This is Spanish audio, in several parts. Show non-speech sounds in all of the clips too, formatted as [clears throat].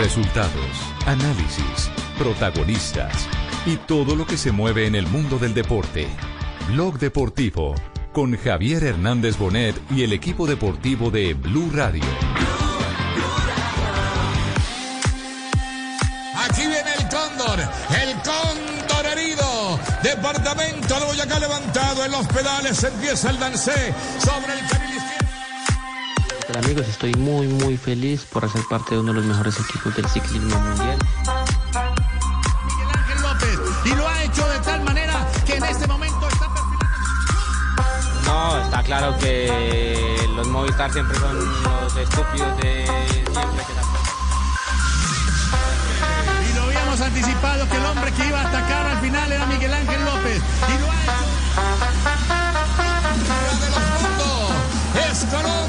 Resultados, análisis, protagonistas y todo lo que se mueve en el mundo del deporte. Blog Deportivo con Javier Hernández Bonet y el equipo deportivo de Blue Radio. Aquí viene el cóndor, el cóndor herido. Departamento de Boyacá levantado en los pedales. Empieza el dancé sobre el amigos, estoy muy muy feliz por hacer parte de uno de los mejores equipos del ciclismo mundial. Miguel Ángel López. Y lo ha hecho de tal manera que en este momento está perfilando. No, está claro que los Movistar siempre son los estúpidos de siempre que la... Y lo habíamos anticipado que el hombre que iba a atacar al final era Miguel Ángel López. Y lo ha hecho. es.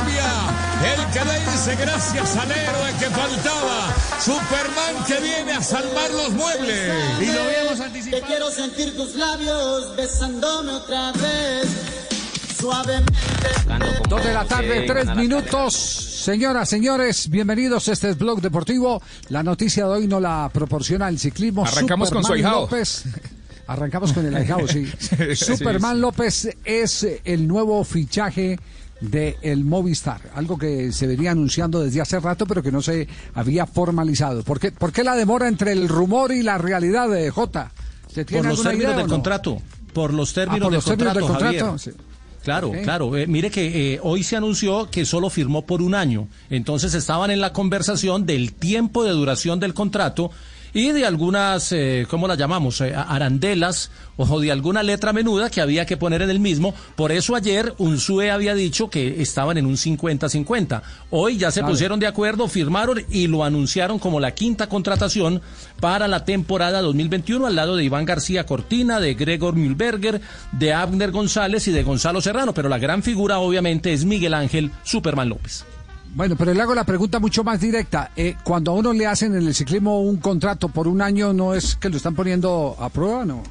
El canadiense gracias al héroe que faltaba. Superman que viene a salvar los muebles. Y lo habíamos Te anticipado. quiero sentir tus labios besándome otra vez. Suavemente. Dos de la tarde, tres minutos. Señoras, señores, bienvenidos. Este es Blog Deportivo. La noticia de hoy no la proporciona el ciclismo. Arrancamos con su Superman ahijado. López. Arrancamos con el ahijado, sí. [laughs] Sí, Superman sí. López es el nuevo fichaje de el Movistar, algo que se venía anunciando desde hace rato, pero que no se había formalizado. ¿Por qué, por qué la demora entre el rumor y la realidad de Jota? ¿Se tiene Por los términos del no? contrato. Por los Ah, términos, del, contrato. Javier. sí. Claro, claro. Eh, mire que eh, hoy se anunció que solo firmó por un año. Entonces estaban en la conversación del tiempo de duración del contrato y de algunas, eh, ¿cómo la llamamos? Eh, arandelas o de alguna letra menuda que había que poner en el mismo. Por eso ayer Unsue había dicho que estaban en un 50-50. Hoy ya se Claro. pusieron de acuerdo, firmaron y lo anunciaron como la quinta contratación para la temporada 2021 al lado de Iván García Cortina, de Gregor Mühlberger, de Abner González y de Gonzalo Serrano. Pero la gran figura obviamente es Miguel Ángel Superman López. Bueno, pero le hago la pregunta mucho más directa. Eh, cuando a uno le hacen en el ciclismo un contrato por un año, ¿no es que lo están poniendo a prueba, no?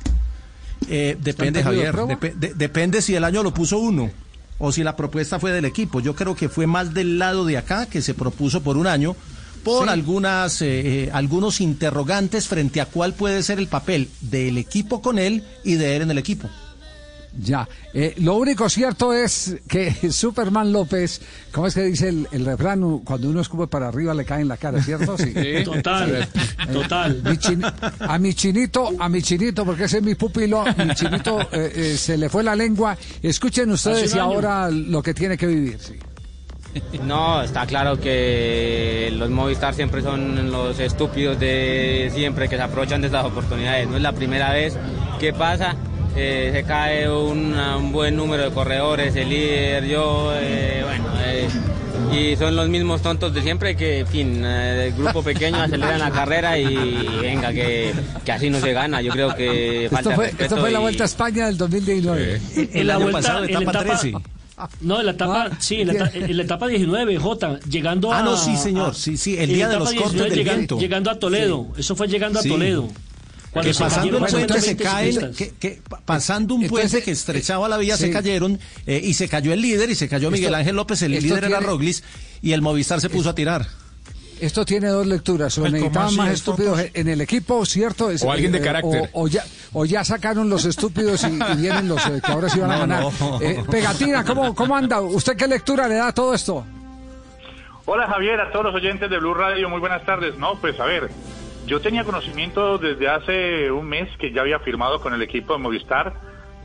Eh, depende, ¿Está en periodo de Javier. prueba? Depe- de- depende si el año lo puso uno o si la propuesta fue del equipo. Yo creo que fue más del lado de acá que se propuso por un año por Sí. algunas eh, eh, algunos interrogantes frente a cuál puede ser el papel del equipo con él y de él en el equipo. Ya. Eh, lo único cierto es que [laughs] Superman López, ¿cómo es que dice el, el refrán? Cuando uno escupe para arriba le cae en la cara, ¿cierto? Sí. [laughs] Total, [laughs] total. Mi chin- a mi chinito, a mi chinito, porque ese es mi pupilo, mi chinito eh, eh, se le fue la lengua. Escuchen ustedes y ahora lo que tiene que vivir. sí. No, está claro que los Movistar siempre son los estúpidos de siempre que se aprovechan de estas oportunidades. No es la primera vez que pasa. Eh, se cae un buen número de corredores, el líder, yo, eh, bueno, eh, y son los mismos tontos de siempre que, en fin, eh, el grupo pequeño [laughs] aceleran la carrera y venga, que, que así no se gana. Yo creo que falta Esto fue, respeto esto fue la y- Vuelta a España del 2019. El la año vuelta- pasado, en la etapa etapa- 13. No, en la etapa, Ah, sí, en la, eta- en la etapa 19, J, llegando a... Ah, no, sí, señor, a- sí, sí, el día de los etapa cortes del llegan- viento. Llegando a Toledo, eso fue llegando Sí. a Toledo. Cuando Que pasando un puente se 120 caen, ciclistas. que, que pa- pasando un Entonces, puente que estrechaba la vía se cayeron eh, y se cayó el líder y se cayó Miguel Esto- Ángel López, el líder era Roglis y el Movistar se puso a tirar. Esto tiene dos lecturas. O Pues, ¿cómo necesitaban así? más estúpidos pues- en el equipo, ¿cierto? Es- O alguien de eh, carácter. O, o ya, o ya sacaron los estúpidos y, y vienen los eh, que ahora sí van a No, ganar. no. Eh, Pegatina, ¿cómo, ¿cómo anda? ¿Usted qué lectura le da a todo esto? Hola Javier, a todos los oyentes de Blue Radio, muy buenas tardes. No, pues a ver, yo tenía conocimiento desde hace un mes que ya había firmado con el equipo de Movistar.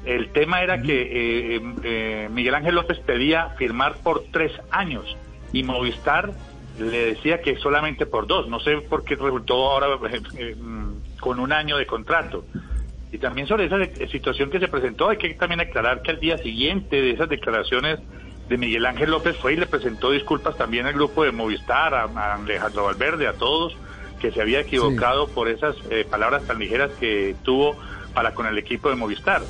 El tema era que eh, eh, Miguel Ángel López pedía firmar por tres años y Movistar le decía que solamente por dos. No sé por qué resultó ahora eh, eh, mm, con un año de contrato. Y también sobre esa situación que se presentó, hay que también aclarar que al día siguiente de esas declaraciones de Miguel Ángel López fue y le presentó disculpas también al grupo de Movistar, a, a Alejandro Valverde, a todos, que se había equivocado por esas eh, palabras tan ligeras que tuvo para con el equipo de Movistar.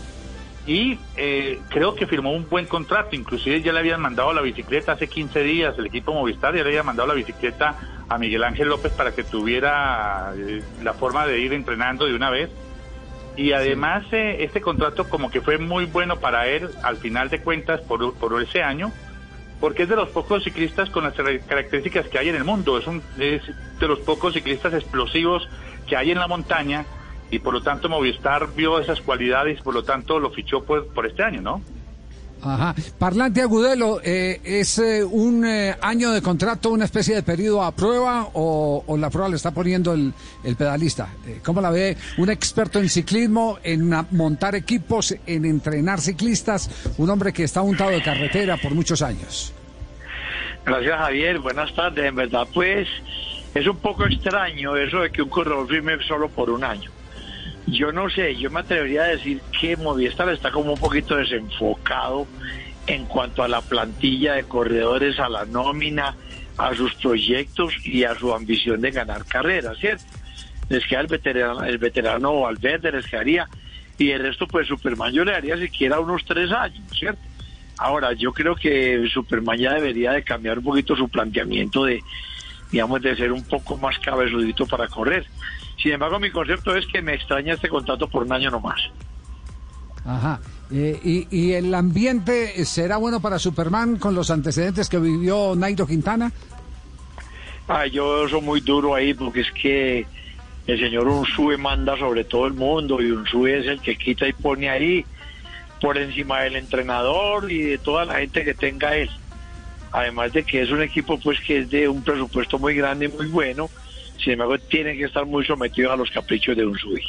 Y eh, creo que firmó un buen contrato, inclusive ya le habían mandado la bicicleta hace 15 días, el equipo Movistar ya le había mandado la bicicleta a Miguel Ángel López para que tuviera eh, la forma de ir entrenando de una vez. Y además eh, este contrato como que fue muy bueno para él al final de cuentas por, por ese año, porque es de los pocos ciclistas con las características que hay en el mundo, es, un, de los pocos ciclistas explosivos que hay en la montaña y por lo tanto Movistar vio esas cualidades y por lo tanto lo fichó por, por este año, ¿no? Ajá. Parlante Agudelo, eh, ¿es eh, un eh, año de contrato, una especie de periodo a prueba o, o la prueba le está poniendo el, el pedalista? Eh, ¿Cómo la ve un experto en ciclismo, en montar equipos, en entrenar ciclistas, un hombre que está untado de carretera por muchos años? Gracias Javier, buenas tardes. En verdad pues es un poco extraño eso de que un corredor firme solo por un año. Yo no sé, yo me atrevería a decir que Movistar está como un poquito desenfocado en cuanto a la plantilla de corredores, a la nómina, a sus proyectos y a su ambición de ganar carreras, ¿cierto? Les queda el veterano, el veterano Valverde, les quedaría, y el resto pues Superman yo le daría siquiera unos tres años, ¿cierto? Ahora, yo creo que Superman ya debería de cambiar un poquito su planteamiento de, digamos, de ser un poco más cabezudito para correr. Sin embargo, mi concepto es que me extraña este contrato por un año nomás. Ajá. Eh, y, ¿Y el ambiente será bueno para Superman con los antecedentes que vivió Nairo Quintana? Ah, yo soy muy duro ahí porque es que el señor Unsue manda sobre todo el mundo y Unsue es el que quita y pone ahí por encima del entrenador y de toda la gente que tenga él. Además de que es un equipo pues que es de un presupuesto muy grande y muy bueno, sin embargo tiene que estar muy sometido a los caprichos de Unsue.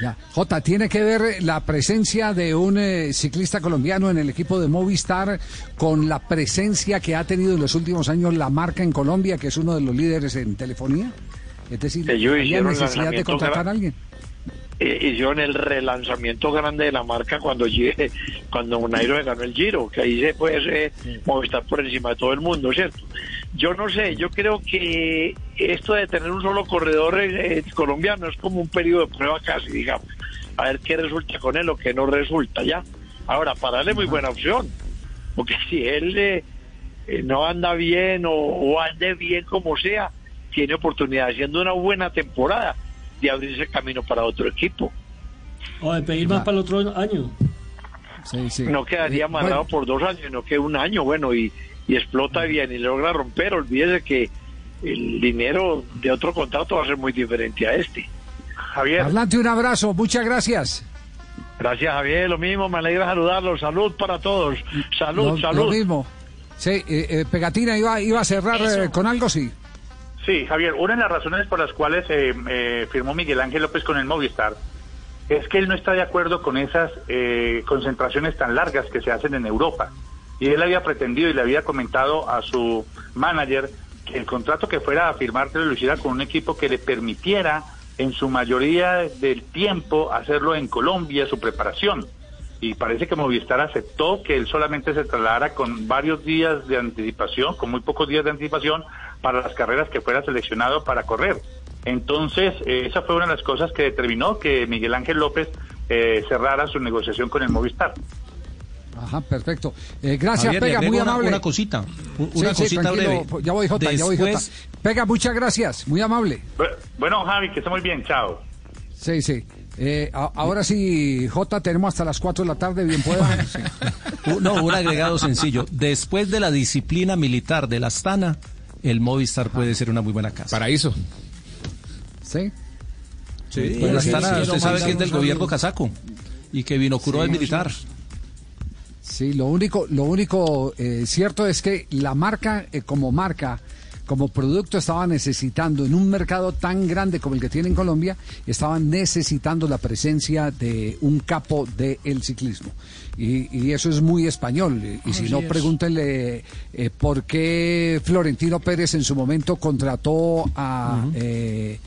Ya. Jota, ¿tiene que ver la presencia de un eh, ciclista colombiano en el equipo de Movistar con la presencia que ha tenido en los últimos años la marca en Colombia, que es uno de los líderes en telefonía? Es decir, ¿hay necesidad de contratar a alguien? eh, hicieron el relanzamiento grande de la marca cuando llegue, cuando Nairo ganó el Giro, que ahí se puede eh, Movistar por encima de todo el mundo, ¿cierto? Yo no sé, yo creo que esto de tener un solo corredor eh, eh, colombiano es como un periodo de prueba casi, digamos, a ver qué resulta con él o qué no resulta ya. Ahora, para él es muy buena opción, porque [laughs] si él eh, eh, no anda bien o, o ande bien como sea, tiene oportunidad, haciendo una buena temporada, de abrirse camino para otro equipo. O de pedir más para el otro año. Sí, sí. No quedaría Eh, amarrado bueno. por dos años, sino que un año, bueno, y, y explota bien y logra romper. Olvídese que el dinero de otro contrato va a ser muy diferente a este. Javier, Parlante, un abrazo, muchas gracias. Gracias, Javier. Lo mismo, me alegra saludarlos. Salud para todos. Salud, Lo, salud. lo mismo. Sí, eh, eh, Pegatina iba, iba a cerrar eh, con algo, sí. Sí, Javier, una de las razones por las cuales eh, eh, firmó Miguel Ángel López con el Movistar es que él no está de acuerdo con esas eh, concentraciones tan largas que se hacen en Europa. Y él había pretendido y le había comentado a su manager que el contrato que fuera a firmar lo hiciera con un equipo que le permitiera en su mayoría del tiempo hacerlo en Colombia, su preparación. Y parece que Movistar aceptó que él solamente se trasladara con varios días de anticipación, con muy pocos días de anticipación, para las carreras que fuera seleccionado para correr. Entonces, eh, esa fue una de las cosas que determinó que Miguel Ángel López eh, cerrara su negociación con el Movistar. Ajá, perfecto. Eh, gracias, Javier, Pega, muy una- amable. Una cosita, Sí, una sí, cosita breve. Ya voy, Jota, ya voy, Jota. Después- Pega, muchas gracias, muy amable. Bu- Bueno, Javi, que esté muy bien, chao. Sí, sí. Eh, a- ahora sí, Jota, tenemos hasta las 4 de la tarde, bien pueda. [laughs] Sí. U- No, un agregado sencillo. Después de la disciplina militar de la Astana, el Movistar puede ser una muy buena casa. Paraíso. ¿Sí? Sí, puede la ser, Astana, sí, usted sí, sabe sí, que es del sí. gobierno casaco y que vino curó Sí, del militar. Sí, lo único, lo único eh, cierto es que la marca, eh, como marca, como producto, estaba necesitando en un mercado tan grande como el que tiene en Colombia, estaban necesitando la presencia de un capo del ciclismo. Y, y eso es muy español. Y si no, es. pregúntenle eh, por qué Florentino Pérez en su momento contrató a eh,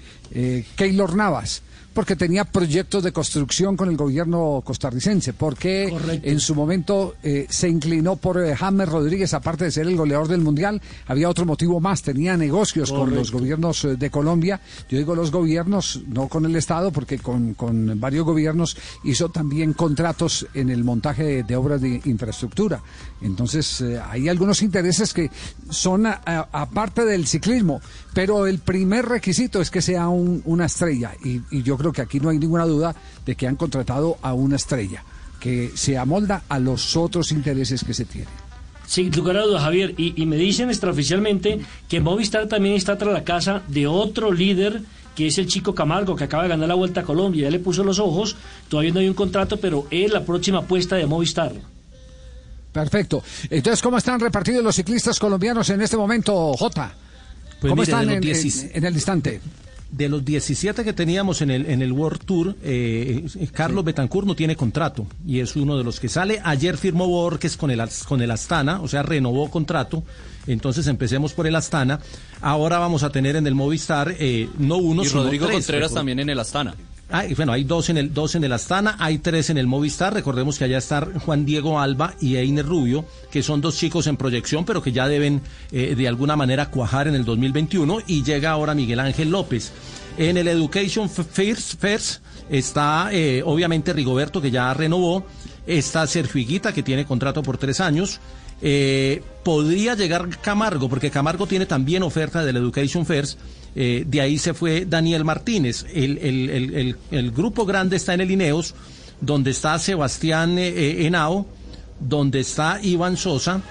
Keylor Navas. Porque tenía proyectos de construcción con el gobierno costarricense. Porque en su momento eh, se inclinó por eh, James Rodríguez, aparte de ser el goleador del Mundial. Había otro motivo más. Tenía negocios con los gobiernos eh, de Colombia. Yo digo los gobiernos, no con el Estado, porque con, con varios gobiernos hizo también contratos en el montaje de, de obras de infraestructura. Entonces, eh, hay algunos intereses que son aparte del ciclismo, pero el primer requisito es que sea un- una estrella. Y, y yo creo que aquí no hay ninguna duda de que han contratado a una estrella, que se amolda a los otros intereses que se tienen. Sin lugar a dudas, Javier. Y, y me dicen extraoficialmente que Movistar también está tras la casa de otro líder que es el chico Camargo, que acaba de ganar la Vuelta a Colombia. Ya le puso los ojos, todavía no hay un contrato, pero es la próxima apuesta de Movistar. Perfecto. Entonces, ¿cómo están repartidos los ciclistas colombianos en este momento, Jota? Pues ¿Cómo mire, están de los en, 10 en- en el instante? De los 17 que teníamos en el, en el World Tour, eh, eh, Carlos Betancourt no tiene contrato y es uno de los que sale. Ayer firmó Borges con el, con el Astana, o sea, renovó contrato. Entonces empecemos por el Astana. Ahora vamos a tener en el Movistar eh, no uno, Y sino Rodrigo tres, Contreras también en el Astana. Ah, bueno, hay dos en el dos en el Astana, hay tres en el Movistar. Recordemos que allá están Juan Diego Alba y Einer Rubio, que son dos chicos en proyección, pero que ya deben eh, de alguna manera cuajar en el 2021. Y llega ahora Miguel Ángel López. En el Education First, First está eh, obviamente Rigoberto, que ya renovó. Está Sergio Higuita, que tiene contrato por tres años. Eh, podría llegar Camargo, porque Camargo tiene también oferta del Education First. Eh, de ahí se fue Daniel Martínez. El, el- el- el- el grupo grande está en el Ineos, donde está Sebastián eh, eh, Henao, donde está Iván Sosa,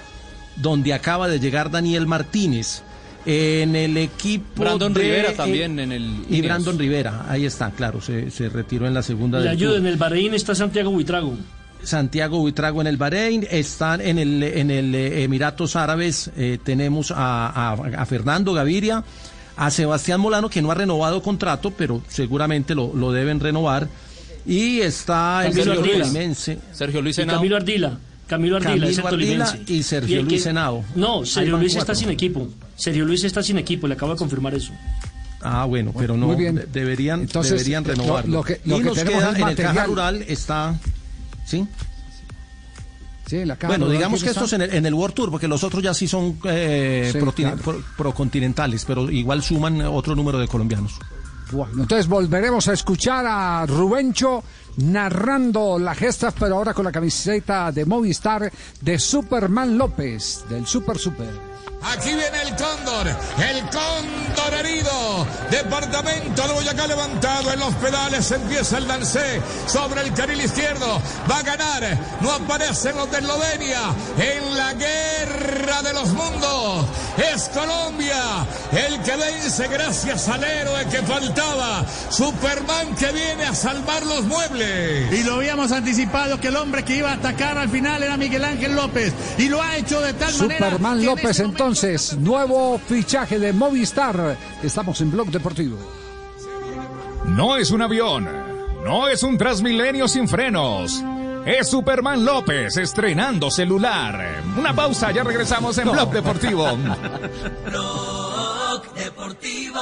donde acaba de llegar Daniel Martínez. En el equipo. Brandon de, Rivera eh, también en el Y Ineos. Brandon Rivera, ahí está, claro, se, se retiró en la segunda Le del ayuda, en el Bahrein está Santiago Buitrago. Santiago Buitrago en el Bahrein, están en el, en el Emiratos Árabes, eh, tenemos a, a- a Fernando Gaviria, a Sebastián Molano, que no ha renovado contrato, pero seguramente lo, lo deben renovar, y está el Ardila. tolimense. Sergio Luis Y Henao. Camilo Ardila. Camilo Ardila, Camilo y Sergio el Luis Henao. No, Sergio Luis cuatro. está sin equipo. Sergio Luis está sin equipo, le acabo de confirmar eso. Ah, bueno, pero no, Muy bien. de- deberían, Entonces, deberían renovarlo. lo que- lo y que nos queda en el caja rural está... ¿Sí? Sí, la caja Bueno, digamos ¿quién que estos en el, en el World Tour, porque los otros ya sí son eh, Sí, protine- claro. pro- procontinentales, pero igual suman otro número de colombianos. Bueno, entonces volveremos a escuchar a Rubencho narrando la gesta, pero ahora con la camiseta de Movistar de Superman López, del Super Super. Aquí viene el cóndor, el cóndor herido. Departamento de Boyacá levantado en los pedales. Empieza el dancé sobre el carril izquierdo. Va a ganar. No aparecen los de Eslovenia en la guerra de los mundos. Es Colombia el que vence gracias al héroe que faltaba. Superman que viene a salvar los muebles. Y lo habíamos anticipado que el hombre que iba a atacar al final era Miguel Ángel López. Y lo ha hecho de tal manera. Superman López este momento- entonces, nuevo fichaje de Movistar. Estamos en Blog Deportivo. No es un avión, no es un Transmilenio sin frenos. Es Superman López estrenando celular. Una pausa, ya regresamos en Blog Deportivo. [laughs] Blog Deportivo.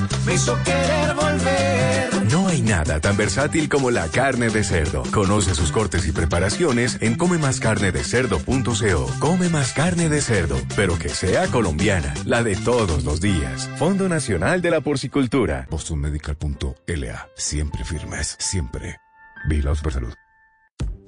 me hizo querer volver. No hay nada tan versátil como la carne de cerdo. Conoce sus cortes y preparaciones en comemascarnedecerdo.co. Come más carne de cerdo, pero que sea colombiana, la de todos los días. Fondo Nacional de la Porcicultura. BostonMedical.la. Siempre firmes, siempre. Vigilado Supersalud.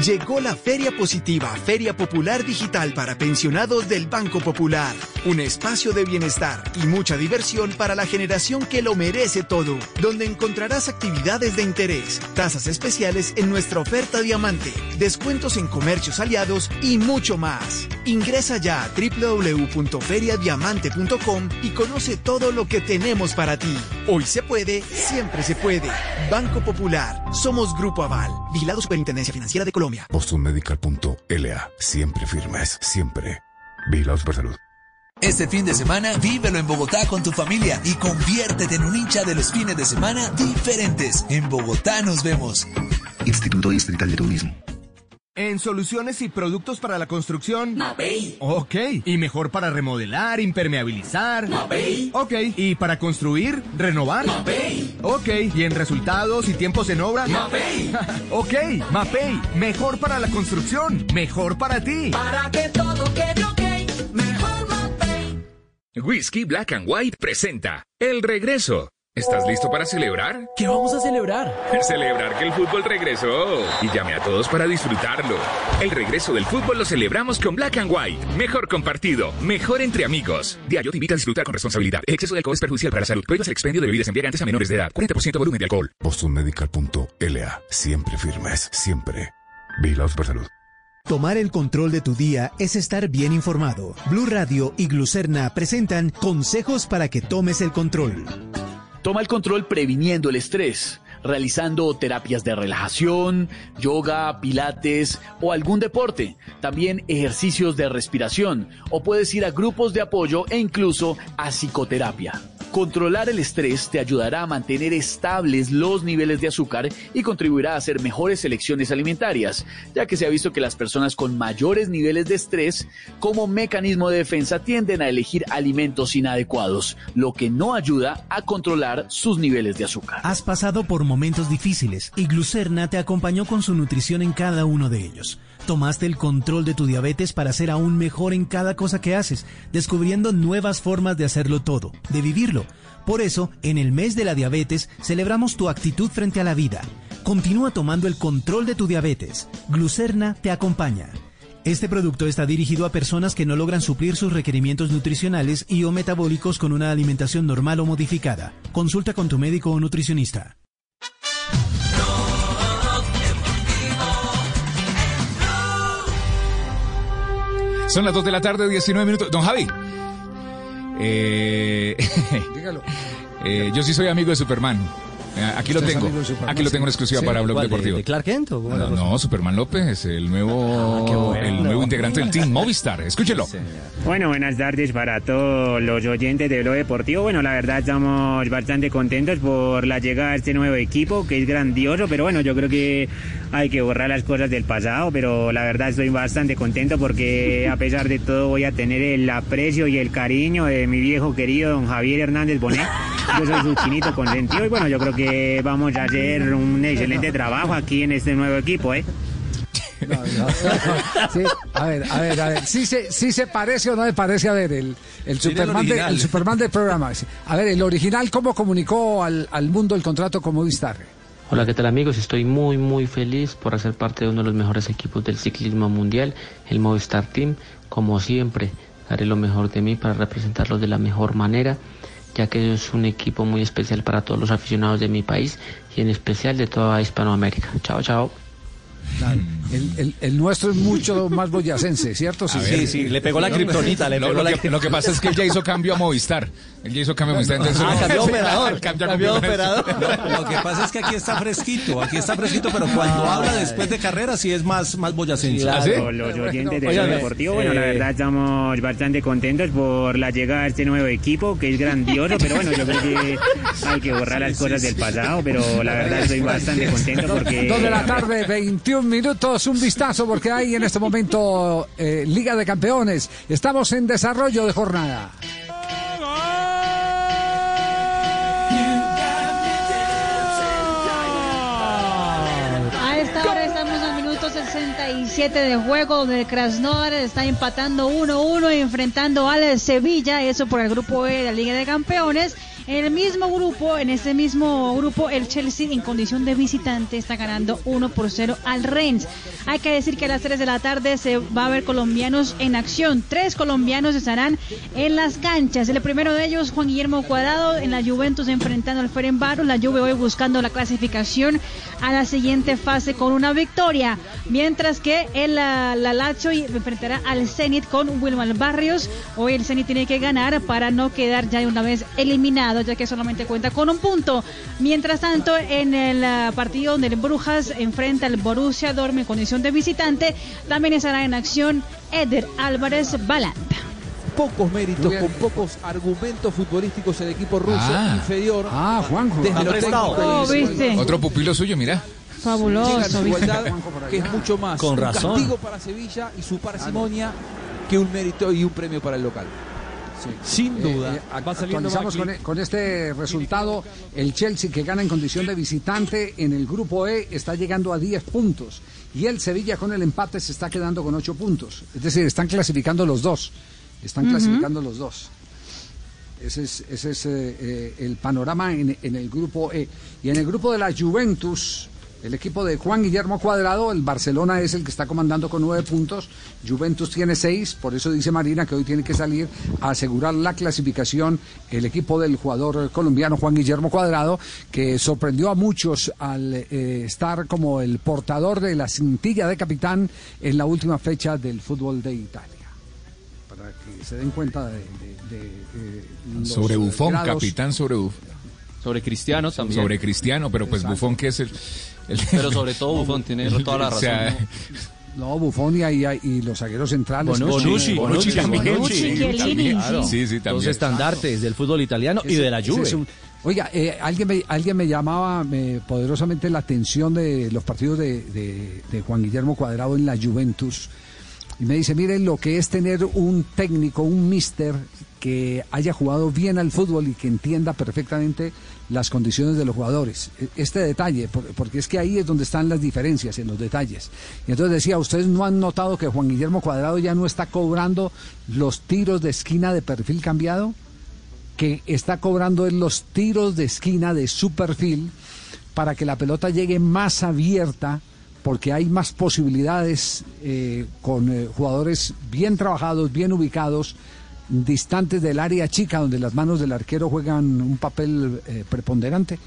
Llegó la Feria Positiva, Feria Popular Digital para pensionados del Banco Popular. Un espacio de bienestar y mucha diversión para la generación que lo merece todo, donde encontrarás actividades de interés, tasas especiales en nuestra oferta diamante, descuentos en comercios aliados y mucho más. Ingresa ya a www.feriadiamante.com y conoce todo lo que tenemos para ti. Hoy se puede, siempre se puede. Banco Popular. Somos Grupo Aval. Vigilado Superintendencia Financiera de Colombia. BostonMedical.la. Siempre firmes, siempre. Vigilado Supersalud. Este fin de semana, vívelo en Bogotá con tu familia y conviértete en un hincha de los fines de semana diferentes. En Bogotá nos vemos. Instituto Distrital de Turismo. En soluciones y productos para la construcción. Mapei. Ok. ¿Y mejor para remodelar, impermeabilizar? Mapei. Ok. ¿Y para construir, renovar? Mapei. Ok. ¿Y en resultados y tiempos en obra? Mapei. [laughs] ok. Mapei. Mejor para la construcción. Mejor para ti. Para que todo quede ok. Mejor Mapei. Whisky Black and White presenta El Regreso. ¿Estás listo para celebrar? ¿Qué vamos a celebrar? [laughs] Celebrar que el fútbol regresó. Y llame a todos para disfrutarlo. El regreso del fútbol lo celebramos con Black and White. Mejor compartido, mejor entre amigos. Diario te invita a disfrutar con responsabilidad. El exceso de alcohol es perjudicial para la salud. Prohíbas el expendio de bebidas embriagantes a menores de edad. 40% volumen de alcohol. BostonMedical.la. Siempre firmes, siempre. Vigilado Supersalud. Tomar el control de tu día es estar bien informado. Blue Radio y Glucerna presentan consejos para que tomes el control. Toma el control previniendo el estrés, realizando terapias de relajación, yoga, pilates o algún deporte. También ejercicios de respiración o puedes ir a grupos de apoyo e incluso a psicoterapia. Controlar el estrés te ayudará a mantener estables los niveles de azúcar y contribuirá a hacer mejores elecciones alimentarias, ya que se ha visto que las personas con mayores niveles de estrés como mecanismo de defensa tienden a elegir alimentos inadecuados, lo que no ayuda a controlar sus niveles de azúcar. Has pasado por momentos difíciles y Glucerna te acompañó con su nutrición en cada uno de ellos. Tomaste el control de tu diabetes para ser aún mejor en cada cosa que haces, descubriendo nuevas formas de hacerlo todo, de vivirlo. Por eso, en el mes de la diabetes, celebramos tu actitud frente a la vida. Continúa tomando el control de tu diabetes. Glucerna te acompaña. Este producto está dirigido a personas que no logran suplir sus requerimientos nutricionales y o metabólicos con una alimentación normal o modificada. Consulta con tu médico o nutricionista. Son las 2 de la tarde, 19 minutos. Don Javi. Eh, [laughs] Dígalo. eh, yo sí soy amigo de Superman. Eh, Aquí lo ¿Usted es tengo. Aquí lo tengo en exclusiva Sí. para Blog ¿Cuál, de- Deportivo. de Clark Kent o No, no, Superman López, el nuevo, qué bueno. el nuevo integrante del Team Movistar. Escúchelo. Bueno, buenas tardes para todos los oyentes de Blog Deportivo. Bueno, la verdad estamos bastante contentos por la llegada de este nuevo equipo, que es grandioso, pero bueno, yo creo que hay que borrar las cosas del pasado, pero la verdad estoy bastante contento porque a pesar de todo voy a tener el aprecio y el cariño de mi viejo querido don Javier Hernández Bonet. Yo soy su chinito consentido y bueno, yo creo que vamos a hacer un excelente trabajo aquí en este nuevo equipo, ¿eh? Sí, a ver, a ver, a ver. ¿Sí se, sí se parece o no me parece? A ver, el, el, Mire el Superman, de- el Superman del programa. A ver, el original, ¿cómo comunicó al, al mundo el contrato con Movistar? Hola, ¿qué tal amigos? Estoy muy muy feliz por hacer parte de uno de los mejores equipos del ciclismo mundial, el Movistar Team. Como siempre, haré lo mejor de mí para representarlos de la mejor manera, ya que es un equipo muy especial para todos los aficionados de mi país y en especial de toda Hispanoamérica. Chao, chao. El, el- el nuestro es mucho más boyacense, ¿cierto? A ver. Lo- lo, que, lo que pasa es que él ya hizo cambio a Movistar. Él ya hizo cambio a Movistar. entonces- Ah, cambió operador. [laughs] Cambió Cambió operador. Lo, lo que pasa es que aquí está fresquito, aquí está fresquito, pero cuando habla después de carrera sí es más, más boyacense. Claro, los oyentes de Blog Deportivo, bueno, la eh, verdad estamos bastante contentos por la llegada de este nuevo equipo, que es grandioso, pero bueno, yo creo que hay que borrar las cosas del pasado, pero la verdad estoy bastante contento porque... Dos de la tarde, 21 minutos, un vistazo porque hay en este momento eh, Liga de Campeones. Estamos en desarrollo de jornada. A esta hora estamos en minuto 67 de juego donde el Krasnodar está empatando 1-1 y enfrentando al Sevilla, eso por el grupo E de la Liga de Campeones. En el mismo grupo, en ese mismo grupo, el Chelsea en condición de visitante está ganando 1 por 0 al Rennes. Hay que decir que a las 3 de la tarde se va a ver colombianos en acción. Tres colombianos estarán en las canchas. El primero de ellos, Juan Guillermo Cuadrado, en la Juventus enfrentando al Ferenbaros. La Juve hoy buscando la clasificación a la siguiente fase con una victoria. Mientras que el la, la Lazio enfrentará al Zenit con Wilmar Barrios. Hoy el Zenit tiene que ganar para no quedar ya de una vez eliminado, ya que solamente cuenta con un punto. Mientras tanto, en el ah, partido donde el Brujas enfrenta al Borussia Dortmund en condición de visitante, también estará en acción Eder Álvarez Balanta. Pocos méritos, con pocos argumentos futbolísticos el equipo ruso Ah. inferior. Ah, Juanjo. Desde lo técnico Oh. Otro pupilo suyo, la Fabuloso. ¿viste? desigualdad, que es mucho más Con un razón. castigo para Sevilla y su parsimonia que un mérito y un premio para el local. Sin duda. Eh, eh, Va actualizamos con, con este resultado. El Chelsea que gana en condición de visitante en el grupo E está llegando a 10 puntos. Y el Sevilla con el empate se está quedando con 8 puntos. Es decir, están clasificando los dos. Están Ujú. clasificando los dos. Ese es, ese es eh, eh, el panorama en, en el grupo E. Y en el grupo de la Juventus, el equipo de Juan Guillermo Cuadrado, el Barcelona es el que está comandando con nueve puntos, Juventus tiene seis, por eso dice Marina que hoy tiene que salir a asegurar la clasificación el equipo del jugador colombiano Juan Guillermo Cuadrado, que sorprendió a muchos al eh, estar como el portador de la cintilla de capitán en la última fecha del fútbol de Italia. Para que se den cuenta de... de- de, eh, los, Sobre Bufón, grados. capitán sobre Bufón. Sobre Cristiano también. Sobre Cristiano, pero pues Bufón que es el... Pero sobre todo [laughs] Buffon, tiene toda la [laughs] O sea, razón, [laughs] No, Buffon y, y- y los zagueros centrales. Bonucci, Bonucci, también. Bonucci. Chiellini, Claro. Sí, sí, Los estandartes del fútbol italiano y de la Juve. es un- Oiga, eh, alguien, me, alguien me llamaba eh, poderosamente la atención de los partidos de, de- de Juan Guillermo Cuadrado en la Juventus. Y me dice, miren lo que es tener un técnico, un mister que haya jugado bien al fútbol y que entienda perfectamente las condiciones de los jugadores. E- Este detalle, por- porque es que ahí es donde están las diferencias, en los detalles. Y entonces decía, ¿ustedes no han notado que Juan Guillermo Cuadrado ya no está cobrando los tiros de esquina de perfil cambiado? que está cobrando los tiros de esquina de su perfil para que la pelota llegue más abierta porque hay más posibilidades eh, con eh, jugadores bien trabajados, bien ubicados, distantes del área chica donde las manos del arquero juegan un papel eh, preponderante.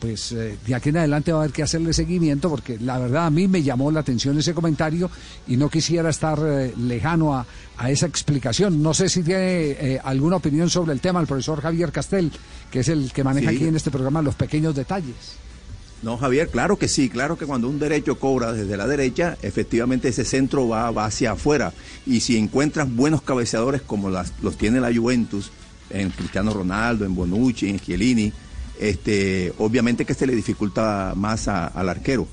Pues eh, de aquí en adelante va a haber que hacerle seguimiento porque la verdad a mí me llamó la atención ese comentario y no quisiera estar eh, lejano a, a esa explicación. No sé si tiene eh, alguna opinión sobre el tema el profesor Javier Castel, que es el que maneja Sí. aquí en este programa los pequeños detalles. No, Javier, claro que sí, claro que cuando un derecho cobra desde la derecha, efectivamente ese centro va, va hacia afuera. Y si encuentras buenos cabeceadores como las- los tiene la Juventus, en Cristiano Ronaldo, en Bonucci, en Chiellini, este, obviamente que se le dificulta más a- al arquero.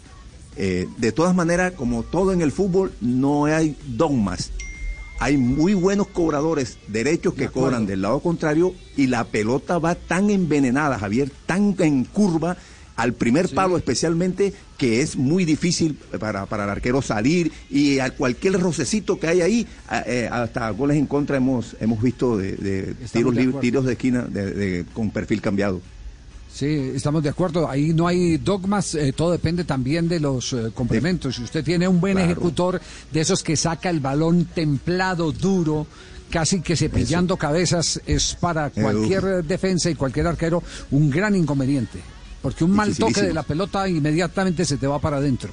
Eh, de todas maneras, como todo en el fútbol, no hay dogmas. Hay muy buenos cobradores derechos que cobran del lado contrario y la pelota va tan envenenada, Javier, tan en curva al primer palo especialmente que es muy difícil para, para el arquero salir y a cualquier rocecito que hay ahí, a- eh, hasta goles en contra hemos, hemos visto de, de tiros, de tiros de esquina de- de- con perfil cambiado. Sí, estamos de acuerdo. Ahí no hay dogmas, eh, todo depende también de los eh, complementos. Si usted tiene un buen Claro. ejecutor de esos que saca el balón templado, duro, casi que cepillando cabezas, es para cualquier defensa y cualquier arquero un gran inconveniente. Porque un mal toque de la pelota inmediatamente se te va para adentro.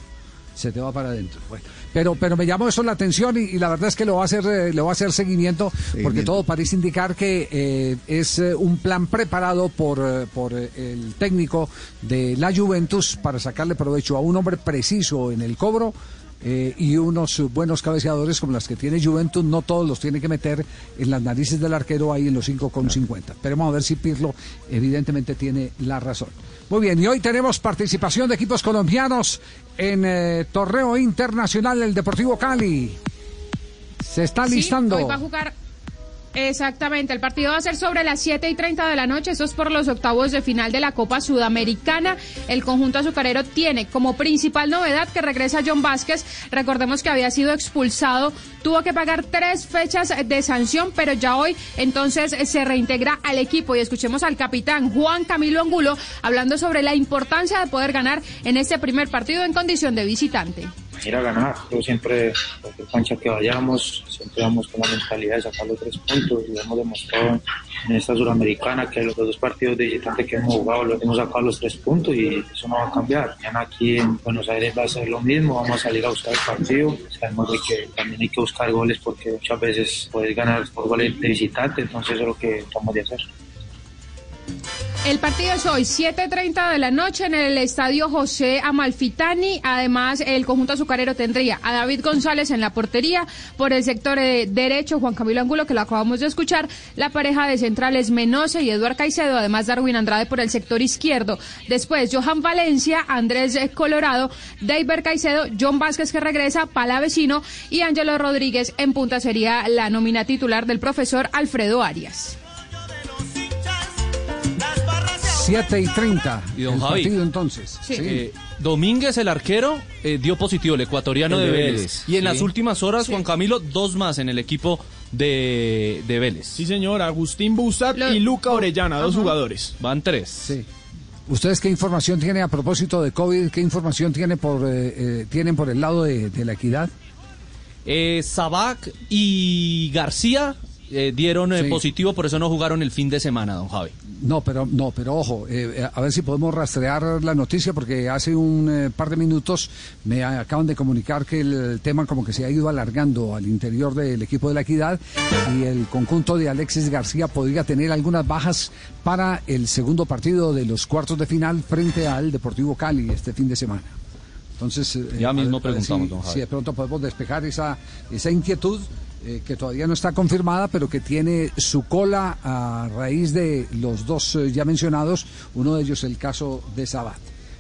Se te va para adentro. Bueno, pero, pero me llamó eso la atención y, y la verdad es que lo va a hacer, eh, le va a hacer seguimiento, porque todo parece indicar que eh, es eh, un plan preparado por, por el técnico de la Juventus para sacarle provecho a un hombre preciso en el cobro. Eh, y unos buenos cabeceadores como las que tiene Juventus, no todos los tiene que meter en las narices del arquero ahí en los 5,50. Esperemos a ver si Pirlo evidentemente tiene la razón. Muy bien, y hoy tenemos participación de equipos colombianos en eh, torneo internacional el Deportivo Cali. Se está Sí, listando. hoy va a jugar Exactamente, el partido va a ser sobre las 7 y 30 de la noche, eso es por los octavos de final de la Copa Sudamericana. El conjunto azucarero tiene como principal novedad que regresa John Vázquez, recordemos que había sido expulsado, tuvo que pagar tres fechas de sanción, pero ya hoy entonces se reintegra al equipo. Y escuchemos al capitán Juan Camilo Angulo hablando sobre la importancia de poder ganar en este primer partido en condición de visitante ir a ganar. Yo siempre, cualquier cancha que vayamos, siempre vamos con la mentalidad de sacar los tres puntos y hemos demostrado en esta suramericana que los dos partidos de visitante que hemos jugado los hemos sacado los tres puntos y eso no va a cambiar. Ya aquí en Buenos Aires va a ser lo mismo, vamos a salir a buscar el partido. Sabemos que también hay que buscar goles porque muchas veces puedes ganar por goles de visitante, entonces eso es lo que vamos a hacer. El partido es hoy, 7.30 de la noche en el estadio José Amalfitani. Además, el conjunto azucarero tendría a David González en la portería. Por el sector eh, derecho, Juan Camilo Angulo, que lo acabamos de escuchar. La pareja de centrales Menose y Eduard Caicedo. Además, Darwin Andrade por el sector izquierdo. Después, Johan Valencia, Andrés Colorado, David Caicedo, John Vázquez que regresa, Palavecino y Ángelo Rodríguez en punta sería la nómina titular del profesor Alfredo Arias. 7 y 30. Y don el Javi. partido entonces. Sí. Eh, Domínguez, el arquero, eh, dio positivo, el ecuatoriano El de de Vélez. Vélez, Y en sí. las últimas horas, Juan Camilo, dos más en el equipo de, de Vélez. Sí, señor, Agustín Busat y Luca Orellana, dos jugadores. Van tres. Sí. ¿Ustedes qué información tienen a propósito de COVID? ¿Qué información tiene por, eh, eh, tienen por el lado de, de la equidad? Eh, Sabac y García eh, dieron eh, Sí. positivo, por eso no jugaron el fin de semana, don Javi. No, pero no, pero ojo, eh, a ver si podemos rastrear la noticia porque hace un eh, par de minutos me acaban de comunicar que el tema como que se ha ido alargando al interior del equipo de la Equidad y el conjunto de Alexis García podría tener algunas bajas para el segundo partido de los cuartos de final frente al Deportivo Cali este fin de semana. Entonces, Ya mismo ver preguntamos, si, don Javi. si de pronto podemos despejar esa, esa inquietud eh, que todavía no está confirmada, pero que tiene su cola a raíz de los dos eh, ya mencionados, uno de ellos el caso de Sabat.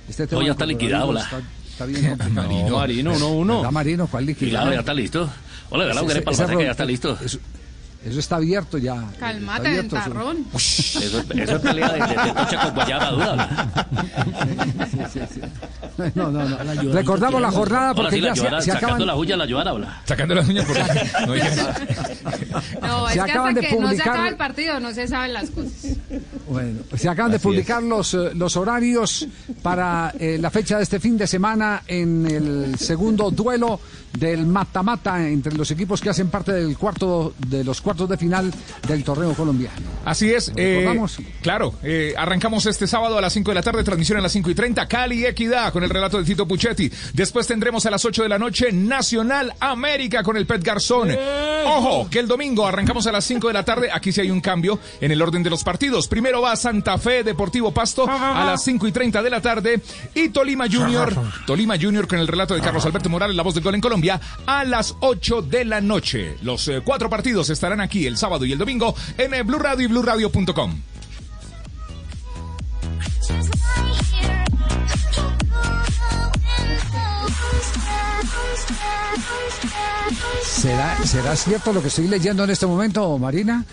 Este No, ya está liquidado, hola. Está, está bien complicado. [laughs] Marino, Marino, uno, uno. ¿Verdad, Marino? ¿Cuál liquidado? Claro, ya está listo. Hola, Ese- que ya está listo. Eso, eso está abierto ya. Calmate, Está abierto, eso. ventarrón. [laughs] Eso, eso es pelea de, de, de tocha con guayaba dura. No, [laughs] no, no. Recordamos la jornada Hola, porque sí, ya la se, Joana, se sacando acaban... la huya, la Joana, hola. Sacando las uñas por [laughs] no. No, es Se que acaban hasta de que no se acaba el partido no se saben las cosas. Bueno, se acaban de publicar los, eh, los horarios para eh, la fecha de este fin de semana en el segundo duelo del mata-mata entre los equipos que hacen parte del cuarto de los cuartos de final del torneo colombiano. Así es. eh, claro, eh, arrancamos este sábado a las 5 de la tarde, transmisión a las 5 y 30, Cali Equidad con el relato de Tito Puchetti. Después tendremos a las 8 de la noche Nacional América con el Pet Garzón. Ojo, que el domingo arrancamos a las 5 de la tarde. Aquí sí hay un cambio en el orden de los partidos. Primero va Santa Fe Deportivo Pasto a las 5 y 30 de la tarde. Y Tolima Junior, Tolima Junior con el relato de Carlos Alberto Morales, la voz del gol en Colombia, a las 8 de la noche. Los eh, cuatro partidos estarán aquí el sábado y el domingo en eh, Blue Radio y BlueRadio.com. ¿Será, ¿Será cierto lo que estoy leyendo en este momento, Marina?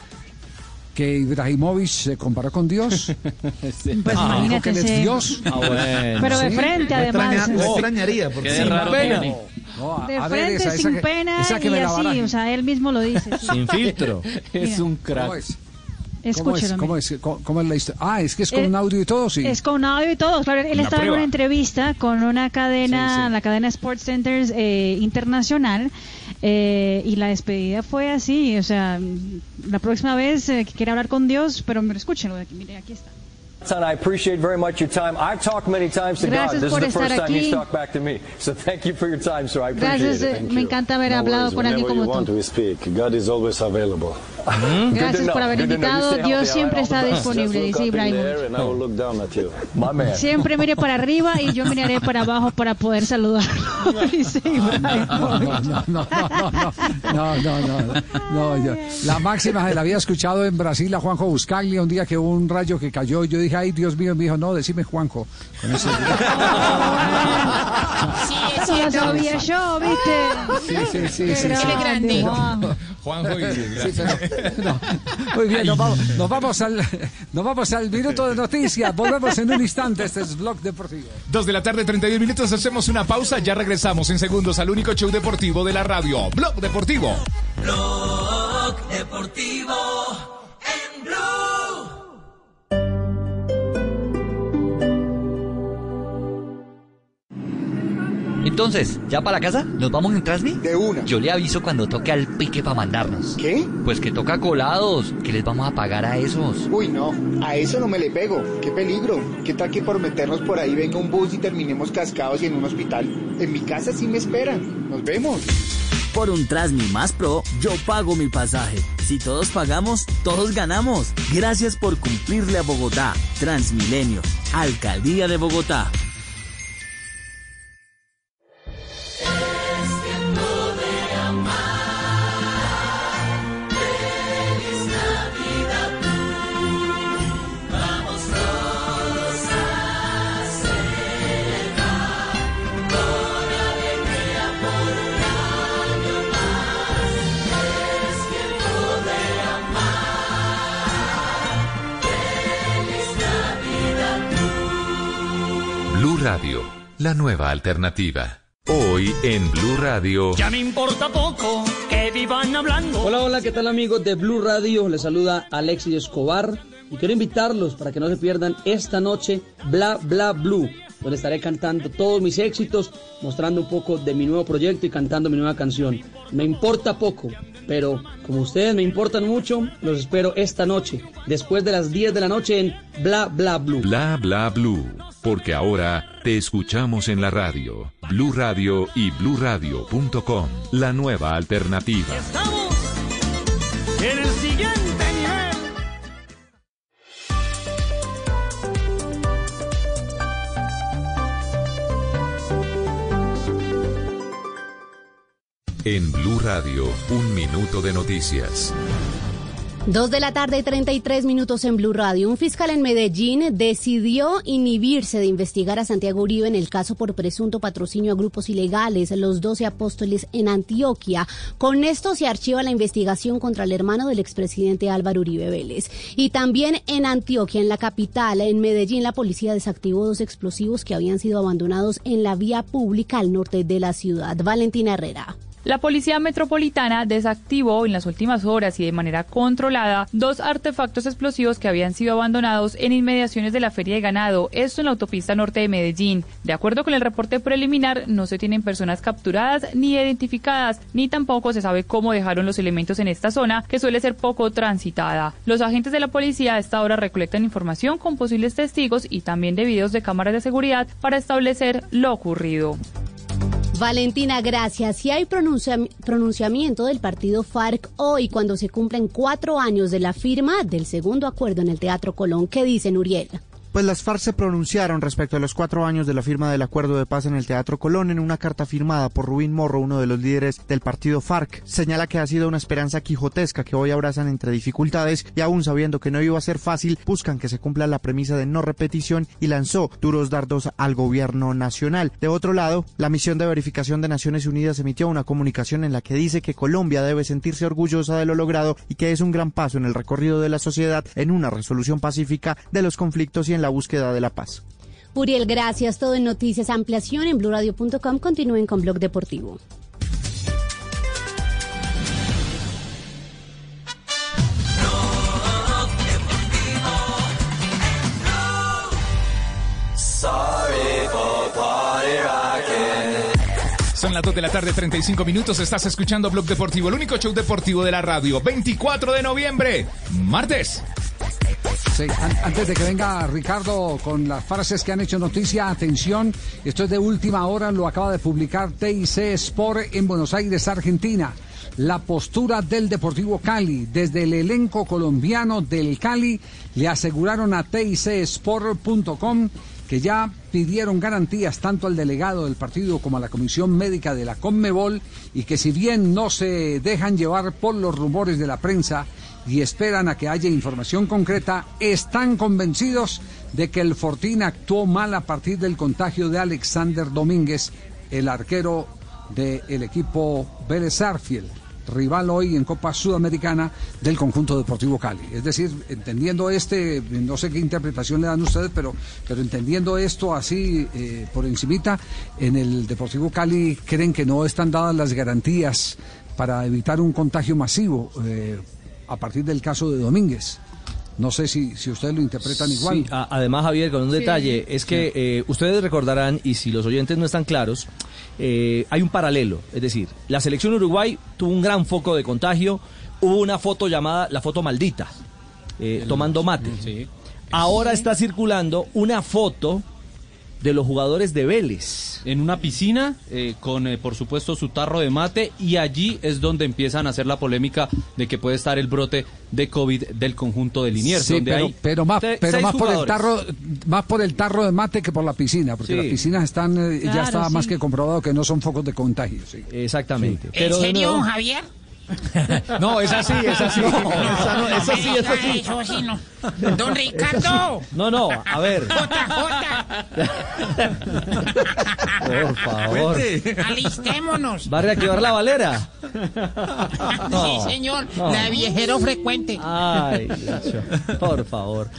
Que Ibrahimovic se comparó con Dios. [laughs] Pues Ah, imagínate que él es Dios. Ah, bueno. Pero de Sí. frente, además. No extrañaría, porque sin pena. No, a- De frente, esa- esa sin que- pena esa que y me así, o sea, él mismo lo dice. sí. Sin filtro. es un ¿Cómo crack. Es? ¿Cómo es? Escúchelo. ¿Cómo es? ¿Cómo- es la historia? Ah, es que es con Eh, un audio y todo, sí. Es con audio y todo, claro. Él Una estaba en una entrevista con una cadena, Sí, sí. la cadena Sports Centers eh, internacional, eh, y la despedida fue así, o sea, la próxima vez eh, que quiera hablar con Dios, pero escúchenlo, mire, aquí está. I appreciate very much your time. I've talked many times to Gracias God. This is the first time he's talked back to me. So thank you for your time, sir. I appreciate it. Encanta haber hablado con alguien como tú. Gracias por haber invitado. Dios siempre está disponible, dice Ibrahim. Siempre mire para arriba y yo miraré para abajo para poder saludarlo. No, no, no, no, La máxima había escuchado en Brasil a Juanjo un día que hubo un rayo que cayó y yo dije, ay, Dios mío, me dijo, no, decime Juanjo. Con ese- Eso lo sabía yo, ¿viste? Sí, sí, sí, sí, sí. grande, Juan. Juanjo y... Sí, pero- no. Muy bien, nos vamos, nos vamos al, nos vamos al minuto de noticias. Volvemos en un instante. Este es Blog Deportivo. Dos de la tarde, 31 minutos, hacemos una pausa, ya regresamos en segundos al único show deportivo de la radio, Blog Deportivo. Blog Deportivo Entonces, ¿ya para la casa? ¿Nos vamos en Transmi? De una. Yo le aviso cuando toque al pique para mandarnos. ¿Qué? Pues que toca colados, que les vamos a pagar a esos. Uy, no, a eso no me le pego. Qué peligro. ¿Qué tal que por meternos por ahí venga un bus y terminemos cascados y en un hospital? En mi casa sí me esperan. Nos vemos. Por un Trasmi más Pro, yo pago mi pasaje. Si todos pagamos, todos ganamos. Gracias por cumplirle a Bogotá. Transmilenio, Alcaldía de Bogotá. La nueva alternativa. Hoy en Blue Radio. Ya me importa poco que vivan hablando. Hola, hola, ¿qué tal amigos de Blue Radio? Les saluda Alexis Escobar y quiero invitarlos para que no se pierdan esta noche Bla Bla Blue, donde estaré cantando todos mis éxitos, mostrando un poco de mi nuevo proyecto y cantando mi nueva canción. Me importa poco, pero como ustedes me importan mucho, los espero esta noche, después de las 10 de la noche en Bla Bla Blue. Bla bla blue, porque ahora te escuchamos en la radio. Blue Radio y bluradio.com, la nueva alternativa. Estamos en el siguiente nivel. En Blue Radio, un minuto de noticias. Dos de la tarde, 33 minutos en Blue Radio. Un fiscal en Medellín decidió inhibirse de investigar a Santiago Uribe en el caso por presunto patrocinio a grupos ilegales, los 12 apóstoles en Antioquia. Con esto se archiva la investigación contra el hermano del expresidente Álvaro Uribe Vélez. Y también en Antioquia, en la capital, en Medellín, la policía desactivó dos explosivos que habían sido abandonados en la vía pública al norte de la ciudad. Valentina Herrera. La Policía Metropolitana desactivó en las últimas horas y de manera controlada dos artefactos explosivos que habían sido abandonados en inmediaciones de la Feria de Ganado, esto en la autopista norte de Medellín. De acuerdo con el reporte preliminar, no se tienen personas capturadas ni identificadas, ni tampoco se sabe cómo dejaron los elementos en esta zona, que suele ser poco transitada. Los agentes de la policía a esta hora recolectan información con posibles testigos y también de videos de cámaras de seguridad para establecer lo ocurrido. Valentina, gracias. Si hay pronuncia- pronunciamiento del partido FARC hoy, cuando se cumplen cuatro años de la firma del segundo acuerdo en el Teatro Colón, ¿qué dicen, Uriel? Pues las FARC se pronunciaron respecto a los cuatro años de la firma del acuerdo de paz en el Teatro Colón en una carta firmada por Rubín Morro, uno de los líderes del partido FARC. Señala que ha sido una esperanza quijotesca que hoy abrazan entre dificultades y aún sabiendo que no iba a ser fácil, buscan que se cumpla la premisa de no repetición y lanzó duros dardos al gobierno nacional. De otro lado, la misión de verificación de Naciones Unidas emitió una comunicación en la que dice que Colombia debe sentirse orgullosa de lo logrado y que es un gran paso en el recorrido de la sociedad en una resolución pacífica de los conflictos y en la búsqueda de la paz. Uriel, gracias. Todo en Noticias Ampliación en blurradio.com. Continúen con Blog Deportivo. Son las 2 de la tarde, 35 minutos. Estás escuchando Blog Deportivo, el único show deportivo de la radio. 24 de noviembre, martes. Antes de que venga Ricardo con las frases que han hecho noticia, atención, esto es de última hora, lo acaba de publicar TIC Sport en Buenos Aires, Argentina. La postura del Deportivo Cali, desde el elenco colombiano del Cali, le aseguraron a TICSport.com que ya pidieron garantías tanto al delegado del partido como a la comisión médica de la Conmebol y que si bien no se dejan llevar por los rumores de la prensa y esperan a que haya información concreta, están convencidos de que el Fortín actuó mal a partir del contagio de Alexander Domínguez, el arquero del equipo Vélez Arfield. rival hoy en Copa Sudamericana del conjunto Deportivo Cali. Es decir, entendiendo este, no sé qué interpretación le dan ustedes, pero, pero entendiendo esto así eh, por encimita, en el Deportivo Cali creen que no están dadas las garantías para evitar un contagio masivo eh, a partir del caso de Domínguez. No sé si, si ustedes lo interpretan igual. Sí, a- además, Javier, con un Sí. detalle, es que eh, ustedes recordarán, y si los oyentes no están claros, eh, hay un paralelo. Es decir, la selección Uruguay tuvo un gran foco de contagio, hubo una foto llamada la foto maldita, eh, tomando mate. Ahora está circulando una foto de los jugadores de Vélez. En una piscina, eh, con eh, por supuesto su tarro de mate, y allí es donde empiezan a hacer la polémica de que puede estar el brote de COVID del conjunto de Liniers. Sí, donde pero, hay pero más, pero más por el tarro, más por el tarro de mate que por la piscina, porque Sí. las piscinas están, eh, ya está más que comprobado que no son focos de contagio. sí. Exactamente. Sí. Pero ¿En serio, nuevo- Javier? [laughs] No, es así, es así. No, esa no- esa sí, esa diga sí. Eso sí, no. Don Ricardo. No, no, a ver. Por favor. Alistémonos. ¿Va a reactivar la valera? No, sí, señor. no. La de viajero frecuente. Ay, Nacho, por favor.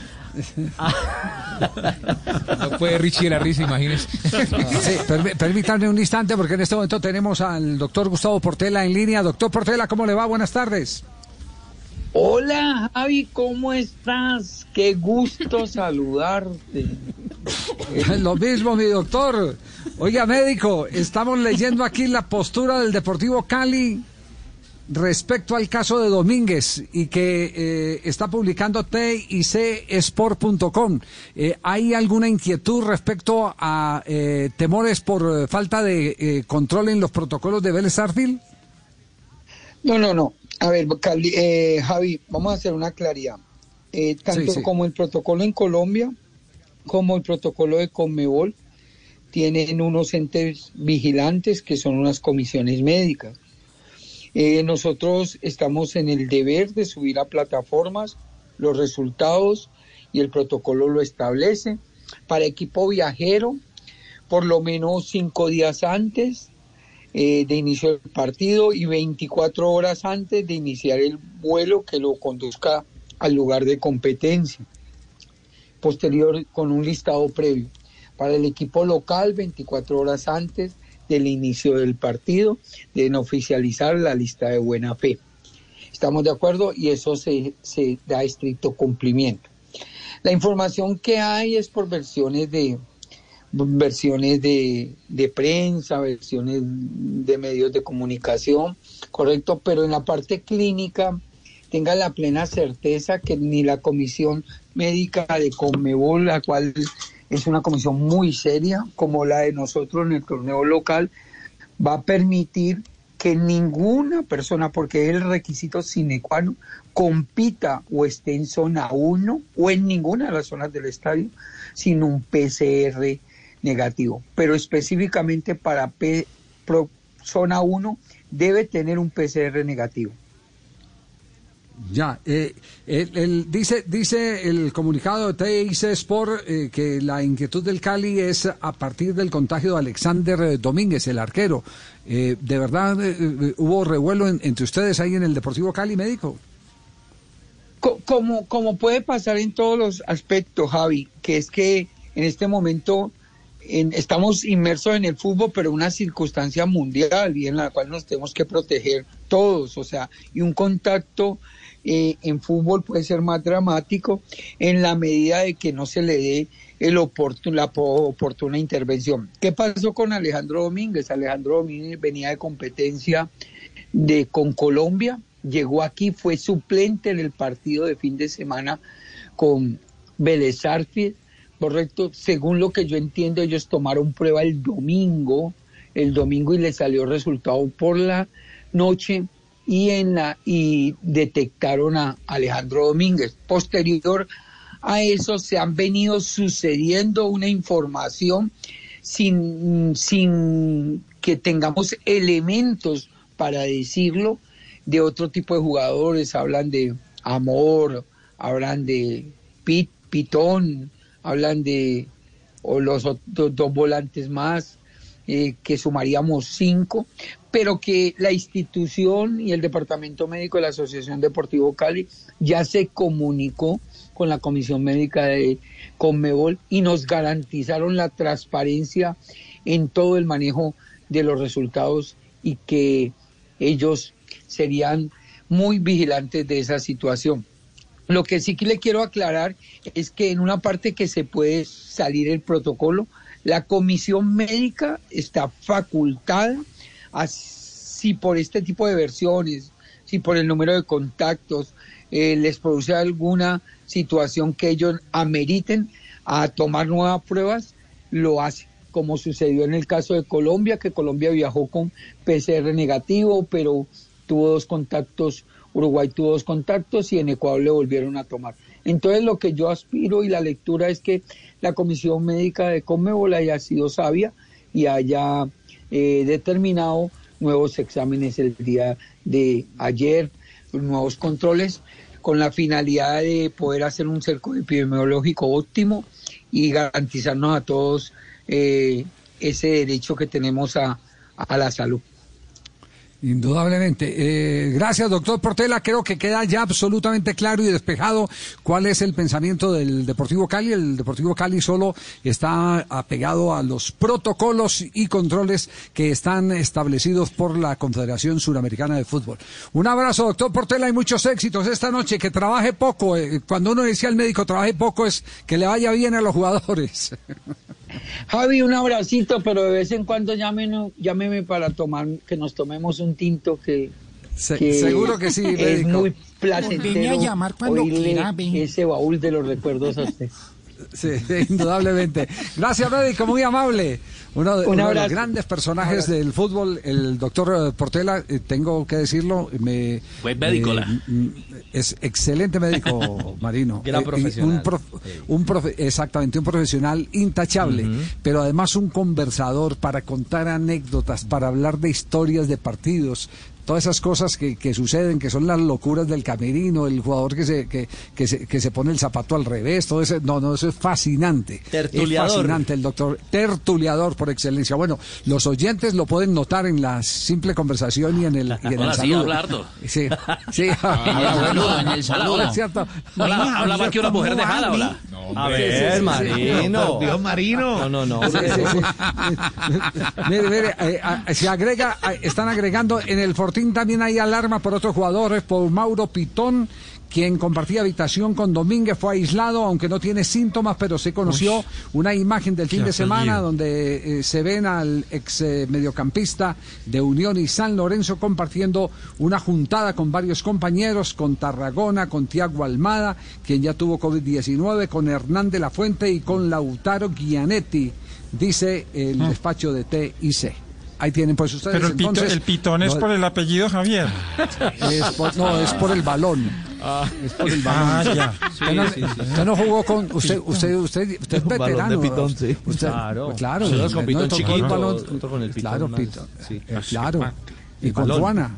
No puede Richie la risa, imagínese. Sí, permítanme un instante porque en este momento tenemos al doctor Gustavo Portela en línea. Doctor Portela, ¿cómo le va? Buenas tardes. Hola Javi, ¿cómo estás? Qué gusto [laughs] saludarte. [laughs] Lo mismo, mi doctor. Oiga, médico, estamos leyendo aquí la postura del Deportivo Cali respecto al caso de Domínguez y que eh, está publicando TICsport.com. Eh, ¿Hay alguna inquietud respecto a eh, temores por eh, falta de eh, control en los protocolos de Vélez Arfield? No, no, no. A ver, Cali- eh, Javi, vamos a hacer una claridad. Eh, tanto Sí, sí. como el protocolo en Colombia, como el protocolo de Conmebol, tienen unos entes vigilantes que son unas comisiones médicas. Eh, nosotros estamos en el deber de subir a plataformas los resultados y el protocolo lo establece. Para equipo viajero, por lo menos cinco días antes eh, de inicio del partido y 24 horas antes de iniciar el vuelo que lo conduzca al lugar de competencia. Posterior con un listado previo. Para el equipo local, 24 horas antes del inicio del partido, deben oficializar la lista de buena fe. Estamos de acuerdo y eso se, se da estricto cumplimiento. La información que hay es por versiones de versiones de, de prensa, versiones de medios de comunicación, correcto, pero en la parte clínica tenga la plena certeza que ni la comisión médica de Conmebol, la cual es una comisión muy seria, como la de nosotros en el torneo local, va a permitir que ninguna persona, porque es el requisito sine qua non, compita o esté en zona 1 o en ninguna de las zonas del estadio sin un PCR negativo. Pero específicamente para zona 1 debe tener un PCR negativo. Ya, eh, dice, dice el comunicado de TIC Sport eh, que la inquietud del Cali es a partir del contagio de Alexander Domínguez, el arquero. Eh, ¿De verdad eh, eh, hubo revuelo en- entre ustedes ahí en el Deportivo Cali, médico? Co- Como, como puede pasar en todos los aspectos, Javi, que es que en este momento en- estamos inmersos en el fútbol, pero una circunstancia mundial y en la cual nos tenemos que proteger todos, o sea, y un contacto eh, en fútbol puede ser más dramático en la medida de que no se le dé el oportun- la po- oportuna intervención. ¿Qué pasó con Alejandro Domínguez? Alejandro Domínguez venía de competencia de con Colombia, llegó aquí, fue suplente en el partido de fin de semana con Vélez Sarsfield, correcto. Según lo que yo entiendo, ellos tomaron prueba el domingo, el domingo y le salió resultado por la noche y en la y detectaron a Alejandro Domínguez. Posterior a eso se han venido sucediendo una información sin, sin que tengamos elementos para decirlo de otro tipo de jugadores. Hablan de Amor, hablan de Pit, Pitón, hablan de o los dos volantes más, eh, que sumaríamos cinco, pero que la institución y el departamento médico de la Asociación Deportivo Cali ya se comunicó con la Comisión Médica de Conmebol y nos garantizaron la transparencia en todo el manejo de los resultados y que ellos serían muy vigilantes de esa situación. Lo que sí que le quiero aclarar es que en una parte que se puede salir el protocolo, la comisión médica está facultada a, si por este tipo de versiones, si por el número de contactos eh, les produce alguna situación que ellos ameriten a tomar nuevas pruebas, lo hace, como sucedió en el caso de Colombia, que Colombia viajó con PCR negativo, pero tuvo dos contactos, Uruguay tuvo dos contactos y en Ecuador le volvieron a tomar. Entonces lo que yo aspiro y la lectura es que la Comisión Médica de Conmebol haya sido sabia y haya eh, determinado nuevos exámenes el día de ayer, nuevos controles, con la finalidad de poder hacer un cerco epidemiológico óptimo y garantizarnos a todos eh, ese derecho que tenemos a, a la salud. Indudablemente. Eh, gracias, doctor Portela. Creo que queda ya absolutamente claro y despejado cuál es el pensamiento del Deportivo Cali. El Deportivo Cali solo está apegado a los protocolos y controles que están establecidos por la Confederación Suramericana de Fútbol. Un abrazo, doctor Portela, y muchos éxitos esta noche. Que trabaje poco. Eh, cuando uno decía al médico trabaje poco es que le vaya bien a los jugadores. [laughs] Javi, un abracito, pero de vez en cuando llámeme, llámeme para tomar, que nos tomemos un tinto que, Se- que seguro que sí, es médico. muy Viene placentero a llamar cuando oírle quiera, ese baúl de los recuerdos a usted. Sí, indudablemente. Gracias, médico, muy amable. Uno de, Un uno de los grandes personajes del fútbol, el doctor eh, Portela, eh, tengo que decirlo, me, Buen médico, mm, es excelente médico, [laughs] Marino. Gran Eh, profesional. Un prof- un profe- exactamente, un profesional intachable, pero además un conversador para contar anécdotas, para hablar de historias de partidos. Todas esas cosas que, que suceden, que son las locuras del camerino, el jugador que se, que, que se, que se pone el zapato al revés, todo ese, no, no, eso es fascinante. Tertuliador. Es fascinante el doctor, tertuliador por excelencia. Bueno, los oyentes lo pueden notar en la simple conversación y en el, y en el Hola, sí, saludo. Sí, sí. [laughs] Ah, bueno, en el Hola, [laughs] saludo. es cierto. Hola, habla más que una ¿cómo mujer de va, jala, vi? hola. A Sí, ver, sí, sí, sí. Marino. Dios, Marino. No, no, no. Sí, sí, sí. [laughs] mire, mire, eh, ah, se agrega, ah, están agregando en el Fortín también hay alarma por otros jugadores, por Mauro Pitón, quien compartía habitación con Domínguez, fue aislado, aunque no tiene síntomas, pero se conoció una imagen del fin de semana donde eh, se ven al ex eh, mediocampista de Unión y San Lorenzo compartiendo una juntada con varios compañeros, con Tarragona, con Tiago Almada, quien ya tuvo COVID-19, con Hernán de la Fuente y con Lautaro Gianetti, dice el despacho de TIC. Ahí tienen pues ustedes Pero el, pito- entonces, el pitón es no, por el apellido Javier. es por- no, es por el balón. Es por el balón. Ah, ya. Usted, no, usted no jugó con. Usted, usted, usted, usted es balón de veterano. pitón, sí. Usted- Claro. claro. Sí, usted con no pitón el chiquito, balón. otro con el pitón Claro, más, pitón. sí. Eh, claro. Y con balón. Juana.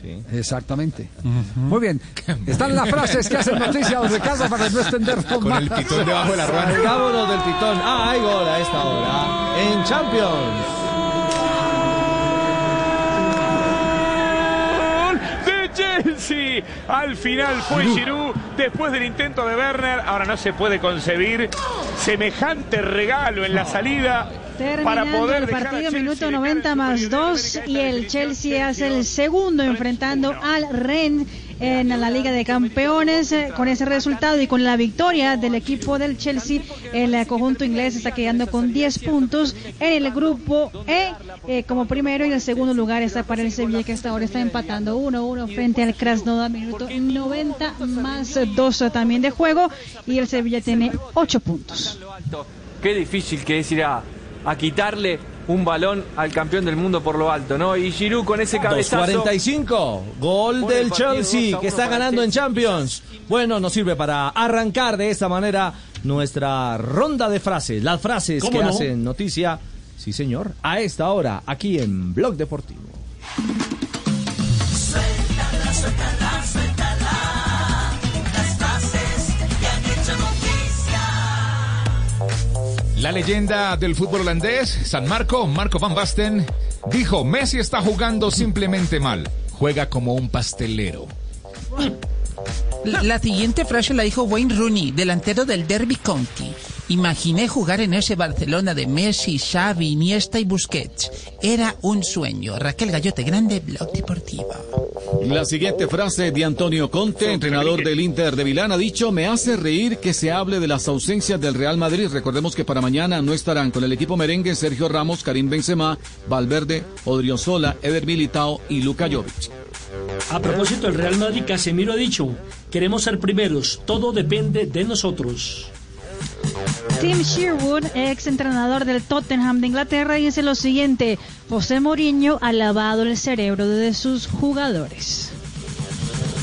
Sí. Exactamente. Muy bien. Están las frases que hacen noticia, don Ricardo, para no extendernos Con más. el pitón debajo de la. Salgámonos del pitón. Ah, hay gol a esta hora. En Champions. Gol Chelsea. Al final fue Giroud después del intento de Werner. Ahora no se puede concebir semejante regalo en la salida para Terminando poder el partido, minuto 90 más 2 y el Chelsea hace el segundo enfrentando al Rennes en la Liga de Campeones. Eh, Con ese resultado y con la victoria del equipo del Chelsea, el eh, conjunto inglés está quedando con 10 puntos en el grupo E eh, como primero y el segundo lugar está para el Sevilla que hasta ahora está empatando 1-1 frente al Krasnodar, minuto 90 más 2 también de juego y el Sevilla tiene 8 puntos. Qué difícil que es ir a, a quitarle un balón al campeón del mundo por lo alto, ¿no? Y Giroud con ese cabezazo. 2.45, gol del Chelsea 2 a que 1 está ganando en. Champions. Bueno, nos sirve para arrancar de esta manera nuestra ronda de frases, las frases ¿Cómo que no? hacen noticia, sí señor, a esta hora aquí en Blog Deportivo. Suéltala, suéltala, La leyenda del fútbol holandés, San Marco, Marco van Basten, dijo, Messi está jugando simplemente mal, juega como un pastelero. La siguiente frase la dijo Wayne Rooney, delantero del Derby County. Imaginé jugar en ese Barcelona de Messi, Xavi, Iniesta y Busquets. Era un sueño. Raquel Gallote, grande blog deportivo. La siguiente frase de Antonio Conte, entrenador del Inter de Milán, ha dicho, me hace reír que se hable de las ausencias del Real Madrid. Recordemos que para mañana no estarán con el equipo merengue Sergio Ramos, Karim Benzema, Valverde, Odriozola, Eder Militao y Luka Jovic. A propósito, el Real Madrid Casemiro ha dicho, queremos ser primeros, todo depende de nosotros. Tim Sherwood, ex entrenador del Tottenham de Inglaterra, dice lo siguiente: José Mourinho ha lavado el cerebro de sus jugadores.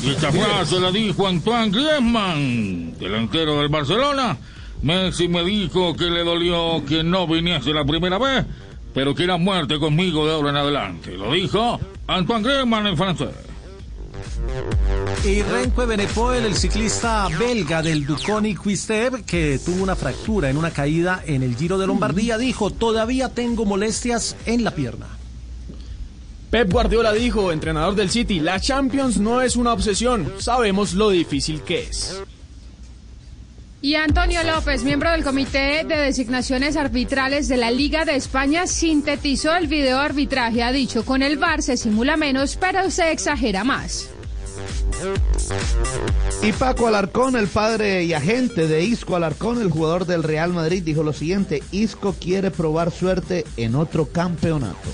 Y esta frase la dijo Antoine Griezmann, delantero del Barcelona. Messi me dijo que le dolió que no viniese la primera vez, pero que era muerte conmigo de ahora en adelante. Lo dijo Antoine Griezmann en francés. Y Renko Benepoel, el ciclista belga del Duconi Quistev, que tuvo una fractura en una caída en el Giro de Lombardía, dijo, todavía tengo molestias en la pierna. Pep Guardiola dijo, entrenador del City, la Champions no es una obsesión, sabemos lo difícil que es. Y Antonio López, miembro del Comité de Designaciones Arbitrales de la Liga de España, sintetizó el video arbitraje. Ha dicho, con el VAR se simula menos, pero se exagera más. Y Paco Alarcón, el padre y agente de Isco Alarcón, el jugador del Real Madrid, dijo lo siguiente, Isco quiere probar suerte en otro campeonato.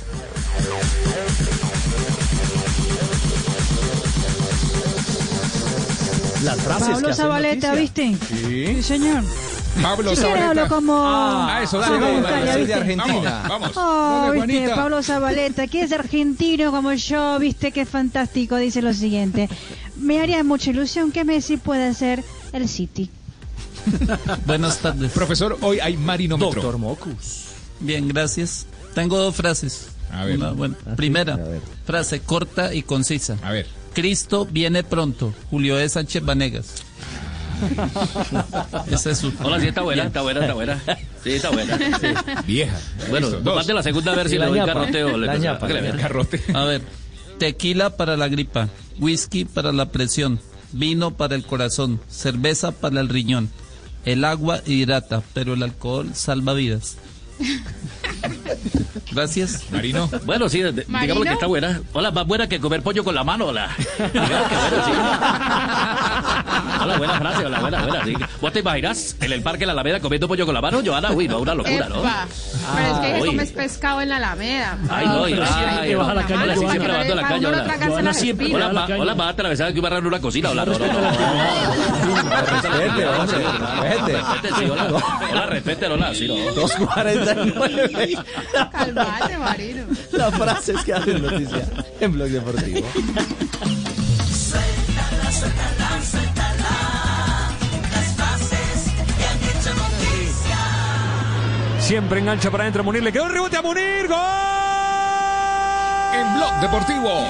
Las frases Pablo Zabaleta. ¿viste? Sí. señor. Pablo Zabaleta. hablo como... Ah, eso, dale, como dale, dale, ¿viste? de Argentina. Vamos, vamos. Oh, Dale, viste. Pablo Zabaleta, que es argentino como yo, viste que fantástico, dice lo siguiente. Me haría mucha ilusión que Messi pueda ser el City. [laughs] Buenas tardes. Profesor, hoy hay marinómetro. Doctor Mocus. Bien, gracias. Tengo dos frases. A ver. Una sí. Primera, A ver. frase corta y concisa. A ver. Cristo viene pronto. Julio E. Sánchez Vanegas. [laughs] Ese es su... Hola, sí, está buena, está buena, está buena. Sí, está buena. [laughs] Sí. Vieja. Bueno, parte la segunda a ver si le la doy ñapa. carroteo. le- La ñapa. Carrote. A ver, tequila para la gripa, whisky para la presión, vino para el corazón, cerveza para el riñón. El agua hidrata, pero el alcohol salva vidas. [laughs] Gracias. Marino. Bueno, sí, digamos que está buena. Hola, más buena que comer pollo con la mano. Hola. [laughs] Digamos que bueno, sí. Hola, buena frase, hola, buena, buena. sí. ¿Vos te imaginas en el parque de la Alameda comiendo pollo con la mano, Joana? Uy, no, una locura, ¿no? Epa. Pero es que, uy. comes pescado en la Alameda. Ay, no, y Ay, ay, Dios, baja la caña, Joana, sí, siempre bajando la no Hola, las espinas. hola, va, hola, va a atravesar que a agarrar una cocina. Hola, no, no, no. Respete, hola. Hola, respete, hola, sí, no. 2.49. Calmate, Marino. Las frases que hacen noticia en Blog Deportivo. Suéltala, suéltala, suéltala. Las frases que han hecho noticia. Siempre engancha para adentro Munir. Le quedó el rebote a Munir. ¡Gol! En Blog Deportivo.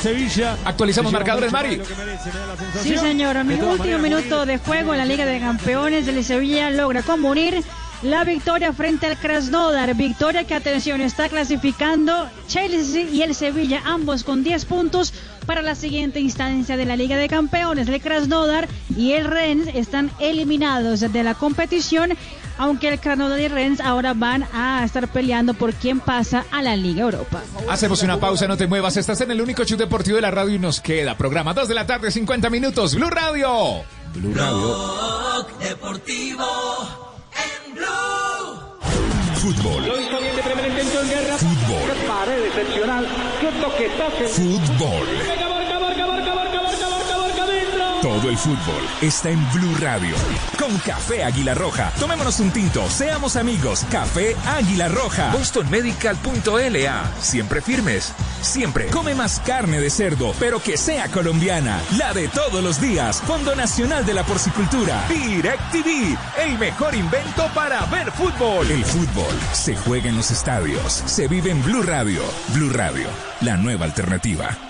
Sevilla. Actualizamos marcadores, Mari. Sí, señor. En el último minuto de juego en la Liga de Campeones, el Sevilla logra con Munir la victoria frente al Krasnodar. Victoria que, atención, está clasificando Chelsea y el Sevilla, ambos con 10 puntos para la siguiente instancia de la Liga de Campeones. El Krasnodar y el Rennes están eliminados de la competición, aunque el Krasnodar y el Rennes ahora van a estar peleando por quién pasa a la Liga Europa. Hacemos una pausa, no te muevas. Estás en el único show deportivo de la radio y nos queda programa 2 de la tarde, 50 minutos. Blue Radio. Blue Radio. Blog deportivo. Fútbol. Lo hizo bien de primer intento en guerra. Fútbol. Qué pared excepcional. Qué toque, toque. Fútbol. Todo el fútbol está en Blue Radio. Con Café Águila Roja. Tomémonos un tinto, seamos amigos. Café Águila Roja. BostonMedical.la. Siempre firmes. Siempre. Come más carne de cerdo, pero que sea colombiana. La de todos los días. Fondo Nacional de la Porcicultura. DirecTV. El mejor invento para ver fútbol. El fútbol se juega en los estadios. Se vive en Blue Radio. Blue Radio. La nueva alternativa.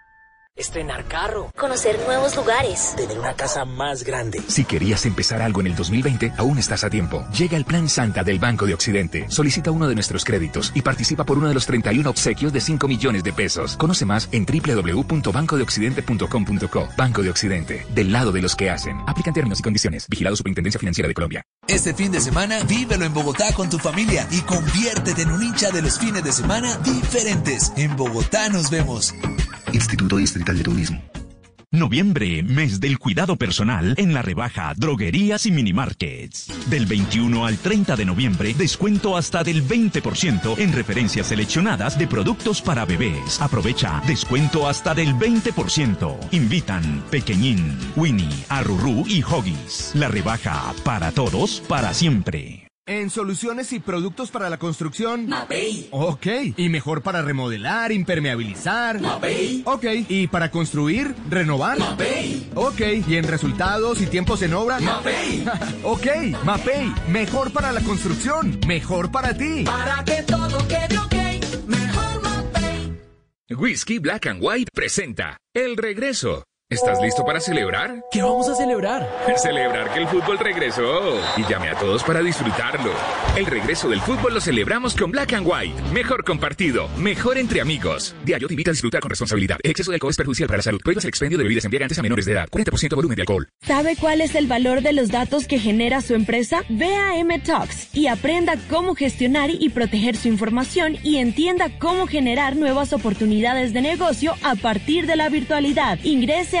Estrenar carro. Conocer nuevos lugares. Tener una casa más grande. Si querías empezar algo en el 2020, aún estás a tiempo. Llega el Plan Santa del Banco de Occidente. Solicita uno de nuestros créditos y participa por uno de los 31 obsequios de 5 millones de pesos. Conoce más en www.bancodeoccidente.com.co. Banco de Occidente, del lado de los que hacen. Aplican términos y condiciones. Vigilado Superintendencia Financiera de Colombia. Este fin de semana, vívelo en Bogotá con tu familia y conviértete en un hincha de los fines de semana diferentes. En Bogotá nos vemos. Instituto Distrital de Turismo. Noviembre, mes del cuidado personal en la rebaja Droguerías y Minimarkets. Del 21 al 30 de noviembre, descuento hasta del 20% en referencias seleccionadas de productos para bebés. Aprovecha, descuento hasta del 20%. Invitan Pequeñín, Winnie, Arurú y Hoggies. La rebaja para todos, para siempre. En soluciones y productos para la construcción. Mapei. Ok. ¿Y mejor para remodelar, impermeabilizar? Mapei. Ok. ¿Y para construir, renovar? Mapei. Ok. ¿Y en resultados y tiempos en obra? Mapei. [laughs] ok. Mapei. Mejor para la construcción. Mejor para ti. Para que todo quede ok. Mejor Mapei. Whisky Black and White presenta El Regreso. ¿Estás listo para celebrar? ¿Qué vamos a celebrar? [laughs] Celebrar que el fútbol regresó. Y llame a todos para disfrutarlo. El regreso del fútbol lo celebramos con Black and White. Mejor compartido, mejor entre amigos. Diario te invita a disfrutar con responsabilidad. El exceso de alcohol es perjudicial para la salud. Prohíbas el expendio de bebidas embriagantes a menores de edad. 40% volumen de alcohol. ¿Sabe cuál es el valor de los datos que genera su empresa? Ve a M-Talks y aprenda cómo gestionar y proteger su información y entienda cómo generar nuevas oportunidades de negocio a partir de la virtualidad. Ingrese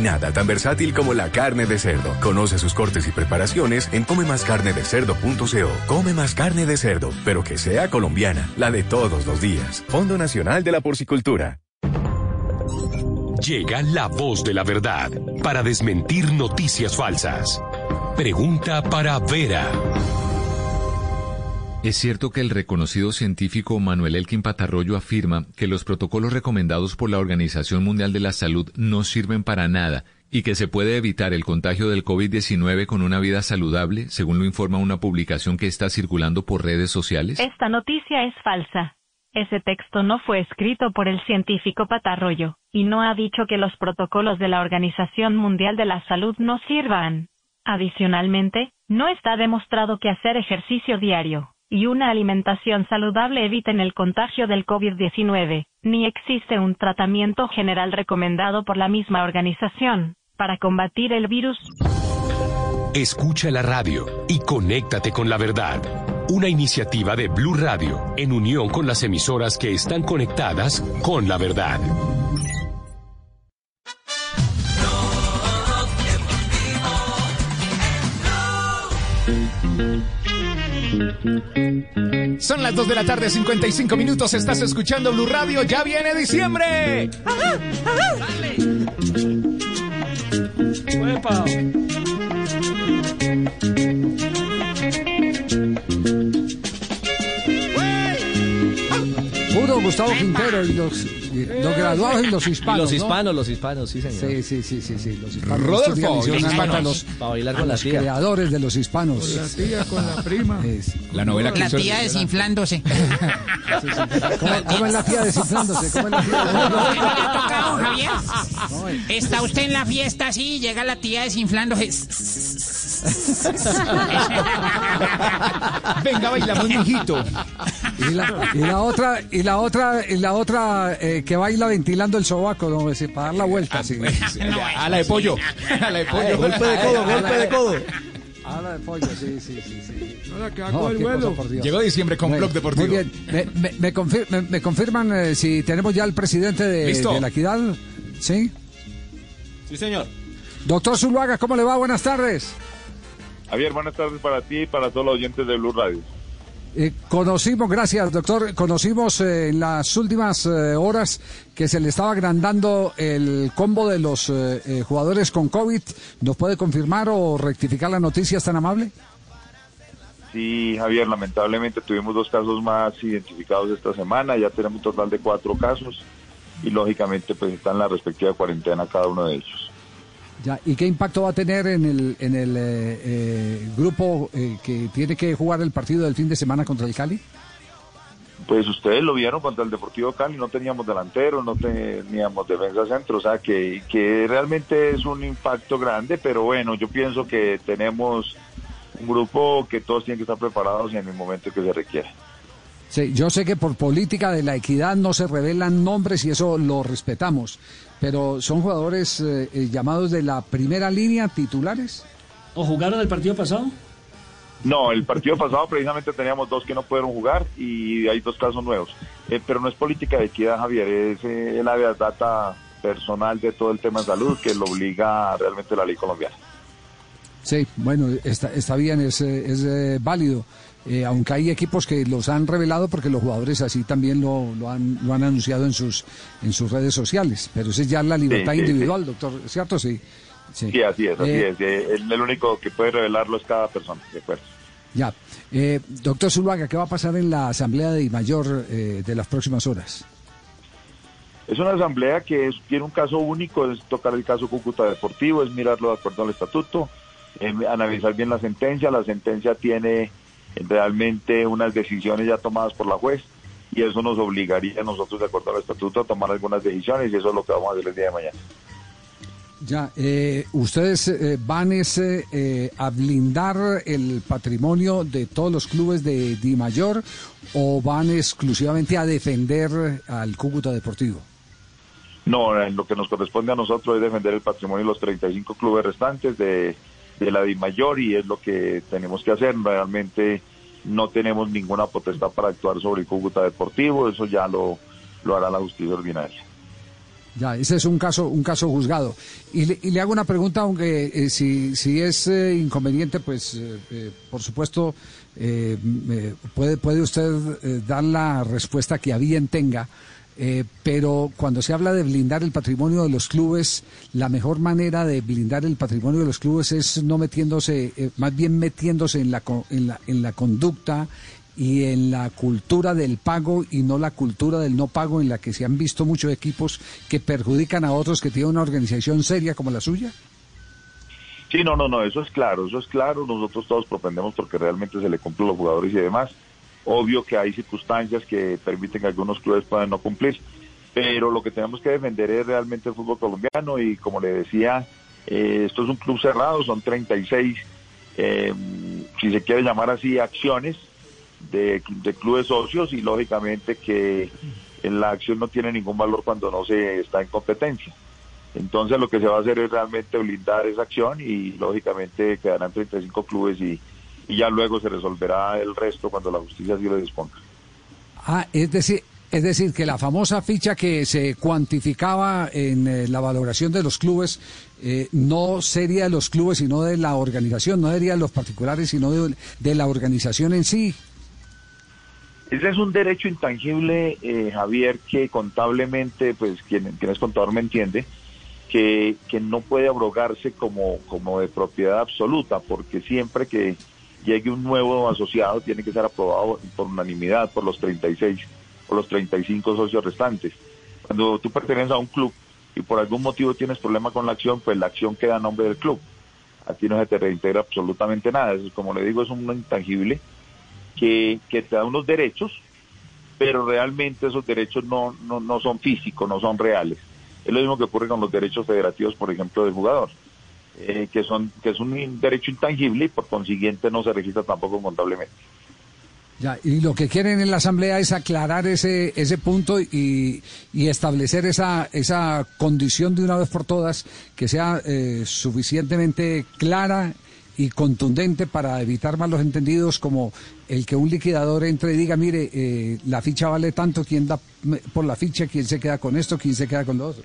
Nada tan versátil como la carne de cerdo. Conoce sus cortes y preparaciones en comemascarnedecerdo.co. Come más carne de cerdo, pero que sea colombiana, la de todos los días. Fondo Nacional de la Porcicultura. Llega la voz de la verdad para desmentir noticias falsas. Pregunta para Vera. ¿Es cierto que el reconocido científico Manuel Elkin Patarroyo afirma que los protocolos recomendados por la Organización Mundial de la Salud no sirven para nada y que se puede evitar el contagio del COVID-19 con una vida saludable, según lo informa una publicación que está circulando por redes sociales? Esta noticia es falsa. Ese texto no fue escrito por el científico Patarroyo, y no ha dicho que los protocolos de la Organización Mundial de la Salud no sirvan. Adicionalmente, no está demostrado que hacer ejercicio diario y una alimentación saludable eviten el contagio del COVID-19, ni existe un tratamiento general recomendado por la misma organización para combatir el virus. Escucha la radio y conéctate con la verdad. Una iniciativa de Blue Radio en unión con las emisoras que están conectadas con la verdad. Son las 2 de la tarde, 55 minutos. Estás escuchando Blue Radio. Ya viene diciembre. Gustavo Quintero y los, y los graduados y los hispanos. los ¿no? hispanos, los hispanos, sí, señor. Sí, sí, sí, sí, sí, los hispanos. Rodolfo, los hispanos. los, Para bailar con la los tía. creadores de los hispanos. Con la tía, con la prima. [laughs] La novela que La hizo- tía desinflándose. [laughs] ¿Cómo, cómo es la tía desinflándose? ¿Cómo es la tía ¿No ha tocado, Javier? Está usted en la fiesta así, llega la tía desinflándose. [laughs] Venga, bailamos, mijito. Y la, y la otra, y la otra, y la otra eh, que baila ventilando el sobaco, ¿no? Sí, para dar la vuelta. sí. A la de pollo. [laughs] A la de pollo. Golpe de codo, golpe de codo. A la de pollo, sí, sí, sí. sí. Ahora que No, hago el qué vuelo. cosa, por Dios. Llegó diciembre con Bueno, Blog Deportivo. Muy bien. Me, me- me confir- me- me confirman eh, si tenemos ya el presidente de, Listo. de la equidad. ¿Sí? Sí, señor. Doctor Zuluaga, ¿cómo le va? Buenas tardes. Javier, buenas tardes para ti y para todos los oyentes de Blue Radio. Eh, conocimos, gracias doctor, conocimos eh, en las últimas eh, horas que se le estaba agrandando el combo de los jugadores con COVID. ¿Nos puede confirmar o rectificar la noticia? ¿Es tan amable? Sí, Javier, lamentablemente tuvimos dos casos más identificados esta semana, ya tenemos un total de cuatro casos y lógicamente pues están en la respectiva cuarentena cada uno de ellos. Ya, ¿Y qué impacto va a tener en el, en el eh, eh, grupo eh, que tiene que jugar el partido del fin de semana contra el Cali? Pues ustedes lo vieron contra el Deportivo Cali, no teníamos delantero, no teníamos defensa centro, o sea que, que realmente es un impacto grande, pero bueno, yo pienso que tenemos un grupo que todos tienen que estar preparados en el momento que se requiera. Sí, yo sé que por política de la equidad no se revelan nombres y eso lo respetamos, pero son jugadores eh, eh, llamados de la primera línea titulares. ¿O jugaron el partido pasado? No, el partido pasado precisamente teníamos dos que no pudieron jugar y hay dos casos nuevos. Eh, pero no es política de equidad, Javier, es eh, la data personal de todo el tema de salud que lo obliga realmente la ley colombiana. Sí, bueno, está, está bien, es, eh, es eh, válido. Eh, aunque hay equipos que los han revelado porque los jugadores así también lo, lo han, lo han anunciado en sus, en sus redes sociales. Pero esa es ya la libertad Sí, sí, individual, doctor, ¿cierto? Sí. sí. Sí, así es, así Eh, es. Eh, el, el único que puede revelarlo es cada persona, de acuerdo. Ya. Eh, doctor Zuluaga, ¿qué va a pasar en la asamblea de Mayor eh, de las próximas horas? Es una asamblea que es- tiene un caso único, es tocar el caso Cúcuta Deportivo, es mirarlo de acuerdo al estatuto, analizar bien la sentencia. La sentencia tiene realmente unas decisiones ya tomadas por la juez y eso nos obligaría a nosotros, de acuerdo al estatuto, a tomar algunas decisiones y eso es lo que vamos a hacer el día de mañana. Ya, eh, ¿ustedes eh, van ese, eh, a blindar el patrimonio de todos los clubes de Di Mayor o van exclusivamente a defender al Cúcuta Deportivo? No, eh, lo que nos corresponde a nosotros es defender el patrimonio de los 35 clubes restantes de, de la DIMAYOR y es lo que tenemos que hacer. Realmente no tenemos ninguna potestad para actuar sobre el Cúcuta Deportivo, eso ya lo, lo hará la justicia ordinaria. Ya, ese es un caso, un caso juzgado. Y le, hago una pregunta, aunque eh, si, si es eh, inconveniente, pues eh, por supuesto puede, puede usted dar la respuesta que a bien tenga. Eh, pero cuando se habla de blindar el patrimonio de los clubes, la mejor manera de blindar el patrimonio de los clubes es no metiéndose, eh, más bien metiéndose en la, en la, en la conducta y en la cultura del pago y no la cultura del no pago en la que se han visto muchos equipos que perjudican a otros que tienen una organización seria como la suya? Sí, no, no, no, eso es claro, eso es claro. Nosotros todos propendemos porque realmente se le cumple a los jugadores y demás. Obvio que hay circunstancias que permiten que algunos clubes puedan no cumplir, pero lo que tenemos que defender es realmente el fútbol colombiano y como le decía, eh, esto es un club cerrado, son 36, eh, si se quiere llamar así, acciones de, de clubes socios y lógicamente que en la acción no tiene ningún valor cuando no se está en competencia. Entonces lo que se va a hacer es realmente blindar esa acción y lógicamente quedarán 35 clubes y, y ya luego se resolverá el resto cuando la justicia así lo disponga. Ah, es decir, es decir, que la famosa ficha que se cuantificaba en eh, la valoración de los clubes eh, no sería de los clubes, sino de la organización, no sería de los particulares, sino de, de la organización en sí. Ese es un derecho intangible, eh, Javier, que contablemente, pues quien, quien es contador me entiende, que, que no puede abrogarse como, como de propiedad absoluta, porque siempre que llegue un nuevo asociado tiene que ser aprobado por unanimidad por los 36, por los 35 socios restantes. Cuando tú perteneces a un club y por algún motivo tienes problema con la acción, pues la acción queda a nombre del club. A ti no se te reintegra absolutamente nada. Eso, como le digo, es un intangible que, que te da unos derechos, pero realmente esos derechos no, no, no son físicos, no son reales. Es lo mismo que ocurre con los derechos federativos, por ejemplo, del jugador, eh, que, son, que es un derecho intangible y por consiguiente no se registra tampoco contablemente. Ya, y lo que quieren en la Asamblea es aclarar ese, ese punto y, y establecer esa, esa condición de una vez por todas que sea eh, suficientemente clara y contundente para evitar malos entendidos como el que un liquidador entre y diga, mire, eh, la ficha vale tanto, ¿quién da por la ficha? ¿Quién se queda con esto? ¿Quién se queda con lo otro?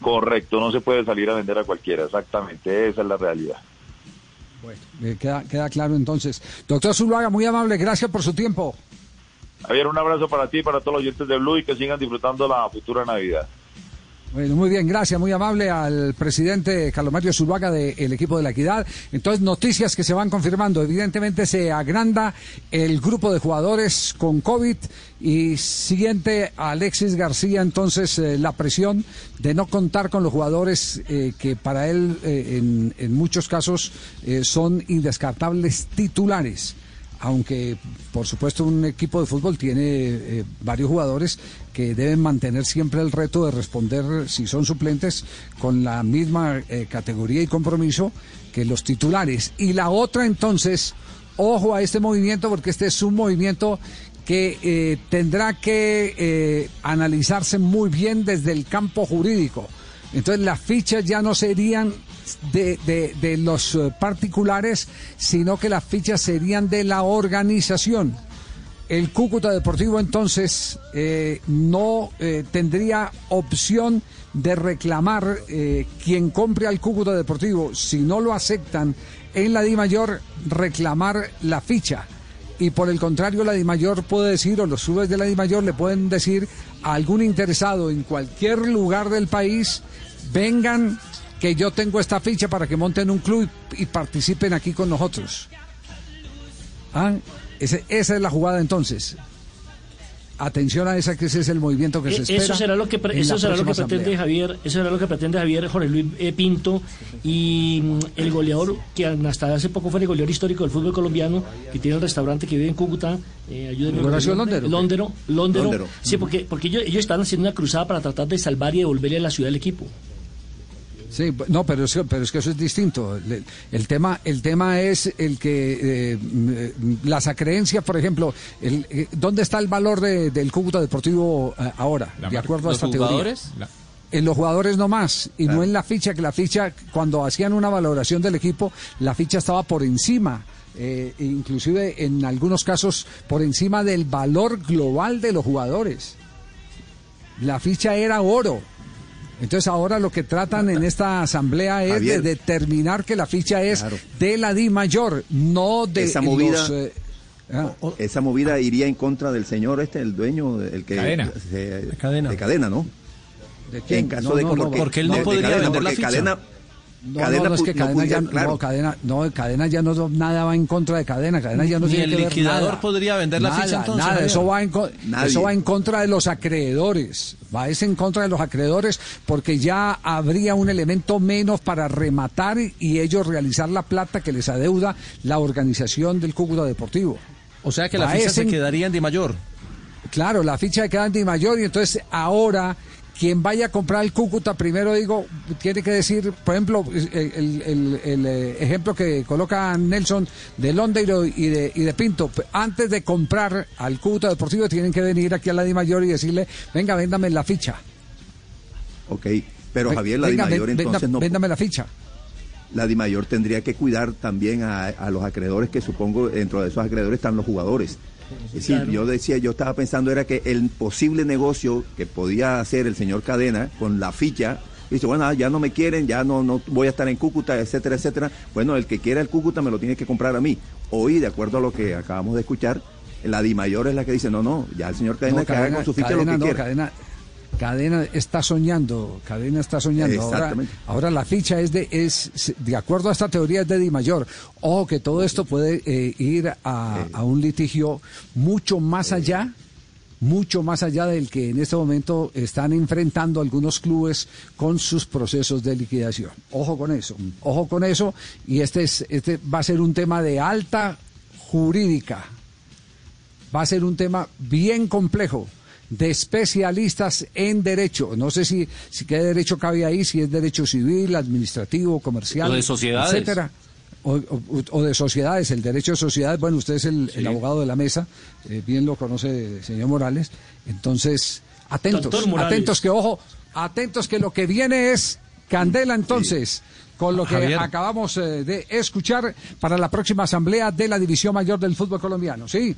Correcto, no se puede salir a vender a cualquiera, exactamente, esa es la realidad. Bueno, eh, queda, queda claro entonces. Doctor Zuluaga, muy amable, gracias por su tiempo. Javier, un abrazo para ti y para todos los oyentes de Blue y que sigan disfrutando la futura Navidad. Bueno, muy bien, gracias, muy amable al presidente Carlos Mario Zuluaga del equipo de la Equidad. Entonces, noticias que se van confirmando. Evidentemente se agranda el grupo de jugadores con COVID y siguiente a Alexis García, entonces eh, la presión de no contar con los jugadores eh, que para él eh, en, muchos casos son indescartables titulares aunque por supuesto un equipo de fútbol tiene eh, varios jugadores que deben mantener siempre el reto de responder si son suplentes con la misma eh, categoría y compromiso que los titulares. Y la otra entonces, ojo a este movimiento porque este es un movimiento que eh, tendrá que analizarse muy bien desde el campo jurídico. Entonces las fichas ya no serían de, de- los eh, particulares, sino que las fichas serían de la organización. El Cúcuta Deportivo entonces eh, no eh, tendría opción de reclamar quien compre al Cúcuta Deportivo, si no lo aceptan en la Di Mayor, reclamar la ficha y por el contrario la DIMAYOR puede decir, o los subes de la DIMAYOR le pueden decir a algún interesado en cualquier lugar del país, vengan que yo tengo esta ficha para que monten un club y, y participen aquí con nosotros. ¿Ah? Ese- esa es la jugada entonces. Atención a esa que ese es el movimiento que se Eh, espera. Eso será lo que, eso será lo que pretende asamblea. Javier, eso será lo que pretende Javier Jorge Luis eh, Pinto y mm, el goleador que hasta hace poco fue el goleador histórico del fútbol colombiano, que tiene el restaurante que vive en Cúcuta, eh, ayúdenme. Londero, Londero. Londero. Sí, porque, porque ellos, ellos están haciendo una cruzada para tratar de salvar y devolverle a la ciudad el equipo. Sí, no, pero es, que, pero es que eso es distinto. El, el tema, el tema es el que eh, las acreencias, por ejemplo, el, eh, ¿dónde está el valor de- del Cúcuta Deportivo eh, ahora? La de marca- acuerdo a ¿Los esta teoría. jugadores? La- En los jugadores no más, y no en la ficha, que la ficha, cuando hacían una valoración del equipo, la ficha estaba por encima, eh, inclusive en algunos casos por encima del valor global de los jugadores. La ficha era oro. Entonces ahora lo que tratan en esta asamblea es Javier. de determinar que la ficha es de la Di Mayor, no de Esa movida- los... eh, ah. Esa movida iría en contra del señor este, el dueño, el que Cadena. se- de cadena, ¿no? ¿De quién? En caso No, de no, no, porque, él no de- de podría cadena, vender la ficha. cadena, No, cadena no, no, es que no cadena ya, claro. no, cadena, no, cadena ya no nada va en contra de cadena, cadena ya no Ni tiene el que ver liquidador nada. podría vender la Nada, ficha, entonces, Nada, eso va en Nadie. eso va en contra de los acreedores, va es en contra de los acreedores porque ya habría un elemento menos para rematar y ellos realizar la plata que les adeuda la organización del Cúcuta Deportivo. O sea que la Va ficha se quedaría en Di Mayor. Claro, la ficha de queda en Di Mayor y entonces ahora quien vaya a comprar el Cúcuta, primero digo, tiene que decir, por ejemplo, el, el- eh, ejemplo que coloca Nelson de Londeiro y de, y de Pinto, antes de comprar al Cúcuta Deportivo tienen que venir aquí a la Di Mayor y decirle, venga, véndame la ficha. Ok, pero Javier, la venga, Dimayor ven- entonces venda- no... Véndame la ficha. La Dimayor tendría que cuidar también a, a los acreedores, que supongo dentro de esos acreedores están los jugadores. Es decir, Claro. yo decía, yo estaba pensando era que el posible negocio que podía hacer el señor Cadena con la ficha, dice, bueno, ah, ya no me quieren, ya no, no voy a estar en Cúcuta, etcétera, etcétera. Bueno, el que quiera el Cúcuta me lo tiene que comprar a mí. Hoy, de acuerdo a lo que acabamos de escuchar, la Dimayor es la que dice, no, no, ya el señor Cadena No, que haga con su ficha lo que no, quiera. cadena, Cadena está soñando, Cadena está soñando. Ahora, ahora la ficha es de, es, de acuerdo a esta teoría, es de Di Mayor. Ojo que todo esto puede eh, ir a, a un litigio mucho más allá, mucho más allá del que en este momento están enfrentando algunos clubes con sus procesos de liquidación. Ojo con eso, ojo con eso. Y este, es, este va a ser un tema de alta jurídica va a ser un tema bien complejo de especialistas en derecho. No sé si, si qué derecho cabe ahí, si es derecho civil, administrativo, comercial, O de sociedades. etcétera. O, o- o de sociedades, el derecho de sociedades, bueno, usted es el, el abogado de la mesa, eh, bien lo conoce, señor Morales. Entonces, atentos, Morales. atentos que, ojo, atentos que lo que viene es candela entonces. Con lo que Javier. acabamos eh, de escuchar para la próxima asamblea de la División Mayor del Fútbol Colombiano, ¿sí?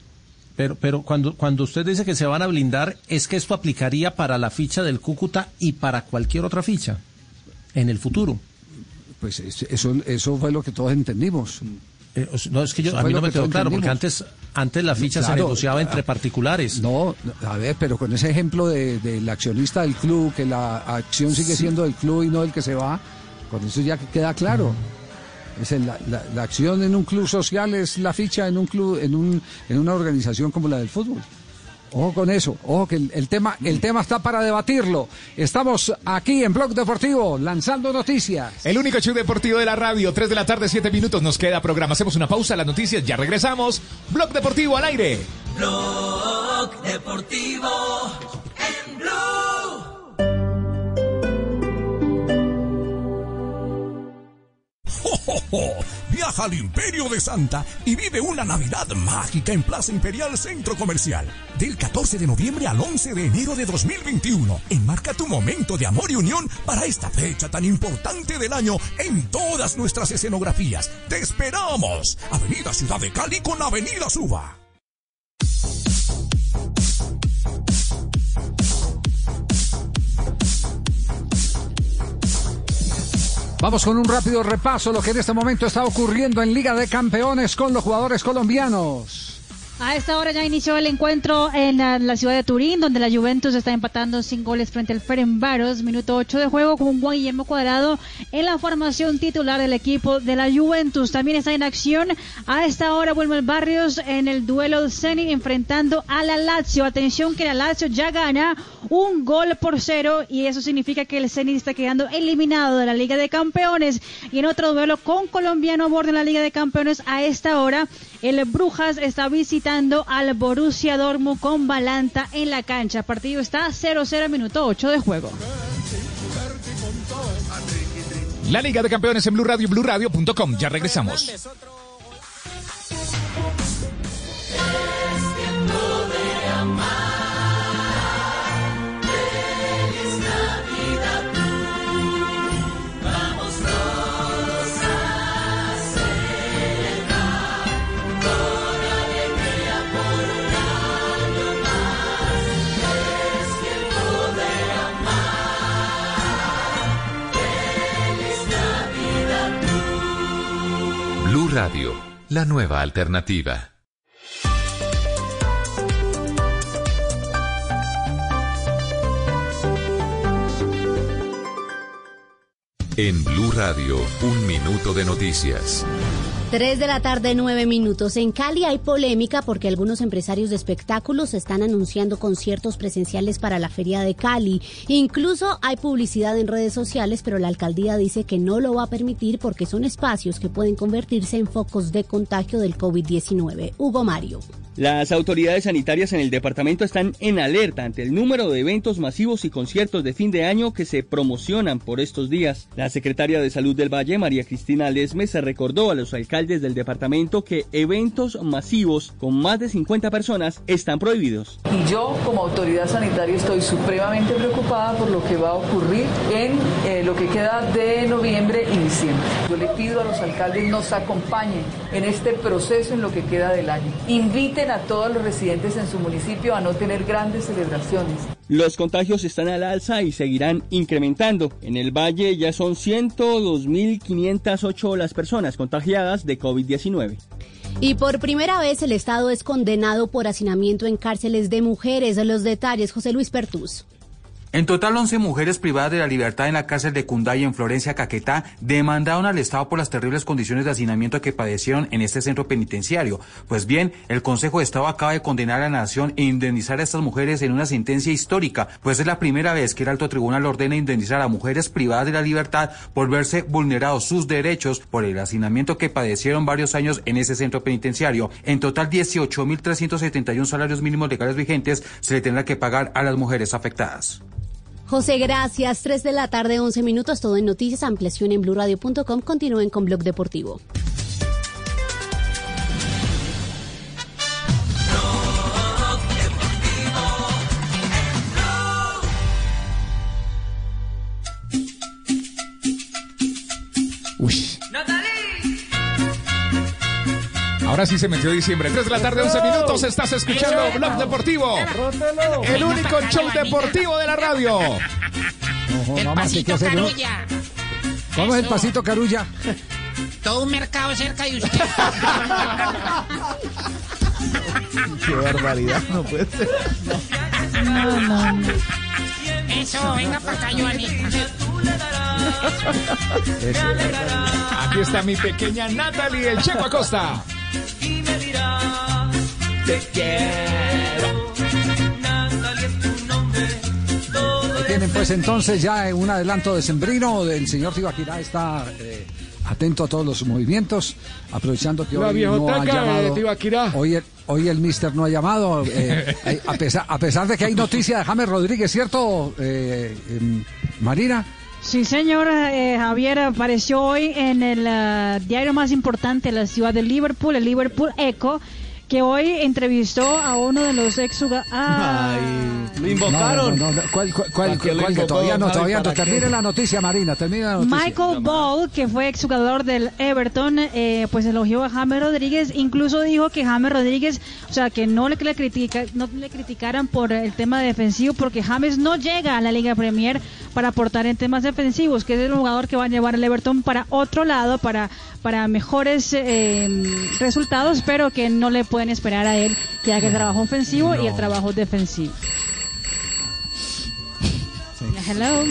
Pero, pero cuando, cuando usted dice que se van a blindar, es que esto aplicaría para la ficha del Cúcuta y para cualquier otra ficha en el futuro. Pues es- eso, eso fue lo que todos entendimos. Eh, no, es que yo, a mí no me que quedó claro, porque antes, antes la ficha se negociaba entre ah, particulares. No, a ver, pero con ese ejemplo de- del accionista del club, que la acción sigue Sí. siendo del club y no del que se va, con eso ya queda claro. Es el- la, la- la acción en un club social es la ficha en un club, en un, en una organización como la del fútbol. Ojo con eso, ojo que el, el tema, el tema está para debatirlo. Estamos aquí en Blog Deportivo, lanzando noticias. El único show deportivo de la radio, 3 de la tarde, 7 minutos, nos queda programa. Hacemos una pausa, las noticias, ya regresamos. Blog Deportivo al aire. Blog Deportivo en Blue. ¡Jo, jo, jo! Viaja al Imperio de Santa y vive una Navidad mágica en Plaza Imperial Centro Comercial. Del 14 de noviembre al 11 de enero de 2021. Enmarca tu momento de amor y unión para esta fecha tan importante del año en todas nuestras escenografías. ¡Te esperamos! Avenida Ciudad de Cali con Avenida Suba. Vamos con un rápido repaso lo que en este momento está ocurriendo en Liga de Campeones con los jugadores colombianos. A esta hora ya inició el encuentro en la, la ciudad de Turín, donde la Juventus está empatando sin goles frente al Ferencváros. Minuto 8 de juego con Juan Guillermo Cuadrado en la formación titular del equipo de la Juventus. También está en acción a esta hora Wilmer Barrios en el duelo del Zenit enfrentando a la Lazio. Atención que la Lazio ya gana un gol por cero y eso significa que el Zenit está quedando eliminado de la Liga de Campeones. Y en otro duelo con colombiano a bordo en la Liga de Campeones a esta hora el Brujas está visitando al Borussia Dortmund con Balanta en la cancha. El partido está 0-0 minuto 8 de juego. La Liga de Campeones en Blue Radio, BlueRadio.com. Ya regresamos. Blue Radio, la nueva alternativa. En Blue Radio, un minuto de noticias. 3 de la tarde, 9 minutos. En Cali hay polémica porque algunos empresarios de espectáculos están anunciando conciertos presenciales para la Feria de Cali. Incluso hay publicidad en redes sociales, pero la alcaldía dice que no lo va a permitir porque son espacios que pueden convertirse en focos de contagio del COVID-19. Hugo Mario. Las autoridades sanitarias en el departamento están en alerta ante el número de eventos masivos y conciertos de fin de año que se promocionan por estos días. La secretaria de Salud del Valle, María Cristina Lesme, se recordó a los alcaldes del departamento que eventos masivos con más de 50 personas están prohibidos. Y yo como autoridad sanitaria estoy supremamente preocupada por lo que va a ocurrir en eh, lo que queda de noviembre y diciembre. Yo le pido a los alcaldes nos acompañen en este proceso en lo que queda del año. Inviten a todos los residentes en su municipio a no tener grandes celebraciones. Los contagios están al alza y seguirán incrementando. En el valle ya son 102.508 las personas contagiadas de COVID-19. Y por primera vez el Estado es condenado por hacinamiento en cárceles de mujeres. Los detalles, José Luis Pertús. En total, 11 mujeres privadas de la libertad en la cárcel de Cunday en Florencia, Caquetá, demandaron al Estado por las terribles condiciones de hacinamiento que padecieron en este centro penitenciario. Pues bien, el Consejo de Estado acaba de condenar a la nación e indemnizar a estas mujeres en una sentencia histórica, pues es la primera vez que el alto tribunal ordena indemnizar a mujeres privadas de la libertad por verse vulnerados sus derechos por el hacinamiento que padecieron varios años en ese centro penitenciario. En total, 18.371 salarios mínimos legales vigentes se le tendrá que pagar a las mujeres afectadas. José, gracias. 3 de la tarde, 11 minutos, todo en noticias, ampliación en blurradio.com. Continúen con Blog Deportivo. Ahora sí se metió diciembre. 3 de la tarde, 11 minutos. Estás escuchando Blog Deportivo. El único show deportivo de la radio. Ojo, El pasito carulla. ¿Cómo es el pasito carulla? Todo un mercado cerca de usted. [laughs] Qué barbaridad, no puede ser. No, no, no. Eso, venga para acá, Joanita. Aquí está mi pequeña Natalie, el Checo Acosta. Y me dirás te quiero. Natalie es tu nombre, todo Ahí tienen pues entonces ya un adelanto de sembrino del señor Tibaquirá está eh, atento a todos los movimientos, aprovechando que La hoy no ha llamado. Hoy el, hoy el mister no ha llamado, eh, [laughs] eh, a, pesar, a pesar de que hay noticia de James Rodríguez, ¿cierto, eh, em, Marina? Sí, señor. eh, Javier apareció hoy en el ah, diario más importante de la ciudad de Liverpool, el Liverpool Echo, que hoy entrevistó a uno de los ex Lo invocaron. No, no, no, ¿Cuál, cuál, cuál- ¿Para qué lo cuál que invocó, todavía no, todavía no. Termine la noticia, Marina, termine la noticia. Michael Ball, que fue exjugador del Everton, eh, pues elogió a James Rodríguez, incluso dijo que James Rodríguez, o sea, que no le, le critica, no le criticaran por el tema defensivo, porque James no llega a la Liga Premier para aportar en temas defensivos, que es el jugador que va a llevar al Everton para otro lado, para, para mejores eh, resultados, pero que no le pueden esperar a él que haga el trabajo ofensivo y el trabajo defensivo. Hello.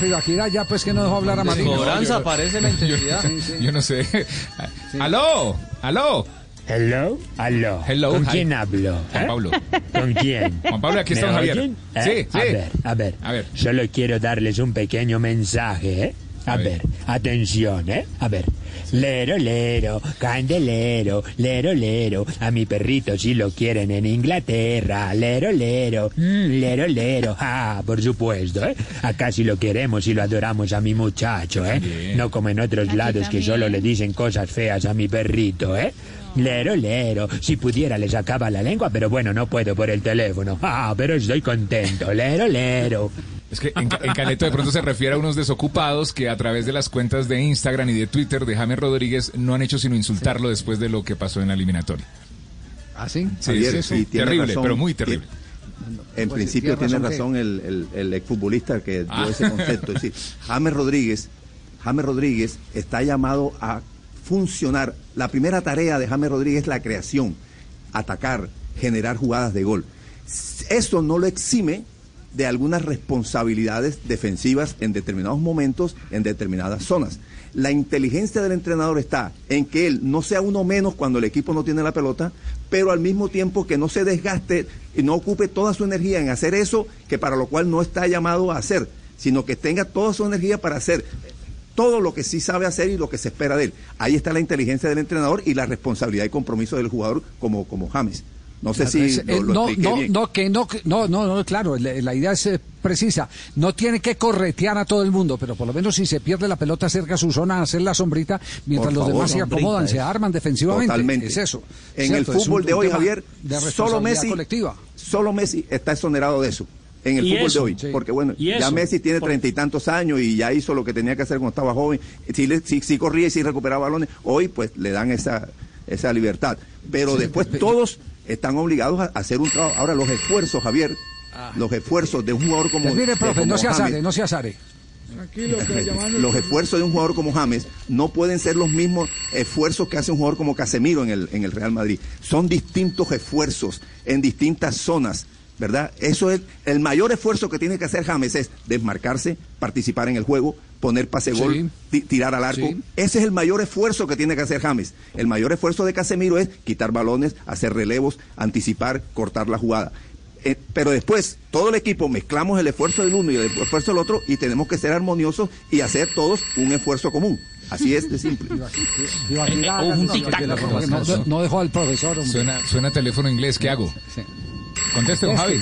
Tibaquirá ya pues que no dejó hablar a Marina. Cobranza aparece la intensidad. Yo no sé. ¡Aló! ¡Aló! Hello, aló. Hello, ¿Con hi. quién hablo? Juan eh? Pablo. ¿Con quién? [laughs] Juan Pablo, aquí está ¿Me Javier. oyen? Sí, ¿Eh? sí. A ver, a ver. A ver. Solo quiero darles un pequeño mensaje, ¿eh? A, ver. atención, ¿eh? A ver. Lero, lero, candelero, lero, lero. A mi perrito si lo quieren en Inglaterra. Lero, lero, mm, lero, lero. Ah, por supuesto, ¿eh? Acá sí lo queremos y lo adoramos a mi muchacho, ¿eh? No como en otros Aquí lados que solo le dicen cosas feas a mi perrito, ¿eh? Lero, lero. Si pudiera le sacaba la lengua, pero bueno, no puedo por el teléfono. Ah, pero estoy contento. Lero, lero. Es que en, en Caleto de pronto se refiere a unos desocupados que a través de las cuentas de Instagram y de Twitter de James Rodríguez no han hecho sino insultarlo después de lo que pasó en la eliminatoria. ¿Ah, sí? Sí, Javier, sí, sí. sí, tiene Terrible, razón. pero muy terrible. En Pues, principio tiene tiene razón razón el, el, el exfutbolista que dio Ah. ese concepto. Es decir, James Rodríguez, James Rodríguez está llamado a funcionar. La primera tarea de James Rodríguez es la creación, atacar, generar jugadas de gol. Eso no lo exime de algunas responsabilidades defensivas en determinados momentos, en determinadas zonas. La inteligencia del entrenador está en que él no sea uno menos cuando el equipo no tiene la pelota, pero al mismo tiempo que no se desgaste y no ocupe toda su energía en hacer eso que para lo cual no está llamado a hacer, sino que tenga toda su energía para hacer todo lo que sí sabe hacer y lo que se espera de él. Ahí está la inteligencia del entrenador y la responsabilidad y compromiso del jugador como, como James. No sé si Eh, lo, lo no, no, bien. no, que no, no, no, no, claro, la, la idea es eh, precisa. No tiene que corretear a todo el mundo, pero por lo menos si se pierde la pelota cerca a su zona, hacer la sombrita, mientras Por los favor, demás se acomodan, es- se arman defensivamente. Totalmente. Es eso. En ¿cierto? el un- fútbol de hoy, Javier, de solo Messi, colectiva. solo Messi está exonerado de eso. En el fútbol eso, de hoy. sí. Porque bueno, ya Messi tiene treinta y tantos años y ya hizo lo que tenía que hacer cuando estaba joven. Le- sí, sí corría y sí recuperaba balones. Hoy pues le dan esa, esa libertad. Pero Sí, después pero- todos están obligados a hacer un trabajo. Ahora los esfuerzos, Javier, los esfuerzos de un jugador como... Pues mire, profe, como no se James, azare, no se azare. [laughs] Los esfuerzos de un jugador como James no pueden ser los mismos esfuerzos que hace un jugador como Casemiro en el, en el Real Madrid. Son distintos esfuerzos en distintas zonas ¿verdad? Eso es el mayor esfuerzo que tiene que hacer James es desmarcarse, participar en el juego, poner pase gol, Sí. ti- tirar al arco. Sí. Ese es el mayor esfuerzo que tiene que hacer James. El mayor esfuerzo de Casemiro es quitar balones, hacer relevos, anticipar, cortar la jugada. Eh, pero después, todo el equipo mezclamos el esfuerzo del uno y el esfuerzo del otro y tenemos que ser armoniosos y hacer todos un esfuerzo común. Así es de simple. un tic-tac. No, dejó al profesor. Suena, suena teléfono inglés, ¿qué hago? Conteste, don Javi.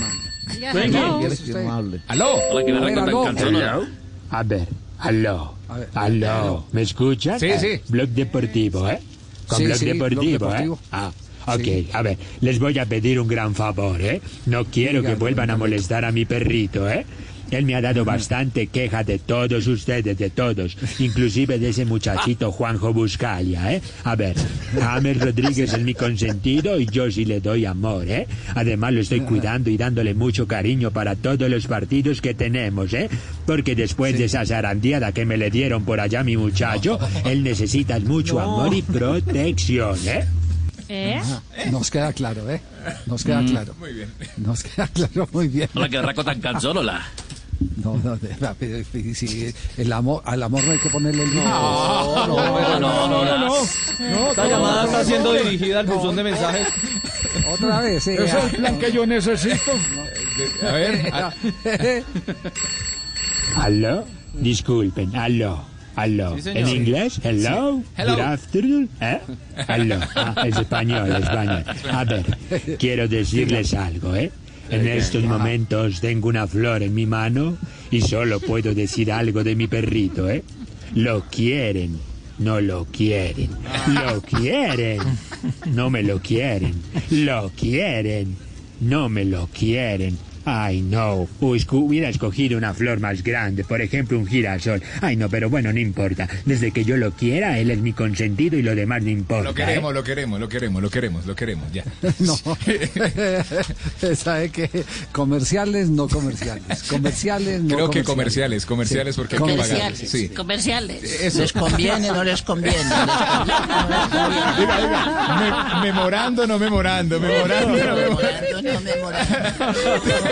¿Aló? A ver, aló, aló, ¿me escuchan? Sí, Eh, sí. Blog deportivo, ¿eh? Con Sí, blog sí, Blog deportivo, Deportivo. ¿eh? Ah. Ok, Sí. a ver, les voy a pedir un gran favor, ¿eh? No quiero que vuelvan a molestar a mi perrito, ¿eh? Él me ha dado bastante queja de todos ustedes, de todos, inclusive de ese muchachito Juanjo Buscalia, ¿eh? A ver, James Rodríguez es mi consentido y yo sí le doy amor, ¿eh? Además lo estoy cuidando y dándole mucho cariño para todos los partidos que tenemos, ¿eh? Porque después de esa zarandeada que me le dieron por allá mi muchacho, él necesita mucho amor y protección, ¿eh? ¿Eh? Nos queda claro, ¿eh? Nos queda Mm. claro. Muy bien. Nos queda claro muy bien. Hola, que raco tan cansón, hola. No, no, sí, el amor, al amor no hay que ponerle el No, no, no, no, no, no. Esta llamada está siendo dirigida al buzón de mensajes. Otra vez, sí. Ese es el plan que yo necesito. A ver, [laughs] ¿Aló? Disculpen, aló. Sí, señor. ¿En inglés? Hello. Sí. Hello. Good afternoon. ¿Eh? [laughs] Aló. Ah, es español, español. A ver, [laughs] quiero decirles algo, ¿eh? En estos momentos tengo una flor en mi mano y solo puedo decir algo de mi perrito, ¿eh? Lo quieren, no lo quieren. Lo [laughs] quieren, no me lo quieren. Lo quieren, no me lo quieren. Ay, no. Hubiera escogido una flor más grande, por ejemplo, un girasol. Ay, no, pero bueno, no importa. Desde que yo lo quiera, él es mi consentido y lo demás no importa. lo ¿eh? queremos, lo queremos, lo queremos, lo queremos, lo queremos, ya. [laughs] No. [laughs] ¿Sabe qué? Comerciales, no comerciales. Comerciales, no Creo que comerciales. comerciales, comerciales, Sí. porque hay que pagar. Comerciales, Sí. comerciales. Eso. ¿Les conviene o no les conviene? [laughs] ¿Les conviene o no les conviene? Diga, diga, me- memorando, no memorando, memorando, no memorando. Memorando, no memorando.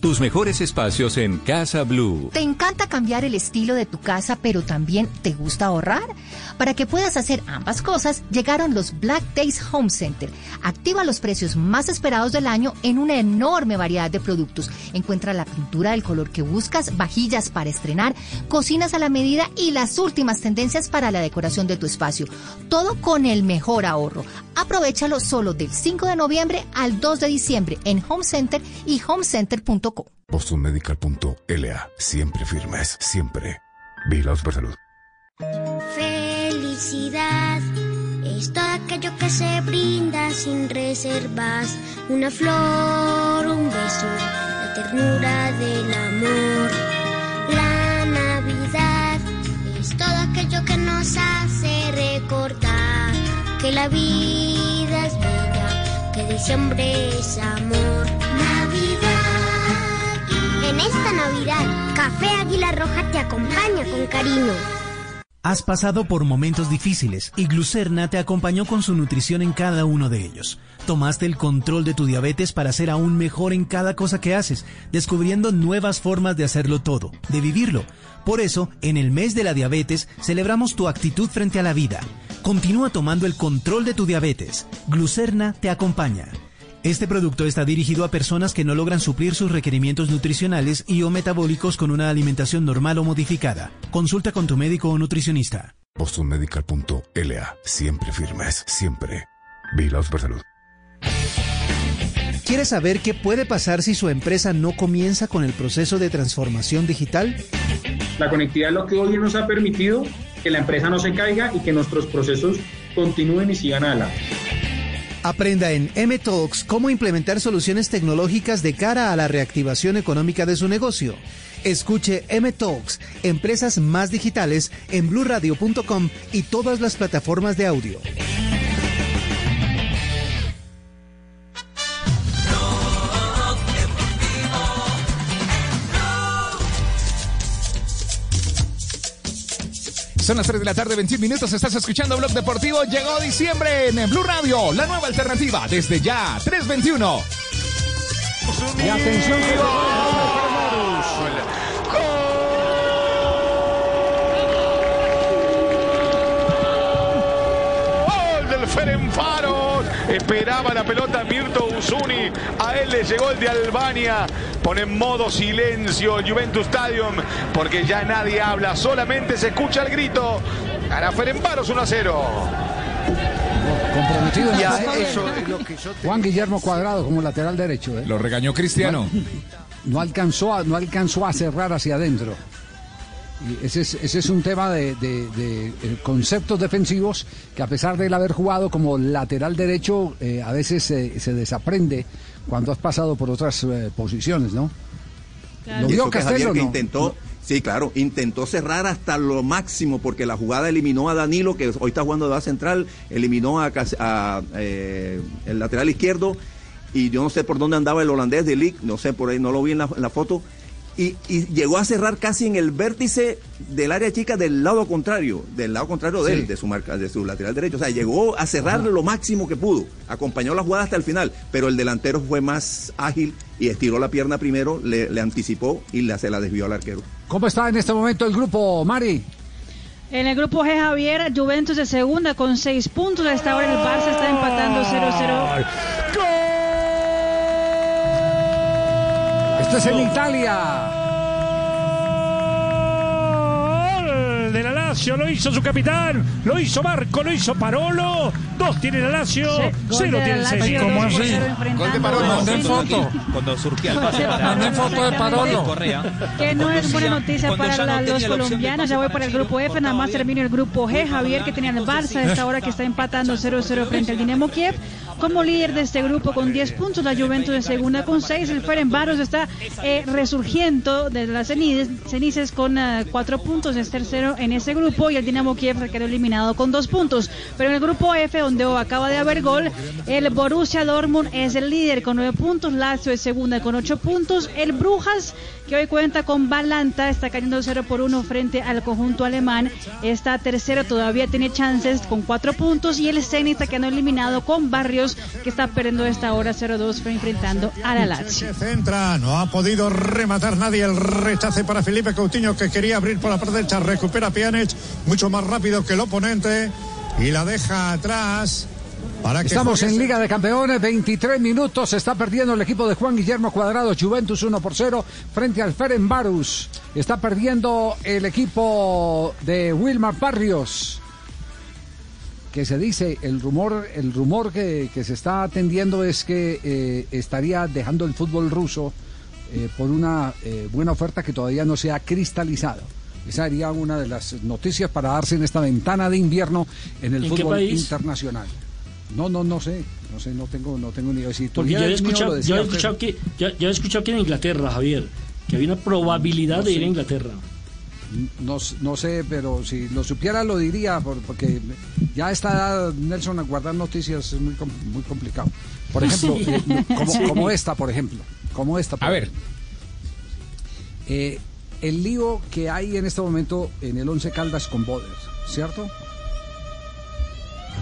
Tus mejores espacios en Casa Blue. ¿Te encanta cambiar el estilo de tu casa, pero también te gusta ahorrar? Para que puedas hacer ambas cosas, llegaron los Black Days Home Center. Activa los precios más esperados del año en una enorme variedad de productos. Encuentra la pintura del color que buscas, vajillas para estrenar, cocinas a la medida y las últimas tendencias para la decoración de tu espacio. Todo con el mejor ahorro. Aprovechalo solo del 5 de noviembre al 2 de diciembre en Home Center y homecenter.co. Bostonmedical.la. Siempre firmes, siempre. Vigilados por salud. Felicidad es todo aquello que se brinda sin reservas. Una flor, un beso, la ternura del amor. La Navidad es todo aquello que nos hace recordar que la vida es bella, que diciembre es amor. Navidad. En esta Navidad, Café Águila Roja te acompaña con cariño. Has pasado por momentos difíciles y Glucerna te acompañó con su nutrición en cada uno de ellos. Tomaste el control de tu diabetes para ser aún mejor en cada cosa que haces, descubriendo nuevas formas de hacerlo todo, de vivirlo. Por eso, en el mes de la diabetes, celebramos tu actitud frente a la vida. Continúa tomando el control de tu diabetes. Glucerna te acompaña. Este producto está dirigido a personas que no logran suplir sus requerimientos nutricionales y o metabólicos con una alimentación normal o modificada. Consulta con tu médico o nutricionista. BostonMedical.la. Siempre firmes, siempre. Vigilados por salud. ¿Quiere saber qué puede pasar si su empresa no comienza con el proceso de transformación digital? La conectividad es lo que hoy nos ha permitido que la empresa no se caiga y que nuestros procesos continúen y sigan adelante. Aprenda en M-Talks cómo implementar soluciones tecnológicas de cara a la reactivación económica de su negocio. Escuche M-Talks, Empresas Más Digitales, en blurradio.com y todas las plataformas de audio. Son las 3 de la tarde, 21 minutos. Estás escuchando Blog Deportivo. Llegó diciembre en Blue Radio, la nueva alternativa. Desde ya, 321. Y atención que Gol del Ferenfaros. Esperaba la pelota Mirto Usuni. A él le llegó el de Albania. Pone en modo silencio el Juventus Stadium porque ya nadie habla. Solamente se escucha el grito. Gana Ferenfaros 1 a 0. comprometido en Ya, el eso es lo que Juan Guillermo Cuadrado como lateral derecho. ¿eh? Lo regañó Cristiano. No, alcanzó a, no alcanzó a cerrar hacia adentro. Y ese, es, ese es un tema de, de- de, eh, conceptos defensivos que a pesar de él haber jugado como lateral derecho, eh, a veces se- se desaprende cuando has pasado por otras eh, posiciones, ¿no? ¿Lo Y vio Castelo que no? intentó, sí, claro, intentó cerrar hasta lo máximo porque la jugada eliminó a Danilo, que hoy está jugando de base central, eliminó a, eh, el lateral izquierdo y yo no sé por dónde andaba el holandés de Ligt, no sé por ahí, no lo vi en la, en la foto. Y, y llegó a cerrar casi en el vértice del área chica del lado contrario, del lado contrario de Sí. él, de su marca, de su lateral derecho. O sea, llegó a cerrar lo máximo que pudo. Acompañó la jugada hasta el final, pero el delantero fue más ágil y estiró la pierna primero, le, le anticipó y la, se la desvió al arquero. ¿Cómo está en este momento el grupo, Mari? En el grupo G, Javier, Juventus de segunda con seis puntos. A esta hora el Barça está empatando 0-0. Esto es en Italia. Lazio, lo hizo su capitán, lo hizo Marco, lo hizo Parolo. Dos tiene la Lazio, Sí, gol cero tiene el Lazio, Sevilla. dos por cero enfrentando a Zenit. Cuando surgía el pase manden foto de Parolo. Que no es buena noticia para los colombianos. Ya voy para el grupo F, nada más termina el grupo G. Javier, que tenía el Barça a esta hora que está empatando 0-0 frente al Dinamo Kiev. Como líder de este grupo con 10 puntos, la Juventus de segunda con 6. El Ferencváros está eh, resurgiendo de las cenizas, cenizas con 4 puntos. Es tercero en ese grupo y el Dinamo Kiev quedó eliminado con 2 puntos. Pero en el grupo F, donde acaba de haber gol, el Borussia Dortmund es el líder con 9 puntos. Lazio es segunda con 8 puntos. El Brujas, que hoy cuenta con Balanta, está cayendo 0 por 1 frente al conjunto alemán. Está tercero, todavía tiene chances con 4 puntos. Y el Zenit está quedando eliminado con Barrios, que está perdiendo esta hora 0-2 enfrentando a la Lazio. Centra, no ha podido rematar nadie el rechace para Felipe Coutinho que quería abrir por la parte derecha, recupera Mucho más rápido que el oponente y la deja atrás para que Estamos en Liga de Campeones, 23 minutos, se está perdiendo el equipo de Juan Guillermo Cuadrado, Juventus 1 por 0 frente al Ferenbarus. Está perdiendo el equipo de Wilmar Barrios. Que se dice, el rumor, el rumor que, que se está atendiendo es que eh, estaría dejando el fútbol ruso eh, por una eh, buena oferta que todavía no se ha cristalizado. Esa sería una de las noticias para darse en esta ventana de invierno en el ¿En qué fútbol internacional. No, no, no sé, no sé, no tengo, no tengo ni idea. Si Porque yo he escuchado, lo decía yo he escuchado que, yo, yo he escuchado que en Inglaterra, Javier, que había una probabilidad No de ir a Inglaterra. No, no sé, pero si lo supiera lo diría, por- porque ya está Nelson a guardar noticias es muy, com- muy complicado. Por [laughs] ejemplo, Sí. eh, como, [laughs] Sí. como esta, por ejemplo. Como esta. por A ver. Eh, el lío que hay en este momento en el Once Caldas con Boder. ¿cierto?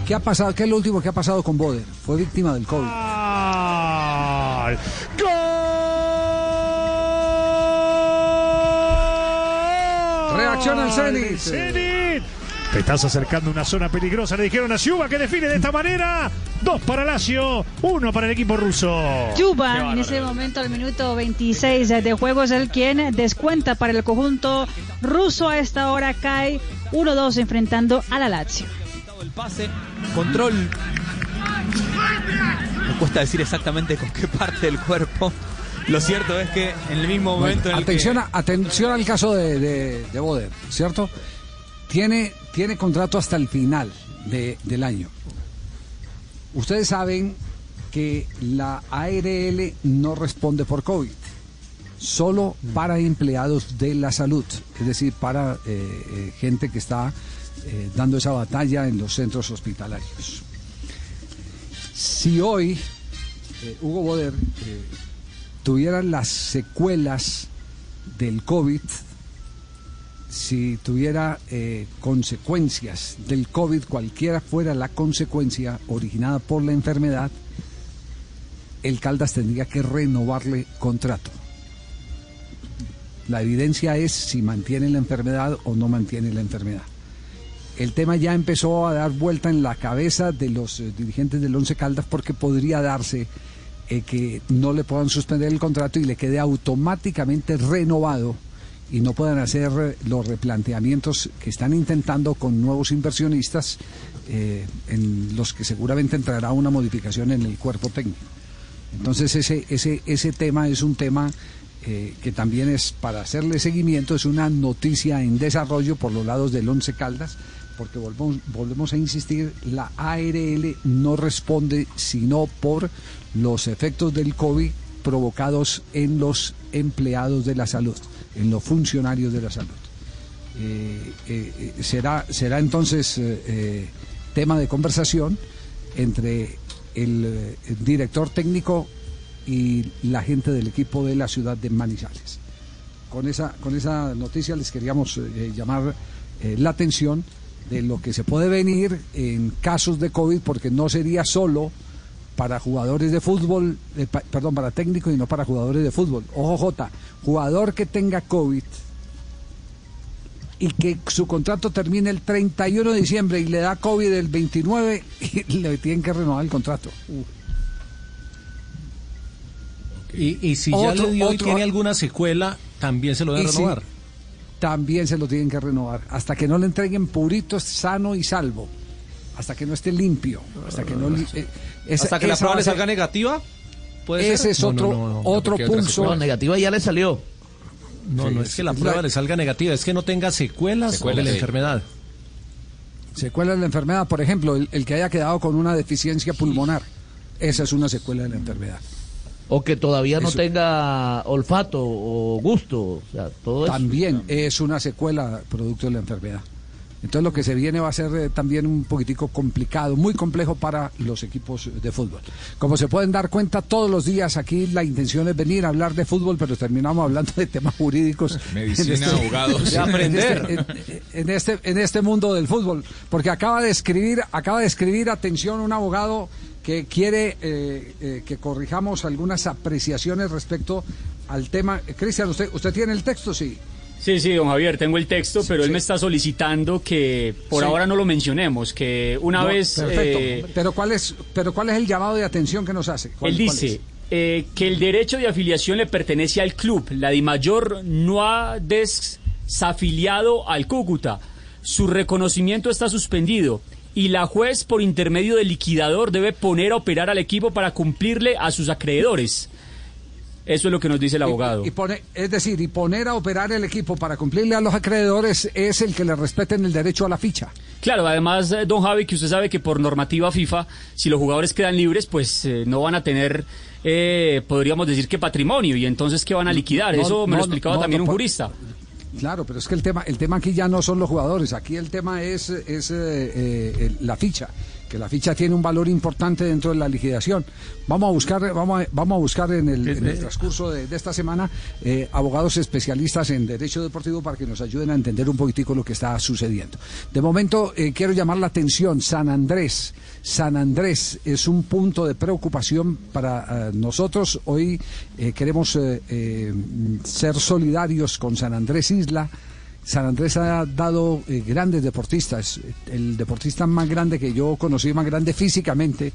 ¿Qué ha pasado? ¿Qué es lo último que ha pasado con Boder? Fue víctima del COVID. Reacciona el Zenit. Te estás acercando a una zona peligrosa. Le dijeron a Ciuba que define de esta manera. Dos para Lazio, uno para el equipo ruso. Yuba, en ese momento, al minuto 26 de juego, es el quien descuenta para el conjunto ruso. A esta hora cae 1-2 enfrentando a la Lazio. El pase, control. Me cuesta decir exactamente con qué parte del cuerpo. Lo cierto es que en el mismo momento en el atención, que... a- atención al caso de, de, de Boder, ¿cierto? Tiene, tiene contrato hasta el final de- del año. Ustedes saben que la ARL no responde por COVID, solo para empleados de la salud, es decir, para eh, eh, gente que está eh, dando esa batalla en los centros hospitalarios. Si hoy Hugo Boder tuviera las secuelas del COVID, si tuviera eh, consecuencias del COVID, cualquiera fuera la consecuencia originada por la enfermedad, el Caldas tendría que renovarle contrato. La evidencia es si mantiene la enfermedad o no mantiene la enfermedad. El tema ya empezó a dar vuelta en la cabeza de los eh, dirigentes del Once Caldas porque podría darse eh, que no le puedan suspender el contrato y le quede automáticamente renovado y no puedan hacer eh, los replanteamientos que están intentando con nuevos inversionistas eh, en los que seguramente entrará una modificación en el cuerpo técnico. Entonces ese, ese, ese tema es un tema eh, que también es para hacerle seguimiento, es una noticia en desarrollo por los lados del Once Caldas, porque volvemos, volvemos a insistir, la ARL no responde sino por los efectos del COVID provocados en los empleados de la salud, en los funcionarios de la salud. Eh, eh, eh, será, será entonces tema de conversación entre el, el director técnico y la gente del equipo de la ciudad de Manizales. Con esa, con esa noticia les queríamos llamar la atención de lo que se puede venir en casos de COVID, porque no sería solo para jugadores de fútbol, eh, pa- perdón, para técnicos y no para jugadores de fútbol. Ojo J, jugador que tenga COVID y que su contrato termine el 31 de diciembre y le da COVID el 29 [laughs] y le tienen que renovar el contrato. Y, y si ya le dio y tiene alguna secuela, también se lo deben si- renovar. también se lo tienen que renovar. Hasta que no le entreguen purito, sano y salvo. Hasta que no esté limpio. Hasta que no. eh, esa- Hasta que la prueba le salga negativa. ¿Puede Ese ser? es otro, otro pulso. No, negativa ya le salió. No, Sí, no es que la es prueba la- le salga negativa, es que no tenga secuelas, Secuelas, de la sí. enfermedad. Secuela de la enfermedad, por ejemplo, el, el que haya quedado con una deficiencia pulmonar. Esa es una secuela de la enfermedad. O que todavía no Eso. tenga olfato o gusto. O sea, todo eso. También es una secuela producto de la enfermedad. Entonces lo que se viene va a ser eh, también un poquitico complicado, muy complejo para los equipos de fútbol. Como se pueden dar cuenta, todos los días aquí la intención es venir a hablar de fútbol, pero terminamos hablando de temas jurídicos. Medicina, [laughs] En abogados. [laughs] en Aprender. este- en- en este, en este mundo del fútbol. Porque acaba de escribir, acaba de escribir, atención, un abogado que quiere eh, eh, que corrijamos algunas apreciaciones respecto al tema. Cristian, ¿usted, ¿usted tiene el texto? Sí. Sí, sí, don Javier, tengo el texto, pero él sí. me está solicitando que por Sí. ahora no lo mencionemos, que una No, vez... Perfecto. eh, pero, ¿cuál es, pero ¿cuál es el llamado de atención que nos hace? ¿Cuál- él dice eh, que el derecho de afiliación le pertenece al club. La DIMAYOR no ha desafiliado al Cúcuta. Su reconocimiento está suspendido. Y la juez, por intermedio del liquidador, debe poner a operar al equipo para cumplirle a sus acreedores. Eso es lo que nos dice el abogado. Y pone, es decir, y poner a operar el equipo para cumplirle a los acreedores es el que le respeten el derecho a la ficha. Claro, además, eh, don Javi, que usted sabe que por normativa FIFA, si los jugadores quedan libres, pues eh, no van a tener, eh, podríamos decir que patrimonio, y entonces, ¿qué van a liquidar? No, Eso me no, lo explicaba no, también un jurista. Claro, pero es que el tema, el tema aquí ya no son los jugadores, aquí el tema es, es eh, la ficha, que la ficha tiene un valor importante dentro de la liquidación. Vamos a buscar, vamos a, vamos a buscar en el, en el transcurso de, de esta semana eh, abogados especialistas en derecho deportivo para que nos ayuden a entender un poquitico lo que está sucediendo. De momento eh, quiero llamar la atención, San Andrés. San Andrés es un punto de preocupación para eh, nosotros. Hoy eh, queremos eh, eh, ser solidarios con San Andrés Isla. San Andrés ha dado eh, grandes deportistas. El deportista más grande que yo conocí, más grande físicamente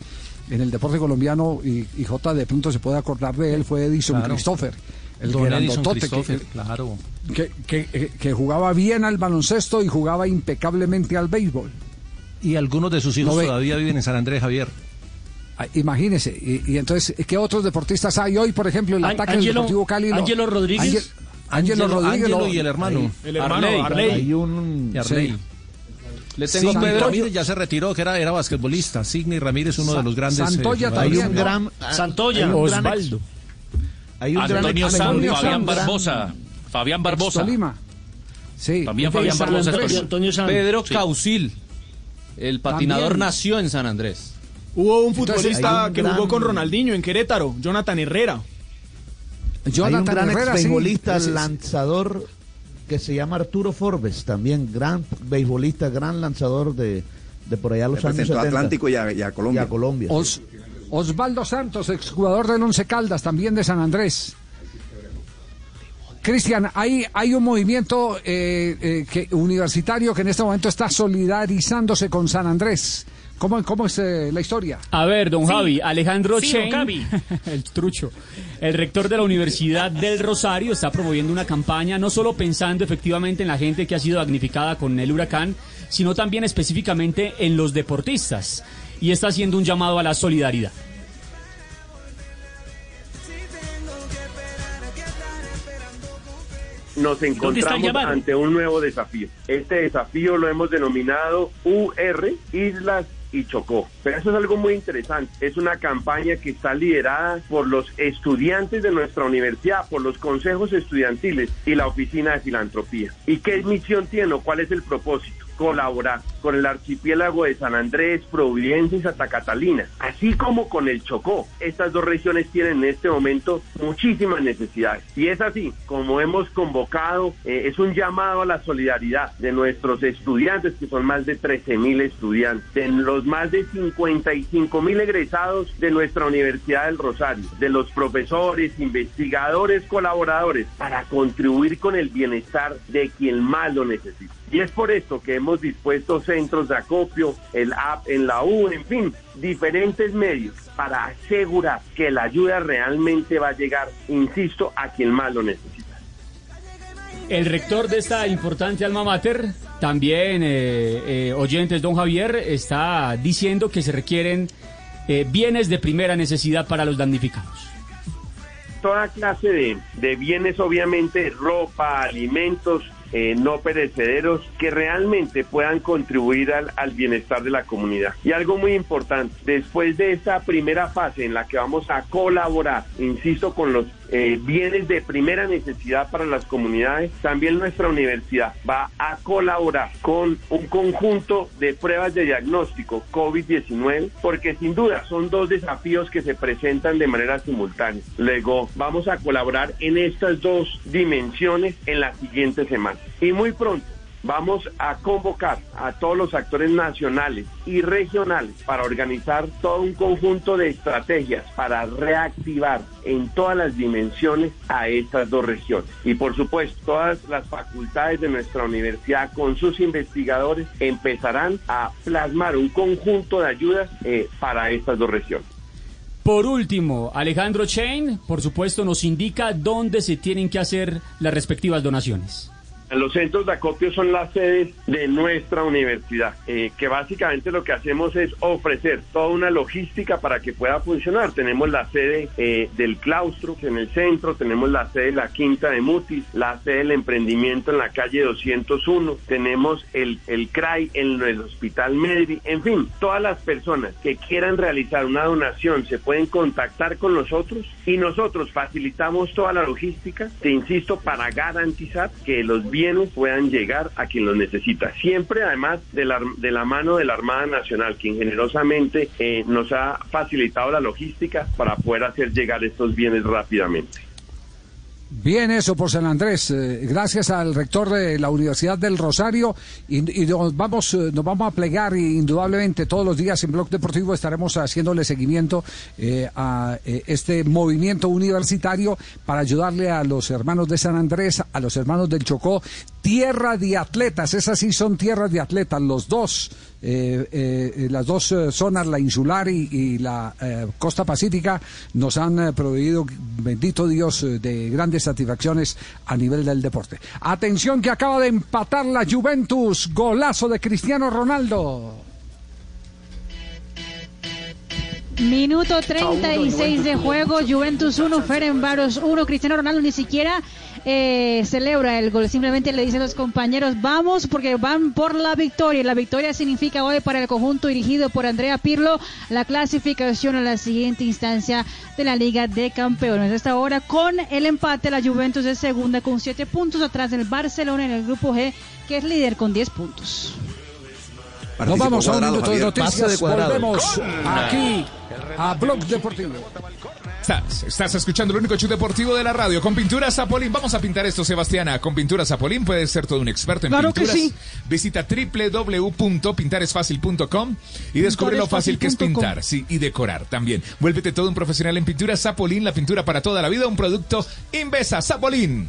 en el deporte colombiano, y, y J de pronto se puede acordar de él, fue Edison Claro. Christopher. El Don Edison que- Christopher, que, claro. que, que- eh, que jugaba bien al baloncesto y jugaba impecablemente al béisbol. Y algunos de sus hijos No ve- todavía viven en San Andrés, Javier. Ah, Imagínese, y, y entonces, ¿qué otros deportistas hay hoy? Por ejemplo, el An- ataque del Ángelo- Deportivo Cali. lo- Ángelo Rodríguez. Ángelo Rodríguez. Ángelo y el hermano. El hermano, Arley. Hay un... Y Arley. Sí. Le tengo Sidney Pedro. Ramírez ya se retiró, que era, era basquetbolista. Sidney Ramírez, uno de los grandes. eh, Santoya jugadores. Hay también, un gran... Santoya. hay un Osvaldo. Hay un gran Antonio San, Antonio Fabián San- Barbosa. Fabián Barbosa. Tolima. Sí. También Fabián San Barbosa. Antonio San. Pedro Sí. Causil, el patinador, También. nació en San Andrés. Hubo un Entonces, futbolista hay un que gran- jugó con Ronaldinho en Querétaro, Jonathan Herrera. Hay un Jonathan gran Herrera, Ese es- lanzador que se llama Arturo Forbes, también gran beisbolista, gran lanzador de, de por allá los años Representó a 70. Atlántico y a, y a y Colombia. a Colombia. Os- Osvaldo Santos, exjugador del Once Caldas, también de San Andrés. Cristian, hay, hay un movimiento eh, eh, que, universitario que en este momento está solidarizándose con San Andrés. ¿Cómo, cómo es eh, la historia? A ver, don Sí. Javi, Alejandro Sí, Chen, don Javi. [laughs] el trucho, el rector de la Universidad del Rosario está promoviendo una campaña no solo pensando efectivamente en la gente que ha sido damnificada con el huracán, sino también específicamente en los deportistas y está haciendo un llamado a la solidaridad. nos ¿Dónde está el encontramos ante un nuevo desafío. Este desafío lo hemos denominado UR, Islas y Chocó. Pero eso es algo muy interesante. Es una campaña que está liderada por los estudiantes de nuestra universidad, por los consejos estudiantiles y la Oficina de Filantropía. ¿Y qué misión tiene o cuál es el propósito? Colaborar con el archipiélago de San Andrés, Providencia y Santa Catalina, así como con el Chocó. Estas dos regiones tienen en este momento muchísimas necesidades. Y es así, como hemos convocado, eh, es un llamado a la solidaridad de nuestros estudiantes, que son más de 13 mil estudiantes, de los más de 55 mil egresados de nuestra Universidad del Rosario, de los profesores, investigadores, colaboradores, para contribuir con el bienestar de quien más lo necesita. Y es por esto que hemos dispuesto centros de acopio, el app en la U, en fin, diferentes medios para asegurar que la ayuda realmente va a llegar, insisto, a quien más lo necesita. El rector de esta importante alma mater, también eh, eh, oyentes, don Javier, está diciendo que se requieren eh, bienes de primera necesidad para los damnificados. Toda clase de, de bienes, obviamente, ropa, alimentos, eh, no perecederos que realmente puedan contribuir al, al, bienestar de la comunidad. Y algo muy importante, después de esta primera fase en la que vamos a colaborar, insisto, con los eh, bienes de primera necesidad para las comunidades, también nuestra universidad va a colaborar con un conjunto de pruebas de diagnóstico COVID-19, porque sin duda son dos desafíos que se presentan de manera simultánea. Luego vamos a colaborar en estas dos dimensiones en la siguiente semana. Y muy pronto vamos a convocar a todos los actores nacionales y regionales para organizar todo un conjunto de estrategias para reactivar en todas las dimensiones a estas dos regiones. Y por supuesto, todas las facultades de nuestra universidad con sus investigadores empezarán a plasmar un conjunto de ayudas eh, para estas dos regiones. Por último, Alejandro Chain, por supuesto, nos indica dónde se tienen que hacer las respectivas donaciones. Los centros de acopio son las sedes de nuestra universidad, eh, que básicamente lo que hacemos es ofrecer toda una logística para que pueda funcionar. Tenemos la sede eh, del claustro en el centro, tenemos la sede de la Quinta de Mutis, la sede del emprendimiento en la calle 201, tenemos el, el CRAI en el Hospital Medri, en fin, todas las personas que quieran realizar una donación se pueden contactar con nosotros y nosotros facilitamos toda la logística, te insisto, para garantizar que los bienes bienes puedan llegar a quien los necesita. Siempre, además, de la, de la mano de la Armada Nacional, quien generosamente eh, nos ha facilitado la logística para poder hacer llegar estos bienes rápidamente. Bien eso por San Andrés, eh, gracias al rector de la Universidad del Rosario. Y, nos vamos eh, nos vamos a plegar y indudablemente todos los días en Blog Deportivo estaremos haciéndole seguimiento eh, a este movimiento universitario para ayudarle a los hermanos de San Andrés, a los hermanos del Chocó, tierra de atletas, esas sí son tierras de atletas, los dos. Eh, eh, las dos eh, zonas, la insular y, y la eh, costa pacífica, nos han eh, proveído, bendito Dios, eh, de grandes satisfacciones a nivel del deporte. Atención que acaba de empatar la Juventus, golazo de Cristiano Ronaldo. Minuto 36 de juego, Juventus 1, Ferenbaros 1, Cristiano Ronaldo ni siquiera eh, celebra el gol, simplemente le dice a los compañeros, vamos porque van por la victoria. La victoria significa hoy para el conjunto dirigido por Andrea Pirlo la clasificación a la siguiente instancia de la Liga de Campeones. Hasta ahora con el empate la Juventus es segunda con 7 puntos atrás del Barcelona en el grupo G que es líder con 10 puntos. Nos vamos a un cuadrado, minuto de noticias, volvemos aquí a Blog Deportivo. Estás, estás escuchando el único show deportivo de la radio con Pinturas Zapolín. Vamos a pintar esto, Sebastiana. Con Pinturas Zapolín puedes ser todo un experto en Claro que pinturas. sí. Visita www.pintaresfacil.com y descubre lo fácil que es pintar, sí, y decorar también. Vuélvete todo un profesional en Pinturas Zapolín, la pintura para toda la vida, un producto Invesa Zapolín.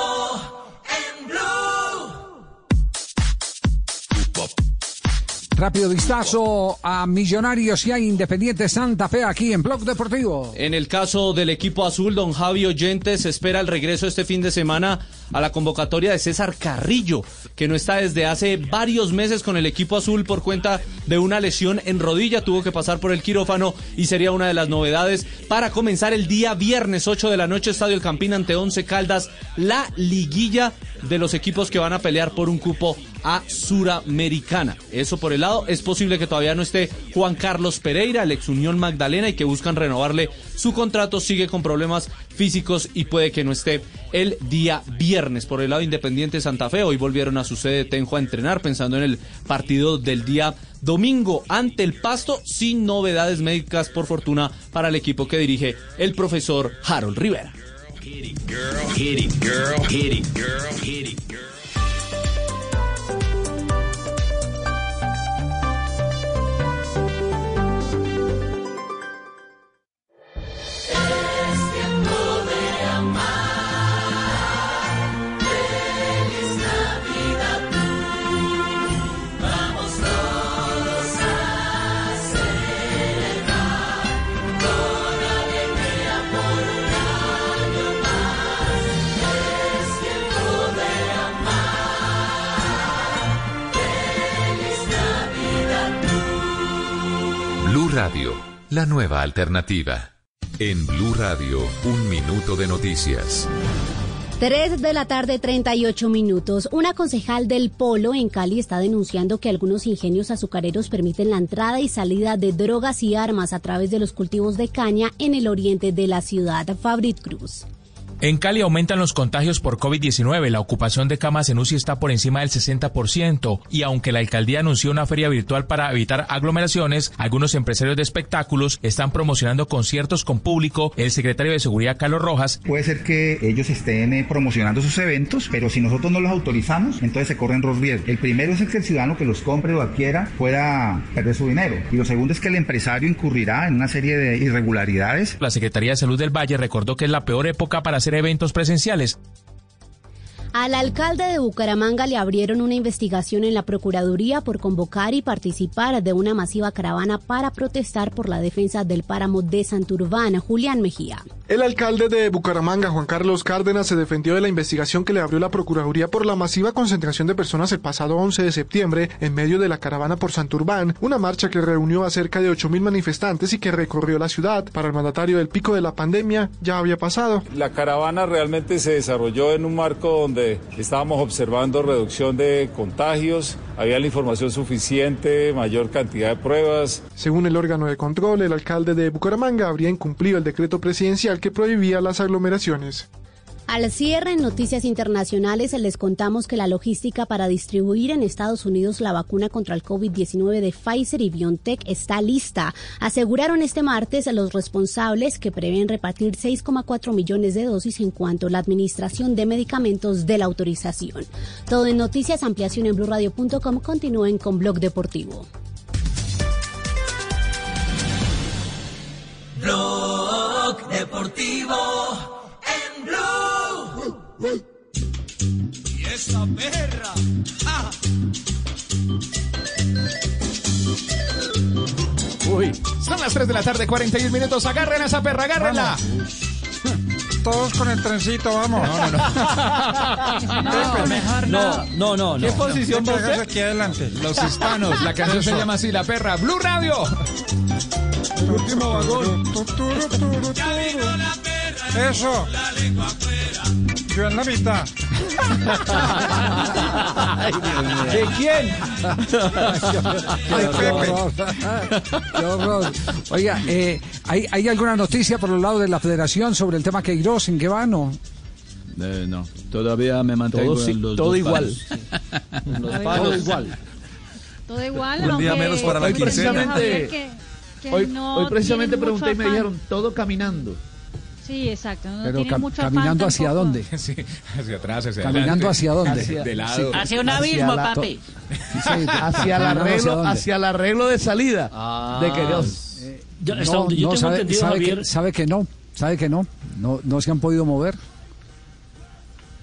Rápido vistazo a Millonarios y a Independiente Santa Fe aquí en Blog Deportivo. En el caso del equipo azul, don Javi Oyentes espera el regreso este fin de semana a la convocatoria de César Carrillo, que no está desde hace varios meses con el equipo azul por cuenta de una lesión en rodilla. Tuvo que pasar por el quirófano y sería una de las novedades para comenzar el día viernes 8 de la noche, Estadio El Campín ante 11 Caldas, la liguilla de los equipos que van a pelear por un cupo a Suramericana. Eso por el lado, es posible que todavía no esté Juan Carlos Pereira, el ex Unión Magdalena, y que buscan renovarle su contrato, sigue con problemas físicos y puede que no esté el día viernes. Por el lado Independiente Santa Fe, hoy volvieron a su sede de Tenjo a entrenar pensando en el partido del día domingo ante el Pasto, sin novedades médicas por fortuna para el equipo que dirige el profesor Harold Rivera. Girl. Girl. Girl. La nueva alternativa. En Blue Radio, un minuto de noticias. 3 de la tarde, 38 minutos. Una concejal del Polo en Cali está denunciando que algunos ingenios azucareros permiten la entrada y salida de drogas y armas a través de los cultivos de caña en el oriente de la ciudad. Fabrit Cruz. En Cali aumentan los contagios por COVID-19. La ocupación de camas en UCI está por encima del 60% y aunque la alcaldía anunció una feria virtual para evitar aglomeraciones, algunos empresarios de espectáculos están promocionando conciertos con público. El secretario de Seguridad, Carlos Rojas, Puede ser que ellos estén eh, promocionando sus eventos, pero si nosotros no los autorizamos, entonces se corren dos riesgos. El primero es que el ciudadano que los compre o adquiera pueda perder su dinero. Y lo segundo es que el empresario incurrirá en una serie de irregularidades. la Secretaría de Salud del Valle recordó que es la peor época para hacer eventos presenciales. Al alcalde de Bucaramanga le abrieron una investigación en la Procuraduría por convocar y participar de una masiva caravana para protestar por la defensa del páramo de Santurbán. Julián Mejía. El alcalde de Bucaramanga, Juan Carlos Cárdenas, se defendió de la investigación que le abrió la Procuraduría por la masiva concentración de personas el pasado 11 de septiembre en medio de la caravana por Santurbán, una marcha que reunió a cerca de 8.000 manifestantes y que recorrió la ciudad. Para el mandatario del pico de la pandemia ya había pasado. La caravana realmente se desarrolló en un marco donde estábamos observando reducción de contagios, había la información suficiente, mayor cantidad de pruebas. Según el órgano de control, el alcalde de Bucaramanga habría incumplido el decreto presidencial que prohibía las aglomeraciones. Al cierre en Noticias Internacionales les contamos que la logística para distribuir en Estados Unidos la vacuna contra el COVID-19 de Pfizer y BioNTech está lista. Aseguraron este martes a los responsables que prevén repartir 6,4 millones de dosis en cuanto a la administración de medicamentos de la autorización. Todo en Noticias, ampliación en blurradio.com. Continúen con Blog Deportivo. Blog Deportivo Blue. Y esa perra. ¡ja! Uy, son las 3 de la tarde, 41 minutos. Agarren a esa perra, agárrenla. Todos con el trencito, vamos. No, no, No, mejor no. No, no, no. ¿Qué posición va usted? aquí adelante. Los hispanos, la canción se llama así, La Perra. Blue Radio. El último vagón. Eso. Yo en la mitad. [laughs] ¿De quién? [laughs] Ay, Pepe. Qué horror. Oiga, eh, ¿hay, ¿hay alguna noticia por los lados de la federación sobre el tema Queiroz? ¿En qué van o? Eh, no, todavía me mantengo Todo, en los todo dos igual. Los palos igual. Todo igual. Un día menos para la hoy quincena. precisamente- que- que Hoy, no hoy precisamente pregunté y me afán. dijeron todo caminando. Sí, exacto. No Pero tiene cam- mucho afán caminando hacia tampoco. dónde? [laughs] Sí, hacia atrás, hacia ¿Caminando adelante. hacia dónde? Hacia- de lado. Hacia un abismo, la- papi. Sí, hacia el ¿caminando hacia arreglo, hacia el arreglo de salida Ah. de. Yo- hasta No, donde yo no, tengo sabe, entendido, sabe Javier, que, sabe que no, sabe que no, no, no se han podido mover.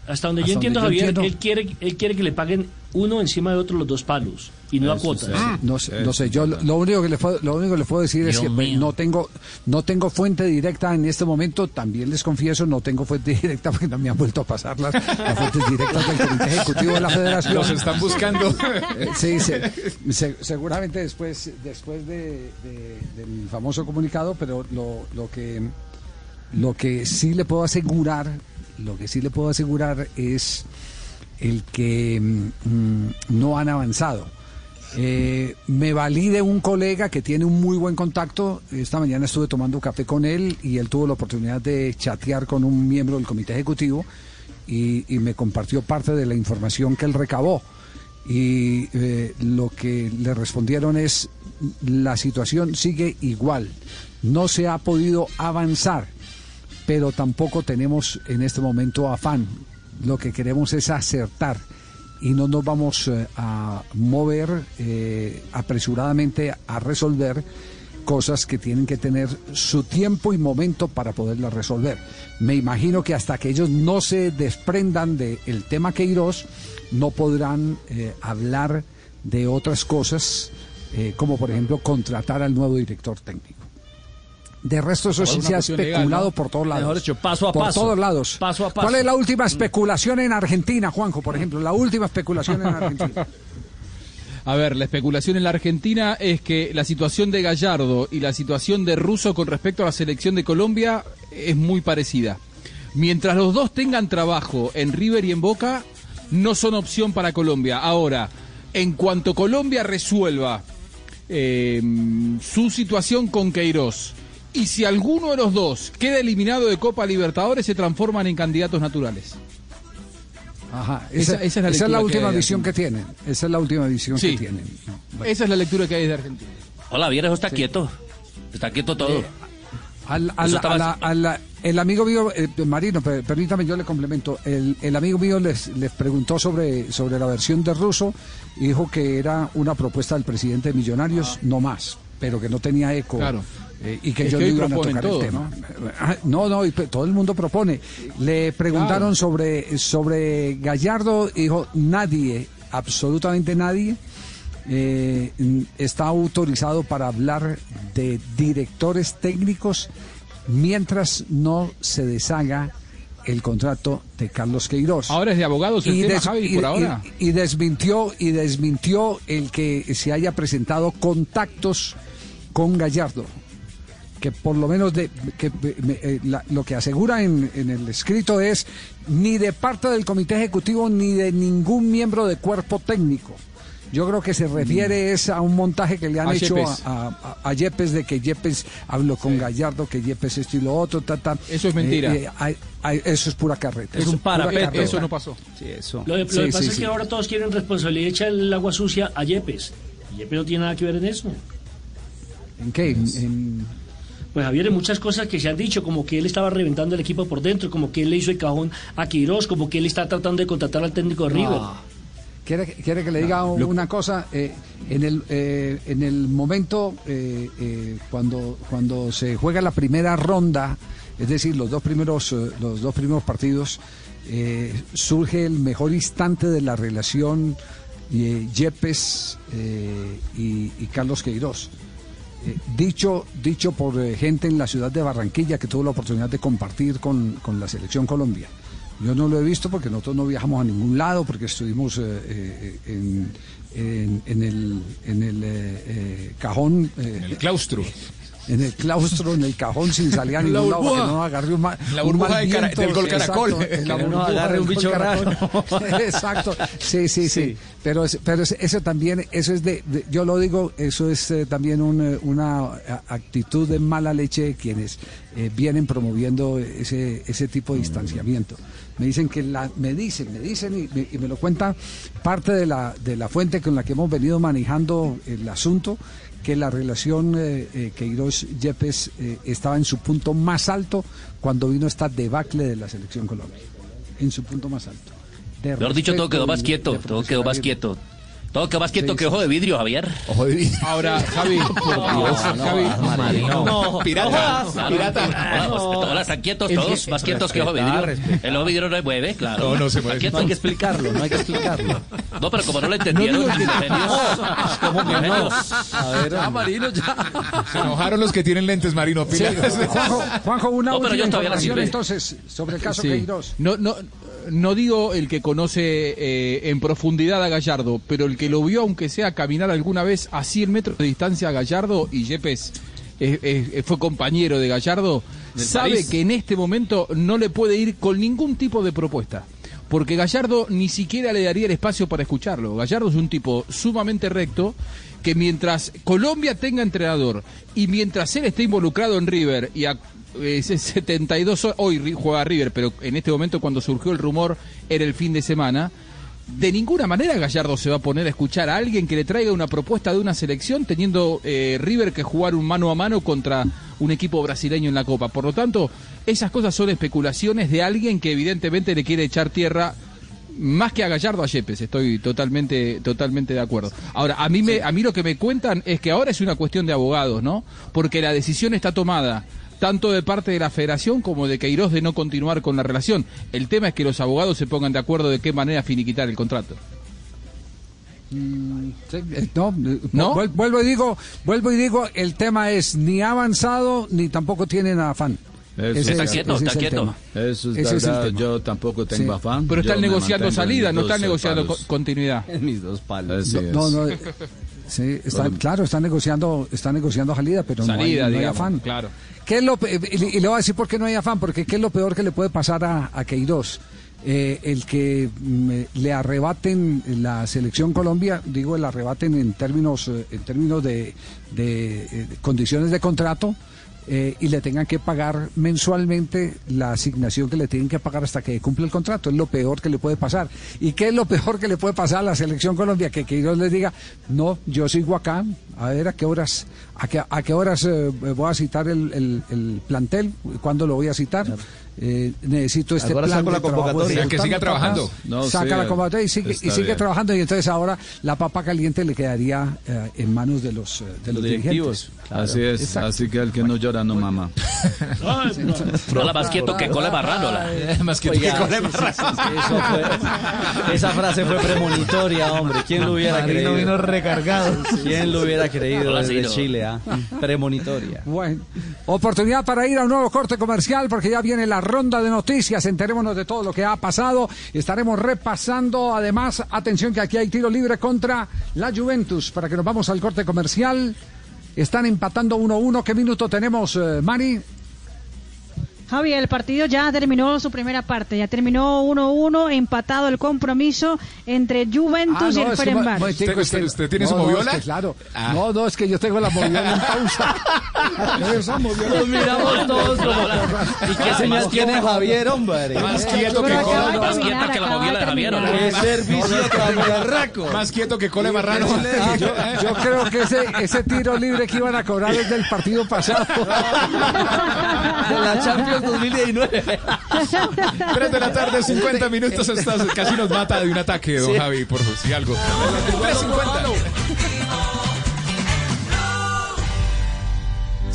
hasta donde hasta yo entiendo, donde yo Javier, entiendo. él quiere, él quiere que le paguen uno encima de otro los dos palos y no a cuotas. No sé, no sé, yo lo lo único que le puedo, lo único que le puedo decir es que pues, mío. no tengo no tengo fuente directa en este momento, también les confieso, no tengo fuente [laughs] directa porque no me han vuelto a pasar las, las fuentes directas del Comité Ejecutivo de la Federación. Los están buscando. [laughs] Sí, se- se- seguramente después después de, de- del famoso comunicado, pero lo, lo que lo que sí le puedo asegurar, lo que sí le puedo asegurar es el que mm, no han avanzado. Eh, me valí de un colega que tiene un muy buen contacto. Esta mañana estuve tomando café con él y él tuvo la oportunidad de chatear con un miembro del comité ejecutivo y, y me compartió parte de la información que él recabó. Y eh, lo que le respondieron es, la situación sigue igual. No se ha podido avanzar pero tampoco tenemos en este momento afán. Lo que queremos es acertar y no nos vamos eh, a mover eh, apresuradamente a resolver cosas que tienen que tener su tiempo y momento para poderlas resolver. Me imagino que hasta que ellos no se desprendan del tema Queiroz, no podrán eh, hablar de otras cosas, como por ejemplo contratar al nuevo director técnico. De resto, eso sí se ha legal, especulado ¿no? por todos lados. Mejor dicho, paso a por paso. todos lados. Paso a paso. ¿Cuál es la última especulación en Argentina, Juanjo, por ejemplo? La última especulación en Argentina. [laughs] A ver, la especulación en la Argentina es que la situación de Gallardo y la situación de Russo con respecto a la selección de Colombia es muy parecida. Mientras los dos tengan trabajo en River y en Boca, no son opción para Colombia. Ahora, en cuanto Colombia resuelva eh, su situación con Queiroz, y si alguno de los dos queda eliminado de Copa Libertadores, se transforman en candidatos naturales. Ajá, Esa- esa, esa es la esa es la que última visión que tienen. Esa es la última visión Sí. que tienen. Esa es la lectura que hay de Argentina. Hola, Viera, eso está quieto. Está quieto todo. Al, al- Eso estaba a la- así. a la- el amigo mío, eh, Marino, per- permítame, yo le complemento. El, el amigo mío les, les preguntó sobre, sobre la versión de Russo y dijo que era una propuesta del presidente de Millonarios, no más, pero que no tenía eco Claro. Eh, y que Es ellos que no iban a tocar el tema. Ah, No, no, y pe- todo el mundo propone. Le preguntaron Claro. sobre, sobre Gallardo, dijo nadie, absolutamente nadie, eh, está autorizado para hablar de directores técnicos mientras no se deshaga el contrato de Carlos Queiroz. Ahora es de abogados el tema, des- Javi, por ahora. y desmintió y desmintió el que se haya presentado contactos con Gallardo que por lo menos de que me- eh, la- lo que asegura en, en el escrito es ni de parte del comité ejecutivo ni de ningún miembro de cuerpo técnico. Yo creo que se refiere es a un montaje que le han Mm. A hecho Yepes. a, a- a Yepes de que Yepes habló con Gallardo, que Yepes esto y lo otro, ta, ta. Eso es mentira. Eh, eh, eso es pura carreta. Es un parapeto. Eso no pasó. Sí, eso. Lo, de- lo Sí, que sí, pasa es sí. que ahora todos quieren responsabilidad y echar el agua sucia a Yepes. Yepes no tiene nada que ver en eso. ¿En qué? En- en- Pues Javier, hay muchas cosas que se han dicho, como que él estaba reventando el equipo por dentro, como que él le hizo el cajón a Queiroz, como que él está tratando de contratar al técnico de River. Ah. ¿Quiere, quiere que le diga una cosa? Eh, en, el, eh, en el momento eh, eh, cuando, cuando se juega la primera ronda, es decir, los dos primeros, los dos primeros partidos, eh, surge el mejor instante de la relación eh, Yepes eh, y, y Carlos Queiroz. Eh, dicho, dicho por eh, gente en la ciudad de Barranquilla que tuvo la oportunidad de compartir con, con la selección Colombia. Yo no lo he visto porque nosotros no viajamos a ningún lado, porque estuvimos eh, en, en- el, en el cajón. en el claustro. En el claustro, en el cajón, sin salir a [laughs] ningún lado, para que no agarre un, ma- La un burbuja mal de cara- viento. del gol Exacto, caracol. en la Que no agarre del un bicho caracol. raro. [laughs] Exacto, sí, sí, sí. Pero, pero es- eso también, eso es de, de- yo lo digo, eso es eh, también un, eh, una a- actitud de mala leche de quienes eh, vienen promoviendo ese, ese tipo de distanciamiento. Me dicen que la, me dicen, me dicen y me, y me lo cuenta parte de la, de la fuente con la que hemos venido manejando el asunto, que la relación eh, eh, Queiroz-Yepes eh, estaba en su punto más alto cuando vino esta debacle de la selección Colombia. En su punto más alto. Mejor dicho, todo quedó más quieto, todo quedó más quieto. Todo quedó más quieto Sí, que ojo de vidrio, Javier. Ojo de vidrio. Ahora, Javi, por Dios, Javi, Marino. No, pirata. no, pirata. no. Hola, están quietos Es todos, que- más quietos que ojo de vidrio. El ojo de vidrio no se mueve, claro. No, no se mueve. quieto. No hay que explicarlo, no hay que explicarlo. No, pero como no lo entendieron, que-. ¿Cómo que no? A ver, ya, Marino, ya. Se enojaron los que tienen lentes, Marino. Juanjo, Juanjo, una No, pero última yo todavía la información entonces sobre el caso Sí. Queiroz. No, no, no digo el que conoce eh, en profundidad a Gallardo, pero el que lo vio, aunque sea caminar alguna vez a 100 metros de distancia a Gallardo, y Yepes eh, eh, fue compañero de Gallardo, sabe París. que en este momento no le puede ir con ningún tipo de propuesta. Porque Gallardo ni siquiera le daría el espacio para escucharlo. Gallardo es un tipo sumamente recto que mientras Colombia tenga entrenador y mientras él esté involucrado en River y a ese 72 horas, hoy juega River, pero en este momento cuando surgió el rumor era el fin de semana, de ninguna manera Gallardo se va a poner a escuchar a alguien que le traiga una propuesta de una selección teniendo eh, River que jugar un mano a mano contra un equipo brasileño en la Copa. Por lo tanto, esas cosas son especulaciones de alguien que evidentemente le quiere echar tierra más que a Gallardo a Yepes, estoy totalmente totalmente de acuerdo. Ahora, a mí me a mí lo que me cuentan es que ahora es una cuestión de abogados, ¿no? Porque la decisión está tomada tanto de parte de la Federación como de Queiroz de no continuar con la relación. El tema es que los abogados se pongan de acuerdo de qué manera finiquitar el contrato. Mm, eh, no, ¿No? vuel- vuelvo y digo, vuelvo y digo, el tema es ni ha avanzado ni tampoco tienen afán. Eso Ese Está es- quieto, ese está es quieto. tema. Eso es Ese es el verdad, tema. yo tampoco tengo Sí. afán. Pero están negociando salida, no están negociando palos. continuidad. [laughs] En mis dos palos. No, no, eh, sí, están, claro, están negociando, están negociando salida, pero no hay- Salida, no hay, digamos, afán. claro. ¿Qué es lo pe- y, le voy a decir por qué no hay afán, porque qué es lo peor que le puede pasar a, a Queiroz. Eh, el que mm, le arrebaten la selección Colombia, digo el arrebaten en términos eh, en términos de, eh, de condiciones de contrato eh, y le tengan que pagar mensualmente la asignación que le tienen que pagar hasta que cumple el contrato. Es lo peor que le puede pasar. ¿Y qué es lo [laughs] peor que le puede pasar a la selección Colombia? Que Queiroz les diga, no, yo sigo acá, a ver a qué horas, a qué, a qué horas eh, voy a citar el, el- el plantel, cuándo lo voy a citar. Eh, necesito este Ahora plan saco de la trabajo convocatoria. Que siga trabajando. No, saca sí, la convocatoria y sigue, y sigue bien. trabajando y entonces ahora la papa caliente le quedaría eh, en manos de los, eh, de los, directivos. Así es, Exacto. así que el que no llora no mama. [laughs] Rola más quieto que cole marranola. [laughs] Más que Oiga, que cole fue- esa frase fue premonitoria, hombre. ¿Quién lo hubiera creído? vino recargado. [laughs] ¿Quién lo hubiera creído desde. Chile? ah? Premonitoria. Bueno, oportunidad para ir a un nuevo corte comercial porque ya viene la ronda de noticias. Enterémonos de todo lo que ha pasado. Estaremos repasando. Además, atención que aquí hay tiro libre contra la Juventus. Para que nos vamos al corte comercial. Están empatando 1-1. ¿Qué minuto tenemos, eh, Mari? Javi, el partido ya terminó su primera parte, ya terminó 1-1, empatado el compromiso entre Juventus y el Ah, que, Ferenbaros. mo- momentico, ¿Usted- es que- usted- usted tiene su no, no, moviola? es que claro. Ah. No, no, es que yo tengo la moviola en pausa. [laughs] Esa moviola. Nos miramos todos como... ¿Y qué señal tiene Javier, hombre? Más quieto que cole, más quieta que la moviola de Javier, ¿o no? ¡Qué servicio tan más quieto que cole marrano. Yo, yo creo que ese, ese tiro libre que iban a cobrar es del partido pasado. [laughs] De la Champions 2019. 3 de la tarde, 50 minutos. Estás, casi nos mata de un ataque, don Sí. Javi, por si algo. 3.50.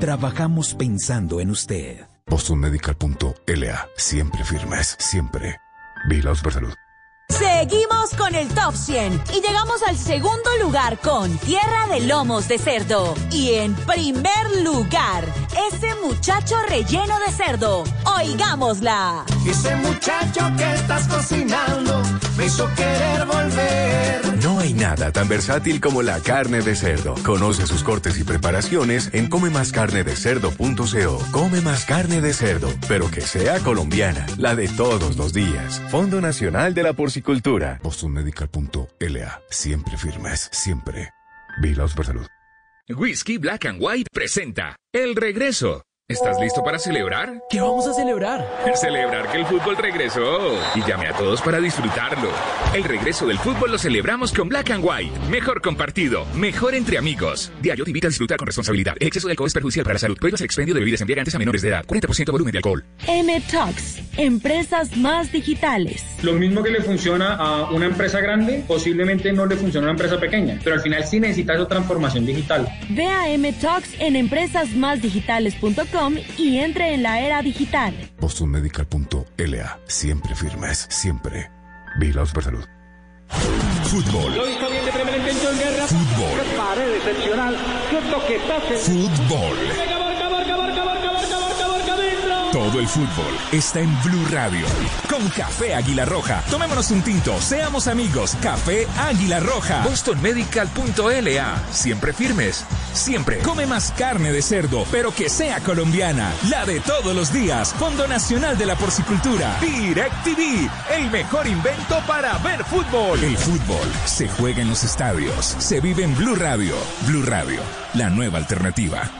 Trabajamos pensando en usted. BostonMedical.la. Siempre firmes, siempre. Vigilados por salud. Seguimos con el top 100 y llegamos al segundo lugar con Tierra de Lomos de Cerdo. Y en primer lugar, ese muchacho relleno de cerdo. Oigámosla. Ese muchacho que estás cocinando me hizo querer volver. No hay nada tan versátil como la carne de cerdo. Conoce sus cortes y preparaciones en comemascarnedecerdo.co. Come más carne de cerdo, pero que sea colombiana, la de todos los días. Fondo Nacional de la Porcicultura. BostonMedical.la. Siempre firmes, siempre. Vigilados por salud. Whisky Black and White presenta El Regreso. ¿Estás listo para celebrar? ¿Qué vamos a celebrar? [laughs] Celebrar que el fútbol regresó. Y llame a todos para disfrutarlo. El regreso del fútbol lo celebramos con Black and White. Mejor compartido, mejor entre amigos. Diario te invita a disfrutar con responsabilidad. El exceso de alcohol es perjudicial para la salud. Prohíbas el expendio de bebidas embriagantes a menores de edad. 40% volumen de alcohol. M-Talks, empresas más digitales. Lo mismo que le funciona a una empresa grande, posiblemente no le funciona a una empresa pequeña, pero al final sí necesita esa transformación digital. Ve a M-Talks en y entre en la era digital. BostonMedical.la. Siempre firmes, siempre. Vigilados por salud. Fútbol. Lo hizo bien de primera intención, Guerra. Fútbol. Qué pared excepcional. Qué toque pase. Fútbol. Todo el fútbol está en Blue Radio. Con Café Águila Roja. Tomémonos un tinto, seamos amigos. Café Águila Roja. BostonMedical.la. Siempre firmes. Siempre. Come más carne de cerdo, pero que sea colombiana. La de todos los días. Fondo Nacional de la Porcicultura. DirecTV. El mejor invento para ver fútbol. El fútbol se juega en los estadios. Se vive en Blue Radio. Blue Radio. La nueva alternativa.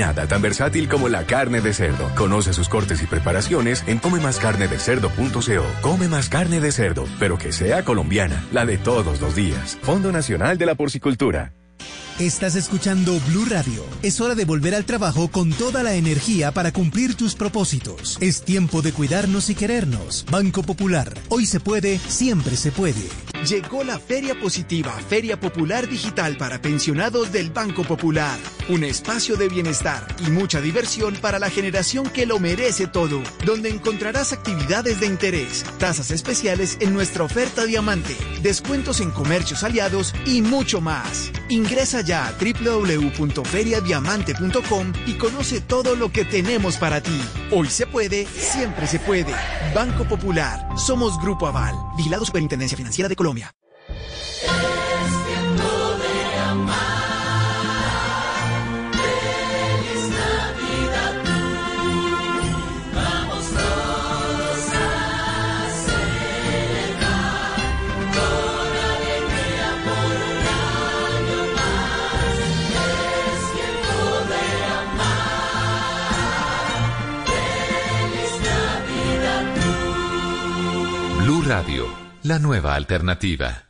Nada tan versátil como la carne de cerdo. Conoce sus cortes y preparaciones en comemascarnedecerdo.co. Come más carne de cerdo, pero que sea colombiana, la de todos los días. Fondo Nacional de la Porcicultura. Estás escuchando Blue Radio. Es hora de volver al trabajo con toda la energía para cumplir tus propósitos. Es tiempo de cuidarnos y querernos. Banco Popular. Hoy se puede, siempre se puede. Llegó la Feria Positiva, Feria Popular Digital para pensionados del Banco Popular. Un espacio de bienestar y mucha diversión para la generación que lo merece todo, donde encontrarás actividades de interés, tasas especiales en nuestra oferta diamante, descuentos en comercios aliados y mucho más. Ingresa ya a www.feriadiamante.com y conoce todo lo que tenemos para ti. Hoy se puede, siempre se puede. Banco Popular. Somos Grupo Aval. Vigilado Superintendencia Financiera de Colombia. Radio, la nueva alternativa.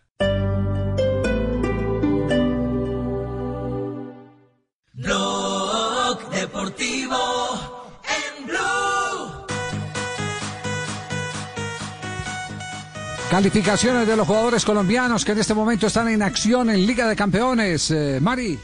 Blog Deportivo en Blue. Calificaciones de los jugadores colombianos que en este momento están en acción en Liga de Campeones. Eh, Mari.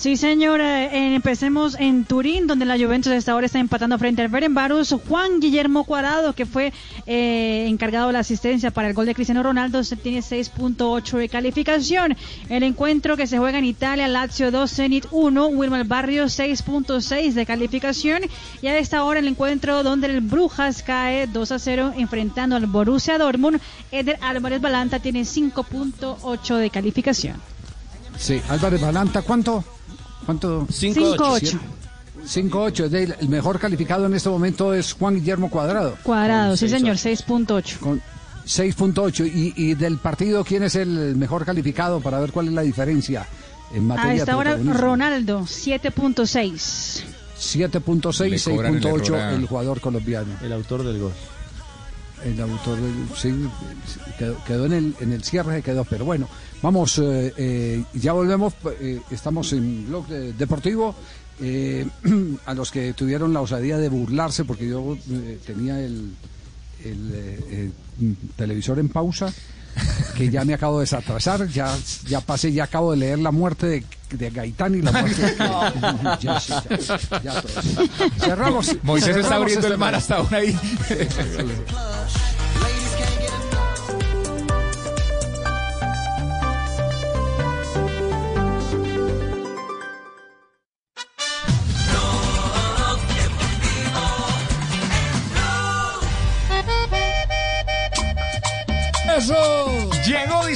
Sí, señora. Eh, empecemos en Turín, donde la Juventus hasta ahora está empatando frente al Ferencváros. Juan Guillermo Cuadrado, que fue eh, encargado de la asistencia para el gol de Cristiano Ronaldo, tiene 6.8 de calificación. El encuentro que se juega en Italia, Lazio 2, Zenit 1, Wilmar Barrio 6.6 de calificación. Y a esta hora el encuentro donde el Brujas cae 2 a 0 enfrentando al Borussia Dortmund, Eder Álvarez Balanta tiene 5.8 de calificación. Sí, Álvarez Balanta, ¿cuánto? ¿Cuánto? 5-8. 5-8. Es del- El mejor calificado en este momento es Juan Guillermo Cuadrado. Cuadrado, Con sí seis señor, ocho. 6.8. Con 6.8. Y, y del partido, ¿quién es el mejor calificado para ver cuál es la diferencia en materia A de esta hora? Ronaldo, 7.6. 7.6, Le cobran el 6.8 error a- el jugador colombiano. El autor del gol. El autor sí, quedó, quedó en el en el cierre quedó, pero bueno, vamos, eh, eh, ya volvemos, eh, estamos en blog de- deportivo. eh, [clears throat] a los que tuvieron la osadía de burlarse porque yo tenía el, el, televisor en pausa que ya me acabo de desatrasar ya ya pasé ya acabo de leer la muerte de, de Gaitán y la muerte de [laughs] [laughs] ya, sí, ya, ya todo. cerramos [laughs] Moisés está abriendo este el mar hasta ahora ahí. ¡Eso!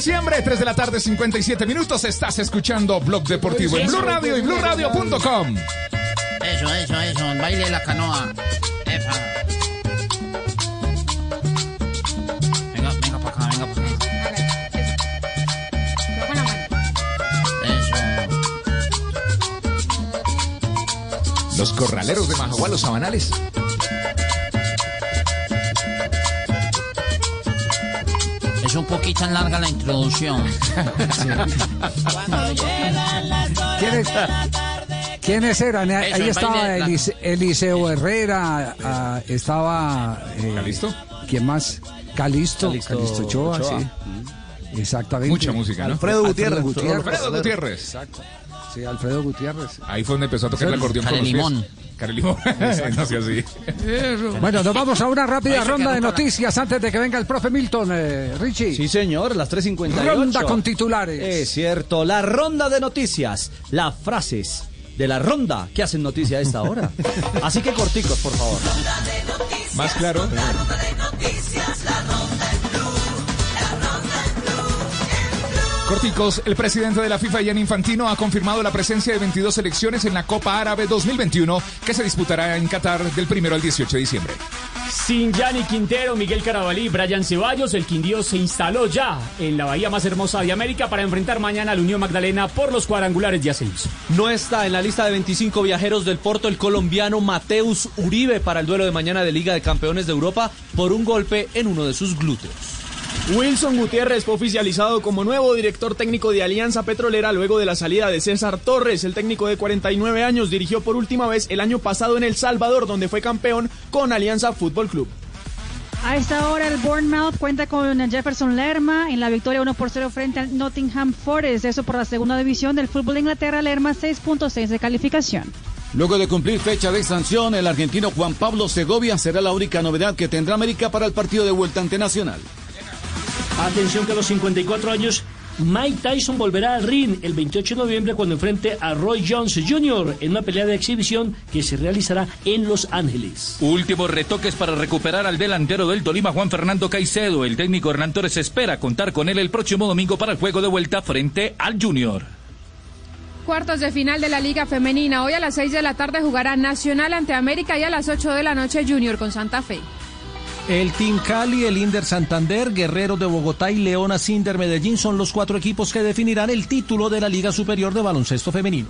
Diciembre, 3 de la tarde, 57 minutos. Estás escuchando Blog Deportivo en Blue Radio y BlueRadio.com. Eso, eso, eso, el baile de la canoa. Epa. Venga, venga para acá, venga para acá. Eso. Los corraleros de Majaguá, los sabanales. Poquito larga la introducción. ¿Quiénes, quiénes eran? Ahí Eso, el estaba Elise- Eliseo Herrera, ah, estaba... ¿Calisto? ¿Quién más? Calisto, Calixto Calisto Ochoa, Ochoa. sí. Exactamente. Mucha música, ¿no? Alfredo Alfredo Gutiérrez. Gutiérrez. Alfredo Gutiérrez. Exacto. Sí, Alfredo Gutiérrez. Ahí fue donde empezó a tocar el acordeón con los pies. Carelimón. Carelimón. [laughs] no sea así. Bueno, nos vamos a una rápida ronda de noticias antes de que venga el profe Milton, eh, Richie. Sí, señor, las 3.58. Ronda con titulares. Es cierto, la ronda de noticias. Las frases de la ronda que hacen noticia a esta hora. [laughs] Así que corticos, por favor. Más claro. Corticos, el presidente de la FIFA, Gianni Infantino, ha confirmado la presencia de 22 selecciones en la Copa Árabe 2021 que se disputará en Qatar del 1 al 18 de diciembre. Sin Gianni Quintero, Miguel Carabalí y Brian Ceballos, el Quindío se instaló ya en la bahía más hermosa de América para enfrentar mañana al Unión Magdalena por los cuadrangulares de ascenso. No está en la lista de 25 viajeros del Porto el colombiano Mateus Uribe para el duelo de mañana de Liga de Campeones de Europa por un golpe en uno de sus glúteos. Wilson Gutiérrez fue oficializado como nuevo director técnico de Alianza Petrolera luego de la salida de César Torres. El técnico de 49 años dirigió por última vez el año pasado en El Salvador, donde fue campeón con Alianza Fútbol Club. A esta hora el Bournemouth cuenta con Jefferson Lerma en la victoria 1 por 0 frente al Nottingham Forest. Eso por la segunda división del fútbol de Inglaterra. Lerma 6.6 de calificación. Luego de cumplir fecha de sanción, el argentino Juan Pablo Segovia será la única novedad que tendrá América para el partido de vuelta ante Nacional. Atención que a los 54 años Mike Tyson volverá al ring el 28 de noviembre cuando enfrente a Roy Jones Jr. en una pelea de exhibición que se realizará en Los Ángeles. Últimos retoques para recuperar al delantero del Tolima, Juan Fernando Caicedo. El técnico Hernán Torres espera contar con él el próximo domingo para el juego de vuelta frente al Junior. Cuartos de final de la Liga Femenina. Hoy a las 6 de la tarde jugará Nacional ante América y a las 8 de la noche Junior con Santa Fe. El Team Cali, el Inder Santander, Guerrero de Bogotá y Leona Cinder Medellín son los cuatro equipos que definirán el título de la Liga Superior de Baloncesto Femenino.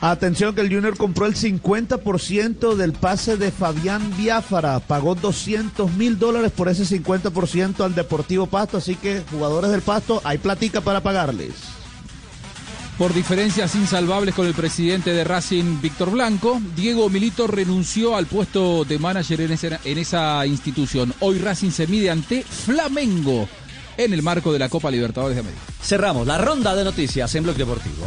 Atención que el Junior compró el 50% del pase de Fabián Biafara. Pagó 200 mil dólares por ese 50% al Deportivo Pasto. Así que jugadores del Pasto, hay platica para pagarles. Por diferencias insalvables con el presidente de Racing, Víctor Blanco, Diego Milito renunció al puesto de manager en esa, en esa institución. Hoy Racing se mide ante Flamengo en el marco de la Copa Libertadores de América. Cerramos la ronda de noticias en Bloque Deportivo.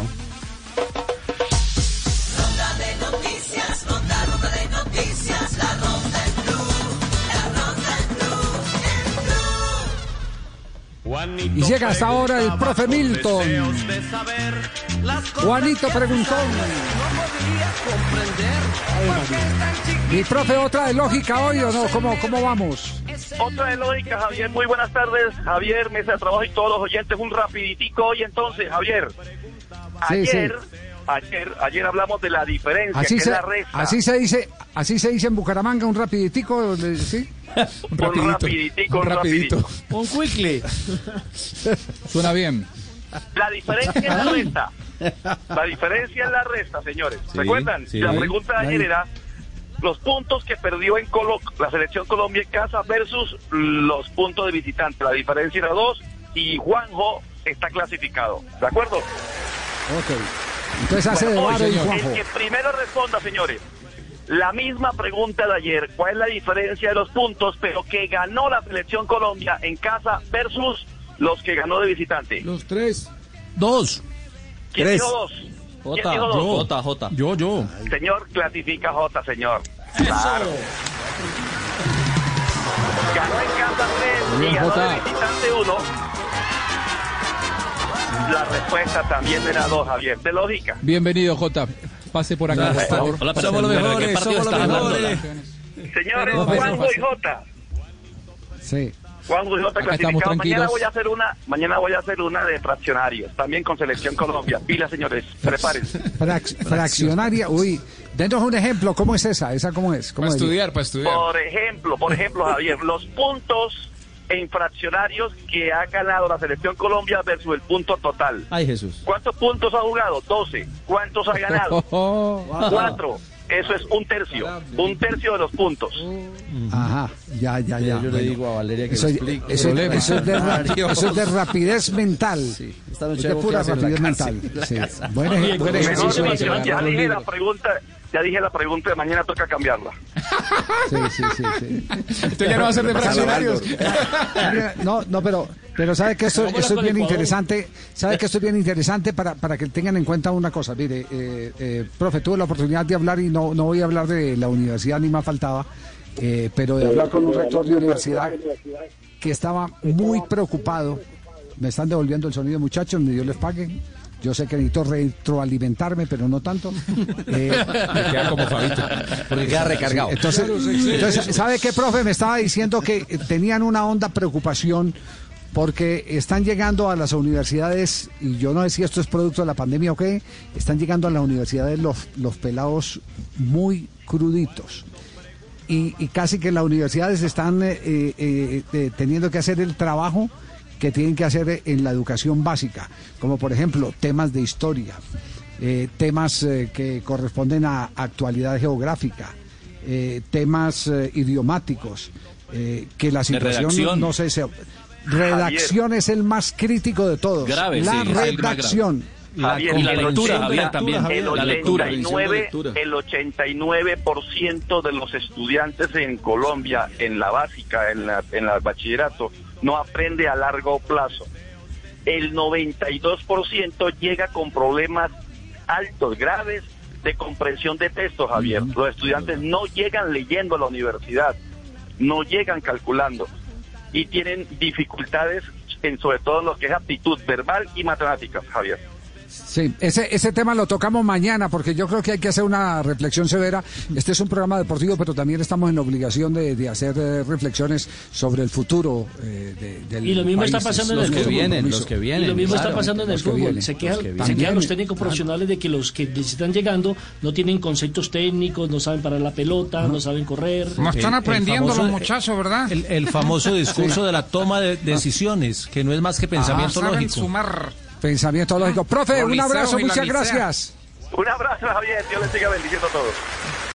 Y llega hasta ahora el profe Milton. Juanito Preguntón. Mi profe, otra de lógica hoy o no, ¿cómo, cómo vamos? Otra de lógica, Javier. Muy buenas tardes, Javier, mesa de trabajo y todos los oyentes. Un rapiditico hoy entonces, Javier. Sí, Ayer, sí. ayer, ayer hablamos de la diferencia, Así que se, es la resta. así se dice, así se dice en Bucaramanga, un rapiditico, ¿sí? [laughs] un rapiditico, un rapidito. Un quickly. [laughs] Suena bien. La diferencia es la resta. La diferencia es la resta, señores. Sí, ¿Recuerdan? sí. La pregunta de ayer Ahí. era los puntos que perdió en Colo la selección Colombia en casa versus los puntos de visitante. La diferencia era dos y Juanjo está clasificado. ¿De acuerdo? Ok. Entonces hace Bueno, hoy, el Juanjo. que primero responda, señores. La misma pregunta de ayer, ¿cuál es la diferencia de los puntos, pero que ganó la selección Colombia en casa versus los que ganó de visitante? Los tres. Dos. ¿Quién Tres. dijo dos? ¿Quién Jota, yo. Jota, Jota. Yo, yo. Señor, clasifica J, señor. Claro. Ganó en casa 3 Bien, y ganó Jota. de visitante 1. La respuesta también era 2, Javier. De lógica. Bienvenido, Jota. Pase por acá, por favor. Hola, pero Somos los ¿de qué mejores, partido somos los estás hablando? mejores. Señores, Juanjo y fácil. J. Sí. Juanjo y J Acá estamos clasificados. Mañana voy a hacer una, mañana voy a hacer una de fraccionarios, también con Selección Colombia. Pila, señores, prepárense. Frac- fraccionaria, uy, denos un ejemplo, ¿cómo es esa? ¿Esa cómo es? ¿Cómo Para es? estudiar, para estudiar. Por ejemplo, por ejemplo, Javier, los puntos en fraccionarios que ha ganado la Selección Colombia versus el punto total. Ay, Jesús. ¿Cuántos puntos ha jugado? 12. ¿Cuántos ha ganado? [laughs] Cuatro. Eso es un tercio. Un tercio de los puntos. Ajá, ya, ya, ya. Yo le bueno. digo a Valeria que Eso, explique. eso- Problema. eso es de, Mario. eso es de rapidez mental. esta noche es de pura rapidez mental. Sí. Buen, ejercicio. ya dije la pregunta. Ya dije la pregunta de mañana toca cambiarla. Sí, sí, sí, sí. Esto ya no va a ser de fraccionarios. No, no, pero, pero sabe que esto, es bien interesante. Sabe que esto es bien interesante para, para que tengan en cuenta una cosa. Mire, eh, eh, profe, tuve la oportunidad de hablar y no, no voy a hablar de la universidad ni más faltaba, eh, pero de hablar con un rector de universidad que estaba muy preocupado. Me están devolviendo el sonido, muchachos, ni Dios les pague. Yo sé que necesito retroalimentarme, pero no tanto. Eh, [laughs] Me queda como Fabito. Porque queda recargado. Sí, Entonces, entonces, ¿sabe qué, profe? Me estaba diciendo que tenían una honda preocupación porque están llegando a las universidades, y yo no sé si esto es producto de la pandemia o qué, están llegando a las universidades los, los pelados muy cruditos. Y, y casi que las universidades están eh, eh, eh, teniendo que hacer el trabajo que tienen que hacer en la educación básica, como por ejemplo temas de historia, eh, temas que corresponden a actualidad geográfica, temas idiomáticos, que la situación redacción. no sé, se, redacción es el más crítico de todos. Grave, la sí, redacción. Javier, y la lectura, 80, Javier, también. El La lectura. 89, el 89% de los estudiantes en Colombia, en la básica, en la, en la bachillerato, no aprende a largo plazo. El 92% llega con problemas altos, graves, de comprensión de texto, Javier. Los estudiantes no llegan leyendo a la universidad, no llegan calculando y tienen dificultades en sobre todo lo que es aptitud verbal y matemáticas, Javier. Sí, ese, ese tema lo tocamos mañana porque yo creo que hay que hacer una reflexión severa. Este es un programa deportivo, pero también estamos en obligación de, de hacer eh, reflexiones sobre el futuro eh, de- del Y lo mismo está país. pasando en el fútbol. compromiso. Y lo mismo está pasando en el Los que fútbol. vienen, Se los quejan, que se vienen. quejan los técnicos profesionales de que los que les están llegando no tienen conceptos técnicos, no saben parar la pelota, no saben correr. El- el famoso- ¿verdad? El, el famoso [laughs] discurso de la toma de decisiones, que no es más que pensamiento Ajá. lógico. Pensamiento lógico. Profe, un abrazo, muchas gracias. Un abrazo, Javier. Dios les siga bendiciendo a todos.